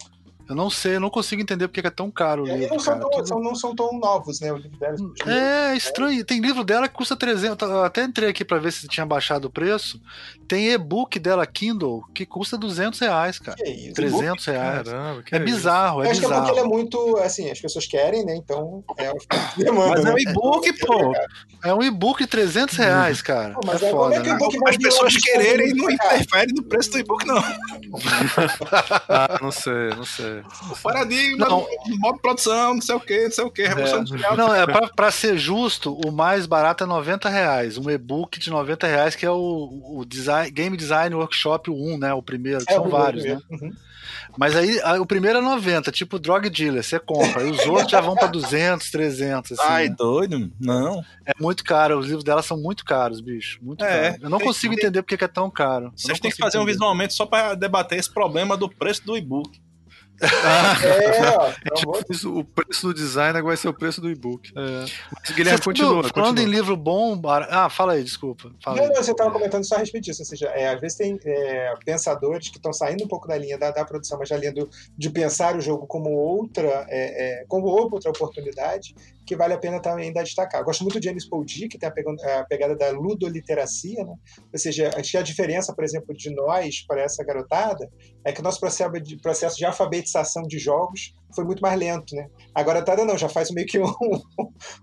Eu não sei, eu não consigo entender porque é tão caro o é, livro. Não são, tão, são, não são tão novos, né? O livro dela. É, estranho. Tem livro dela que custa 300. Eu até entrei aqui para ver se tinha baixado o preço. Tem e-book dela, Kindle, que custa 200 reais, cara. Que isso? 300 reais. Caramba, é, é bizarro, é acho bizarro. Acho que é porque ele é muito, assim, as pessoas querem, né? Então é o demanda. Mas é um né? e-book, pô. É um e-book de 300 reais, cara. Pô, mas é, é foda, é né? As pessoas quererem não interfere no preço do e-book, não. [laughs] ah, não sei, não sei. Paradigma, não. modo produção, não sei o que, não sei o que, revolução é. industrial. Não, é pra, pra, ser justo, o mais barato é 90 reais. Um e-book de 90 reais, que é o, o design, Game Design Workshop 1, né? O primeiro, é, são vários, né? Uhum. Mas aí a, o primeiro é 90, tipo drug dealer, você compra. E os outros já vão para 200, 300. Assim, Ai, né? doido? Não. É muito caro, os livros dela são muito caros, bicho. Muito é, caro. Eu não consigo entender porque é tão caro. Vocês têm que fazer entender. um visualmente só para debater esse problema do preço do e-book. É, ó, é [laughs] tipo, o preço do design vai ser o preço do e-book. É. Mas, Guilherme, você, continua. Falando continua. em livro bom. Ah, fala aí, desculpa. Fala não, aí. não, você estava comentando só a respeito disso. Ou seja, é, às vezes tem é, pensadores que estão saindo um pouco da linha da, da, produção, mas já linha do, de pensar o jogo como outra, é, é como outra oportunidade, que vale a pena também ainda destacar. Eu gosto muito de James Paul que tem a pegada, da ludoliteracia, né? ou seja, acho que a diferença, por exemplo, de nós para essa garotada é que o nosso processo de, alfabetização de jogos foi muito mais lento, né? A garotada não, já faz meio que [laughs] um,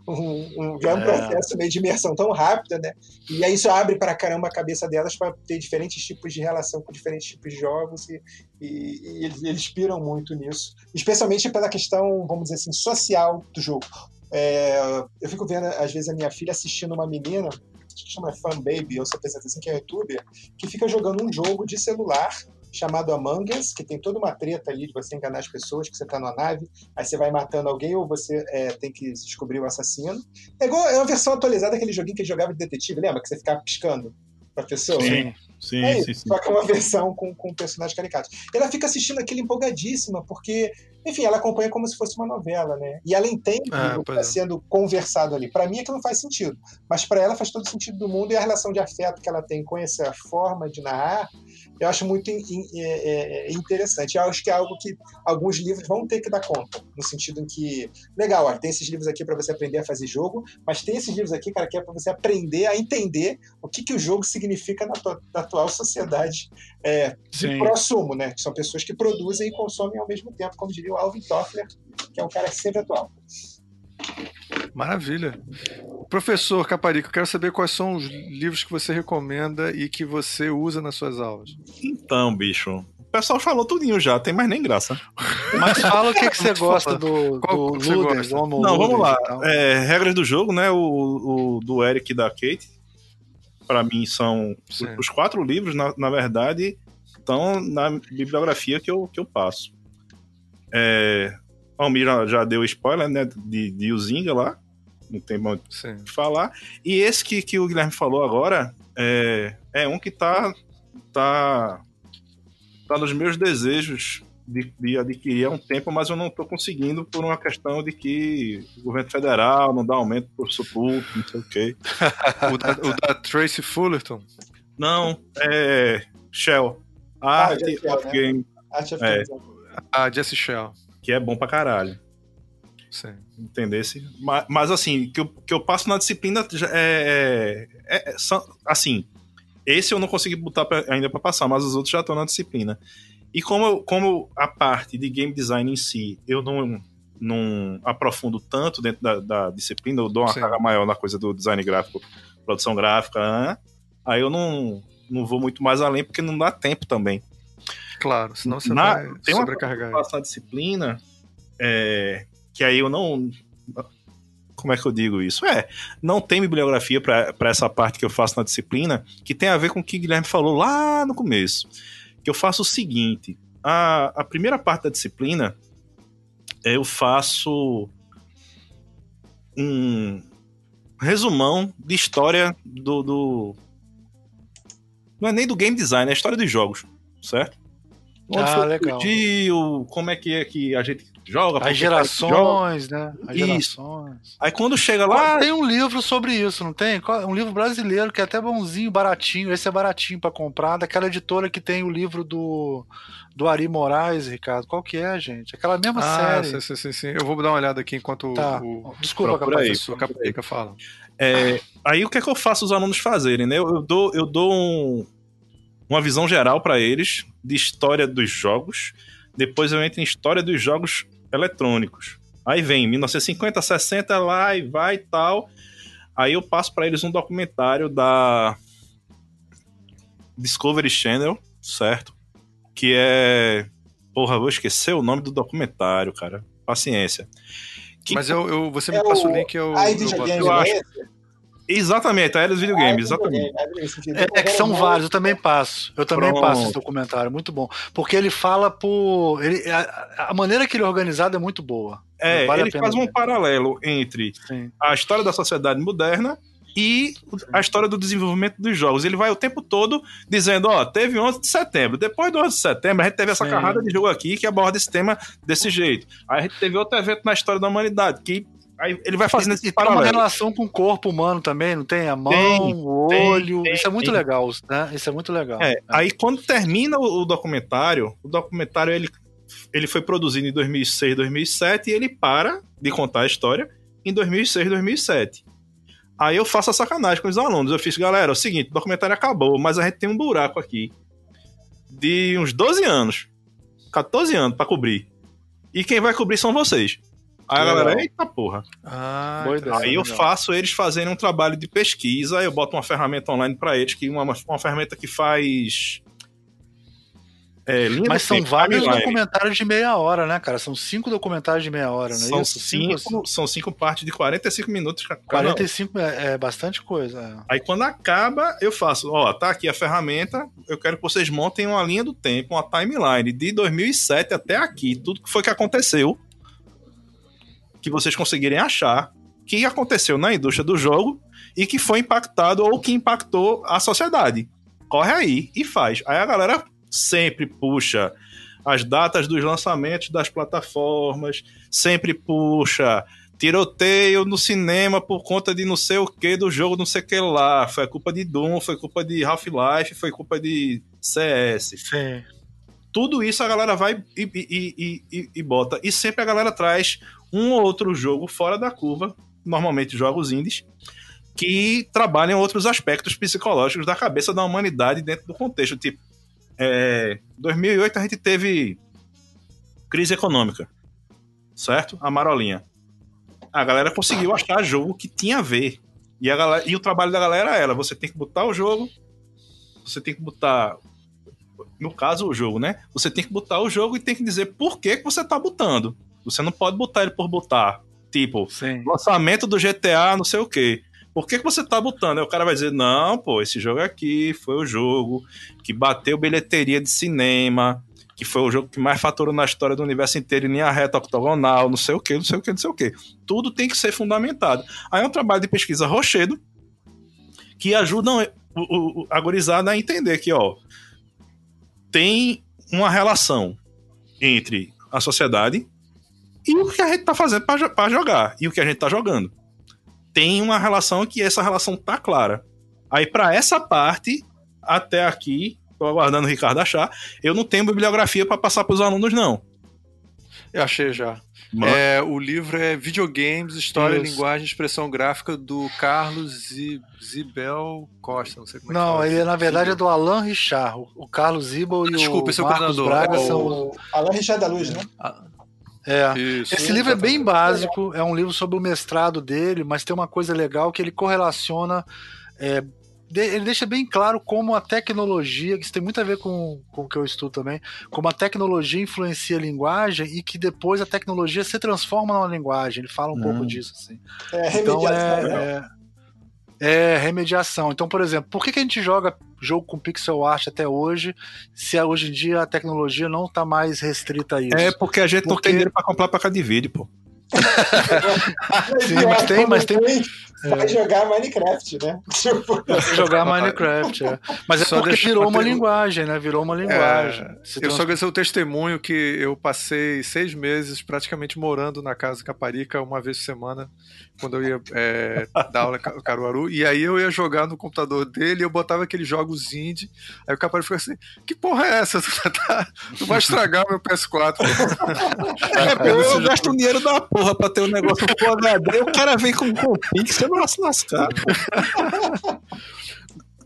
um, um já é um é. processo meio de imersão tão rápida, né? E aí isso abre para caramba a cabeça delas para ter diferentes tipos de relação com diferentes tipos de jogos e, e, e eles, eles inspiram muito nisso, especialmente pela questão, vamos dizer assim, social do jogo. É, eu fico vendo, às vezes, a minha filha assistindo uma menina, que chama Fan Baby, ou se apresenta assim, que é youtuber, que fica jogando um jogo de celular chamado Among Us, que tem toda uma treta ali de você enganar as pessoas, que você tá numa nave, aí você vai matando alguém ou você é, tem que descobrir o assassino. É, igual, é uma versão atualizada daquele joguinho que jogava de detetive, lembra? Que você ficava piscando pra pessoa? Sim. Sim, é sim, sim. Só que é uma [laughs] versão com, com personagens caricatos. Ela fica assistindo aquilo empolgadíssima, porque, enfim, ela acompanha como se fosse uma novela, né? E ela entende ah, o que está é. sendo conversado ali. Para mim aquilo não faz sentido, mas para ela faz todo sentido do mundo e a relação de afeto que ela tem com essa forma de narrar eu acho muito in, in, é, é, interessante. Eu acho que é algo que alguns livros vão ter que dar conta, no sentido em que, legal, olha, tem esses livros aqui para você aprender a fazer jogo, mas tem esses livros aqui, cara, que é para você aprender a entender o que, que o jogo significa na, tua, na atual sociedade é, de prosumo, né? Que são pessoas que produzem e consomem ao mesmo tempo, como diria o Alvin Toffler, que é um cara sempre atual. Maravilha. Professor Caparico, eu quero saber quais são os livros que você recomenda e que você usa nas suas aulas. Então, bicho, o pessoal falou tudinho já, tem mais nem graça. Mas [laughs] fala o que, que [laughs] você gosta do, Qual do Luder, Não, vamos lá. É, regras do jogo, né? O, o, do Eric e da Kate. Para mim, são os, os quatro livros, na, na verdade, estão na bibliografia que eu, que eu passo. É, Almir já, já deu spoiler, né? De, de Uzinga lá. Não tem muito o que falar. E esse que, que o Guilherme falou agora é, é um que tá, tá, tá nos meus desejos de, de, adquirir há um tempo, mas eu não estou conseguindo por uma questão de que o governo federal não dá aumento por público, não sei o quê. [laughs] o, da, o da Tracy Fullerton? Não, é Shell. Art ah, of né? Game. Art of é. Game. Ah, Jesse Shell que é bom pra caralho. Sim. Entendesse? Mas, mas, assim, que eu, que eu passo na disciplina é, é, é, assim, esse eu não consegui botar pra, ainda para passar, mas os outros já estão na disciplina. E como, como a parte de game design em si, eu não, não aprofundo tanto dentro da, da disciplina, eu dou uma Sim. carga maior na coisa do design gráfico, produção gráfica, né? aí eu não, não vou muito mais além, porque não dá tempo também. Claro, senão você Na, vai tem sobrecarregar. Uma disciplina é, que aí eu não... Como é que eu digo isso? É, não tem bibliografia para essa parte que eu faço na disciplina que tem a ver com o que o Guilherme falou lá no começo que eu faço o seguinte: a, a primeira parte da disciplina eu faço um resumão de história do, do, Não é nem do game design, é a história dos jogos, certo? Onde ah, legal. Surgiu, como é que é que a gente joga. As gerações, joga. né? As isso. gerações. Aí quando chega lá. Tem um livro sobre isso, não tem? Um livro brasileiro que é até bonzinho, baratinho. Esse é baratinho para comprar, daquela editora que tem o livro do, do Ari Moraes, Ricardo. Qual que é, gente? Aquela mesma ah, série. Sim, sim, sim. Eu vou dar uma olhada aqui enquanto tá. o. Desculpa, sua caparica fala. É, aí o que é que eu faço os alunos fazerem, né? Eu, eu dou, eu dou um, uma visão geral para eles de história dos jogos. Depois eu entro em história dos jogos eletrônicos. Aí vem 1950, 60 lá e vai e tal. Aí eu passo para eles um documentário da Discovery Channel, certo? Que é. Porra, vou esquecer o nome do documentário, cara. Paciência. Que... Mas eu, eu, você me é passa o, link, eu. eu, eu, eu acho. Exatamente, a Era dos Videogames, exatamente. É, é, que são vários, eu também passo. Eu também Pronto. passo esse documentário, muito bom. Porque ele fala por. Ele, a, a maneira que ele é organizado é muito boa. É, vale ele faz um ver. paralelo entre Sim. a história da sociedade moderna e a história do desenvolvimento dos jogos. Ele vai o tempo todo dizendo, ó, teve 11 de setembro. Depois do 11 de setembro, a gente teve essa Sim. carrada de jogo aqui que aborda esse tema desse jeito. Aí a gente teve outro evento na história da humanidade que Aí ele vai fazendo esse paralelo. Tem uma relação com o corpo humano também, não tem? A mão, tem, o olho. Tem, isso é muito legal, né? Isso é muito legal. É, Aí quando termina o, documentário, o documentário ele, ele foi produzido em 2006, 2007 e ele para de contar a história em 2006, 2007. Aí eu faço a sacanagem com os alunos. Eu fiz, galera, é o seguinte, o documentário acabou, mas a gente tem um buraco aqui de uns 12 anos, 14 anos para cobrir. E quem vai cobrir são vocês. Aí a galera, eita porra. Ah, aí eu faço eles fazerem um trabalho de pesquisa, eu boto uma ferramenta online para eles, que uma, uma ferramenta que faz. É, Mas são tempo, vários documentários de meia hora, né, cara? São cinco documentários de meia hora, não é são isso? Cinco, cinco, são cinco partes de 45 minutos. 45 é, é bastante coisa. É. Aí quando acaba, eu faço, ó, tá aqui a ferramenta, eu quero que vocês montem uma linha do tempo, uma timeline de 2007 até aqui, tudo que foi que aconteceu que vocês conseguirem achar que aconteceu na indústria do jogo e que foi impactado ou que impactou a sociedade. Corre aí e faz. Aí a galera sempre puxa as datas dos lançamentos das plataformas, sempre puxa tiroteio no cinema por conta de não sei o que do jogo, não sei o que lá. Foi culpa de Doom, foi culpa de Half-Life, foi culpa de CS. Sim. Tudo isso a galera vai e, e, e, e, bota. E sempre a galera traz um ou outro jogo fora da curva, normalmente jogos indies, que trabalham outros aspectos psicológicos da cabeça da humanidade dentro do contexto. Tipo, é, 2008 a gente teve crise econômica, certo? A marolinha. A galera conseguiu achar jogo que tinha a ver. E, a galera, e o trabalho da galera era: você tem que botar o jogo, você tem que botar. No caso, o jogo, né? Você tem que botar o jogo e tem que dizer por que, que você tá botando. Você não pode botar ele por botar. Tipo, Sim. lançamento do GTA, não sei o quê. Por que, que você tá botando? Aí o cara vai dizer: não, pô, esse jogo aqui foi o jogo que bateu bilheteria de cinema, que foi o jogo que mais faturou na história do universo inteiro em linha reta octogonal, não sei o que, não sei o que, não sei o que. Tudo tem que ser fundamentado. Aí é um trabalho de pesquisa rochedo que ajudam o, o, a gorizada a entender que, ó, tem uma relação entre a sociedade e o que a gente tá fazendo para jogar e o que a gente tá jogando. Tem uma relação que essa relação tá clara. Aí para essa parte, até aqui, tô aguardando o Ricardo achar, eu não tenho bibliografia para passar para os alunos não. Eu achei já. É, o livro é Videogames, História, Isso. Linguagem e Expressão Gráfica do Carlos Zibel Costa. Não sei como é Não, fala. ele na verdade é do Alain Richard. O Carlos Zibel e Desculpa, o Marcos Braga é o... são. Alain Richard da Luz, né? Ah. É. Isso. Esse livro é bem básico, é um livro sobre o mestrado dele, mas tem uma coisa legal que ele correlaciona. É, ele deixa bem claro como a tecnologia, que isso tem muito a ver com, com o que eu estudo também, como a tecnologia influencia a linguagem e que depois a tecnologia se transforma numa linguagem. Ele fala um hum. pouco disso, assim. É, então, é, é, É, remediação. Então, por exemplo, por que, que a gente joga jogo com pixel art até hoje, se hoje em dia a tecnologia não está mais restrita a isso? É porque a gente porque... não tem dinheiro para comprar placa de vídeo, pô. [laughs] Sim, mas tem, mas tem. Vai é. jogar Minecraft, né? [laughs] Vai jogar Minecraft, é. Mas é só porque virou uma linguagem, né? Virou uma linguagem. É, eu só quero o testemunho que eu passei seis meses praticamente morando na casa Caparica uma vez por semana, quando eu ia é, [laughs] dar aula em Caruaru, e aí eu ia jogar no computador dele e eu botava aqueles jogos indie, aí o Caparica ficou assim, que porra é essa? [laughs] Tu, tá, tu vai estragar meu PS4. é, eu, eu gasto dinheiro da porra pra ter um negócio HD, o cara vem com, com pixel, vai se lascar.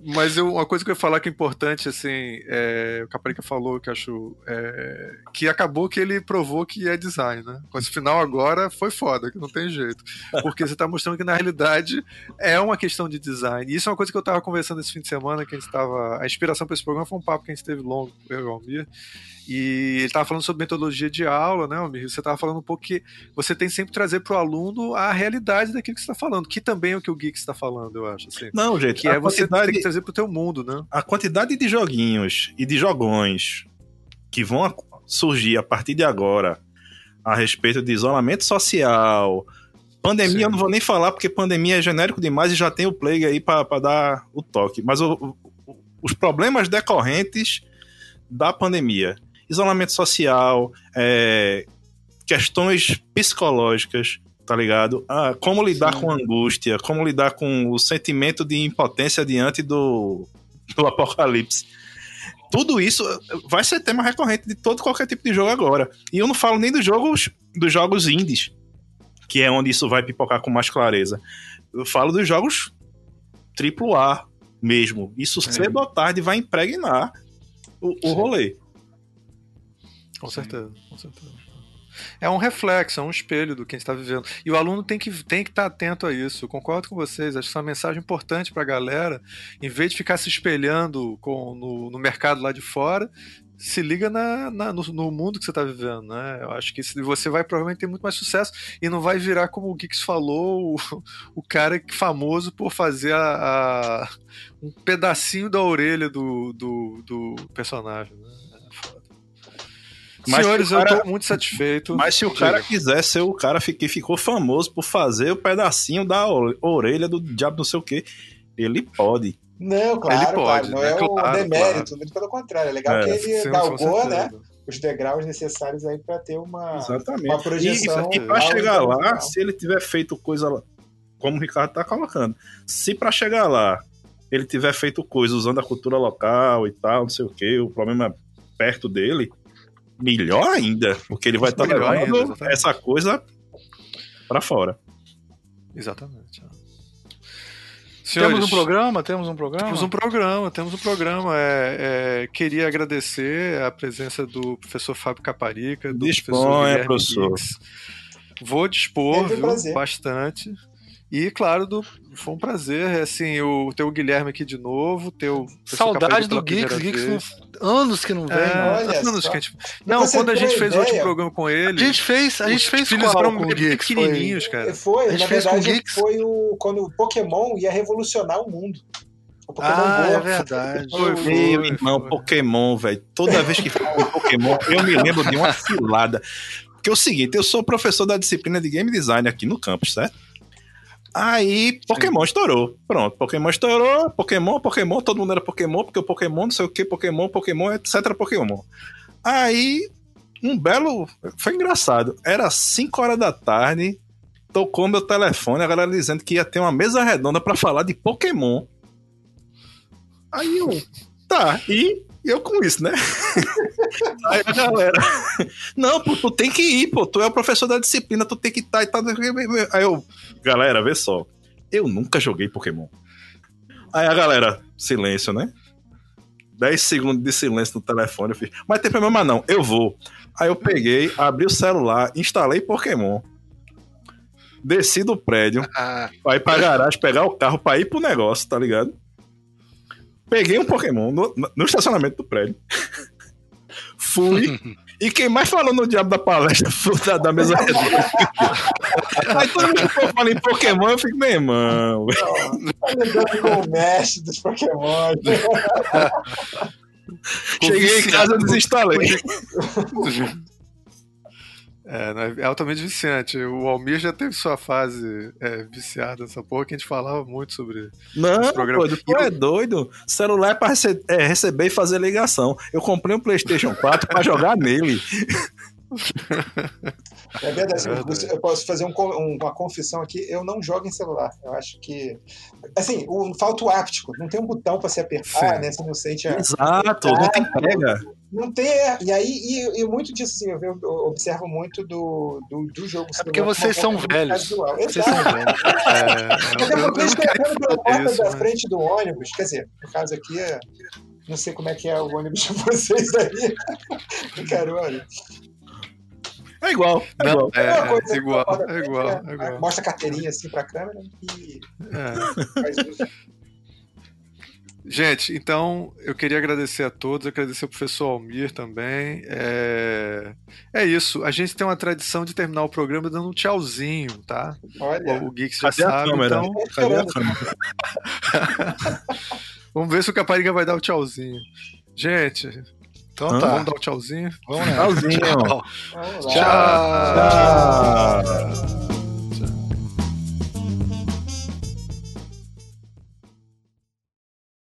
Mas eu, uma coisa que eu ia falar que é importante, assim, é, o Caparica falou que acho é, que acabou que ele provou que é design, né? Com esse final agora foi foda, que não tem jeito. Porque você está mostrando que na realidade é uma questão de design. E isso é uma coisa que eu estava conversando esse fim de semana, que a gente estava. A inspiração para esse programa foi um papo que a gente teve longo, eu e o Almir. E ele estava falando sobre metodologia de aula, né, Almir? Você estava falando um pouco que você tem sempre que trazer para o aluno a realidade daquilo que você está falando, que também é o que o Geek está falando, eu acho. Assim. Não, gente. Que é você tem que trazer para o teu mundo, né? A quantidade de joguinhos e de jogões que vão surgir a partir de agora a respeito de isolamento social, Pandemia Sim. eu não vou nem falar, porque pandemia é genérico demais e já tem o Plague aí para dar o toque. Mas o, o, os problemas decorrentes da pandemia isolamento social, é, questões psicológicas, tá ligado? Ah, como lidar Sim. com angústia, como lidar com o sentimento de impotência diante do, do apocalipse. Tudo isso vai ser tema recorrente de todo qualquer tipo de jogo agora. E eu não falo nem dos jogos dos jogos indies, que é onde isso vai pipocar com mais clareza. Eu falo dos jogos AAA mesmo. Isso é. cedo ou tarde vai impregnar o, o rolê. Com certeza, com certeza. É um reflexo, é um espelho do que a gente está vivendo. E o aluno tem que tem que estar tá atento a isso. Eu concordo com vocês. Acho que isso é uma mensagem importante para a galera. Em vez de ficar se espelhando com, no, no mercado lá de fora, se liga na, na no, no, mundo que você está vivendo, né? Eu acho que você vai provavelmente ter muito mais sucesso e não vai virar como o Geeks falou, o, [laughs] o cara famoso por fazer a, a, um pedacinho da orelha do, do, do personagem, né? Mas Senhores, cara, eu tô muito satisfeito. Mas se o cara quiser ser o cara que ficou famoso por fazer o pedacinho da orelha do diabo não sei o que, ele pode. Não, claro, ele pode, não né? é claro, o demérito, claro. muito pelo contrário. É legal é, que ele galgou, né? Os degraus necessários aí para ter uma, Exatamente. uma projeção. E, e para chegar lá, se ele tiver feito coisa como o Ricardo tá colocando, se para chegar lá ele tiver feito coisa usando a cultura local e tal, não sei o que, o problema é perto dele, melhor ainda, porque ele vai estar tá levando ainda, essa coisa para fora. Exatamente. Senhores, temos um programa? Temos um programa? Temos um programa, temos um programa. É, é, queria agradecer a presença do professor Fábio Caparica, do Disponha, professor. professor. Vou dispor viu, bastante. E, claro, do, foi um prazer, assim, o ter o Guilherme aqui de novo, ter o... Saudade do Geeks, Geeks anos que não vem. É, anos que a gente... Não, quando a gente fez ideia. o último programa com ele... A gente fez, a gente fez filhos eram com Geeks, pequenininhos, foi, cara. Foi, a gente na fez verdade, com Geeks. foi o, quando o Pokémon ia revolucionar o mundo. O Pokémon ah, Go. é verdade. Foi, foi, Meu irmão, foi. Pokémon, velho. Toda vez que falo Pokémon, eu me lembro de uma cilada. Porque é o seguinte, eu sou professor da disciplina de Game Design aqui no campus, certo? Aí Pokémon Sim. estourou. Pronto, Pokémon estourou, Pokémon, Pokémon, todo mundo era Pokémon, porque o Pokémon, não sei o que, Pokémon, Pokémon, etc. Pokémon. Aí, um belo. Foi engraçado. Era 5 horas da tarde, tocou meu telefone, a galera dizendo que ia ter uma mesa redonda para falar de Pokémon. Aí eu. Tá, e eu com isso, né? [laughs] Aí a galera. Não, pô, tu tem que ir, pô. Tu é o professor da disciplina, tu tem que estar tá, e tal. Aí eu, galera, vê só. Eu nunca joguei Pokémon. Aí a galera, silêncio, né? 10 segundos de silêncio no telefone. Eu fiz, mas tem problema não, eu vou. Aí eu peguei, abri o celular, instalei Pokémon. Desci do prédio, ah. aí pra garagem, pegar o carro pra ir pro negócio, tá ligado? Peguei um Pokémon no, no estacionamento do prédio. [laughs] Fui E quem mais falou no diabo da palestra foi da, da mesa redonda. [laughs] Aí todo mundo que fala em Pokémon, eu fico, meu irmão. Tá com o mestre dos Pokémon. Cheguei em casa, e desinstalei. É, né, é altamente viciante. O Almir já teve sua fase é, viciada nessa porra que a gente falava muito sobre Não, doido, tu é doido. Celular é pra rece é, receber e fazer ligação. Eu comprei um PlayStation 4 pra jogar nele. [laughs] É verdade, é eu posso fazer um, um, uma confissão aqui. Eu não jogo em celular. Eu acho que. Assim, o, falta o áptico. Não tem um botão para se apertar, Sim. né? Você não sente a. Exato, não tem pega. Não tem. É, e aí, e, e, muito disso, assim, eu, eu observo muito do, do, do jogo. É porque vocês são velhos. Vocês são velhos. [laughs] É, porque eu estou entrando pela porta da frente do ônibus. Quer dizer, no caso aqui, não sei como é que é o ônibus de [laughs] vocês aí. Caramba. É igual. É, Não, é, é, coisa, é, igual, é, igual, é, igual. Mostra a carteirinha assim pra câmera e é. faz uso. Gente, então eu queria agradecer a todos, agradecer ao professor Almir também. É... é isso. A gente tem uma tradição de terminar o programa dando um tchauzinho, tá? Olha. O, o Geeks já Cadê sabe. Então... Cadê a câmera? [laughs] Vamos ver se o Capariga vai dar o tchauzinho. Gente, então Hã? tá, vamos dar o um tchauzinho? Vamos, né? Tchauzinho. Tchau. Tchau. Tchau. Tchau.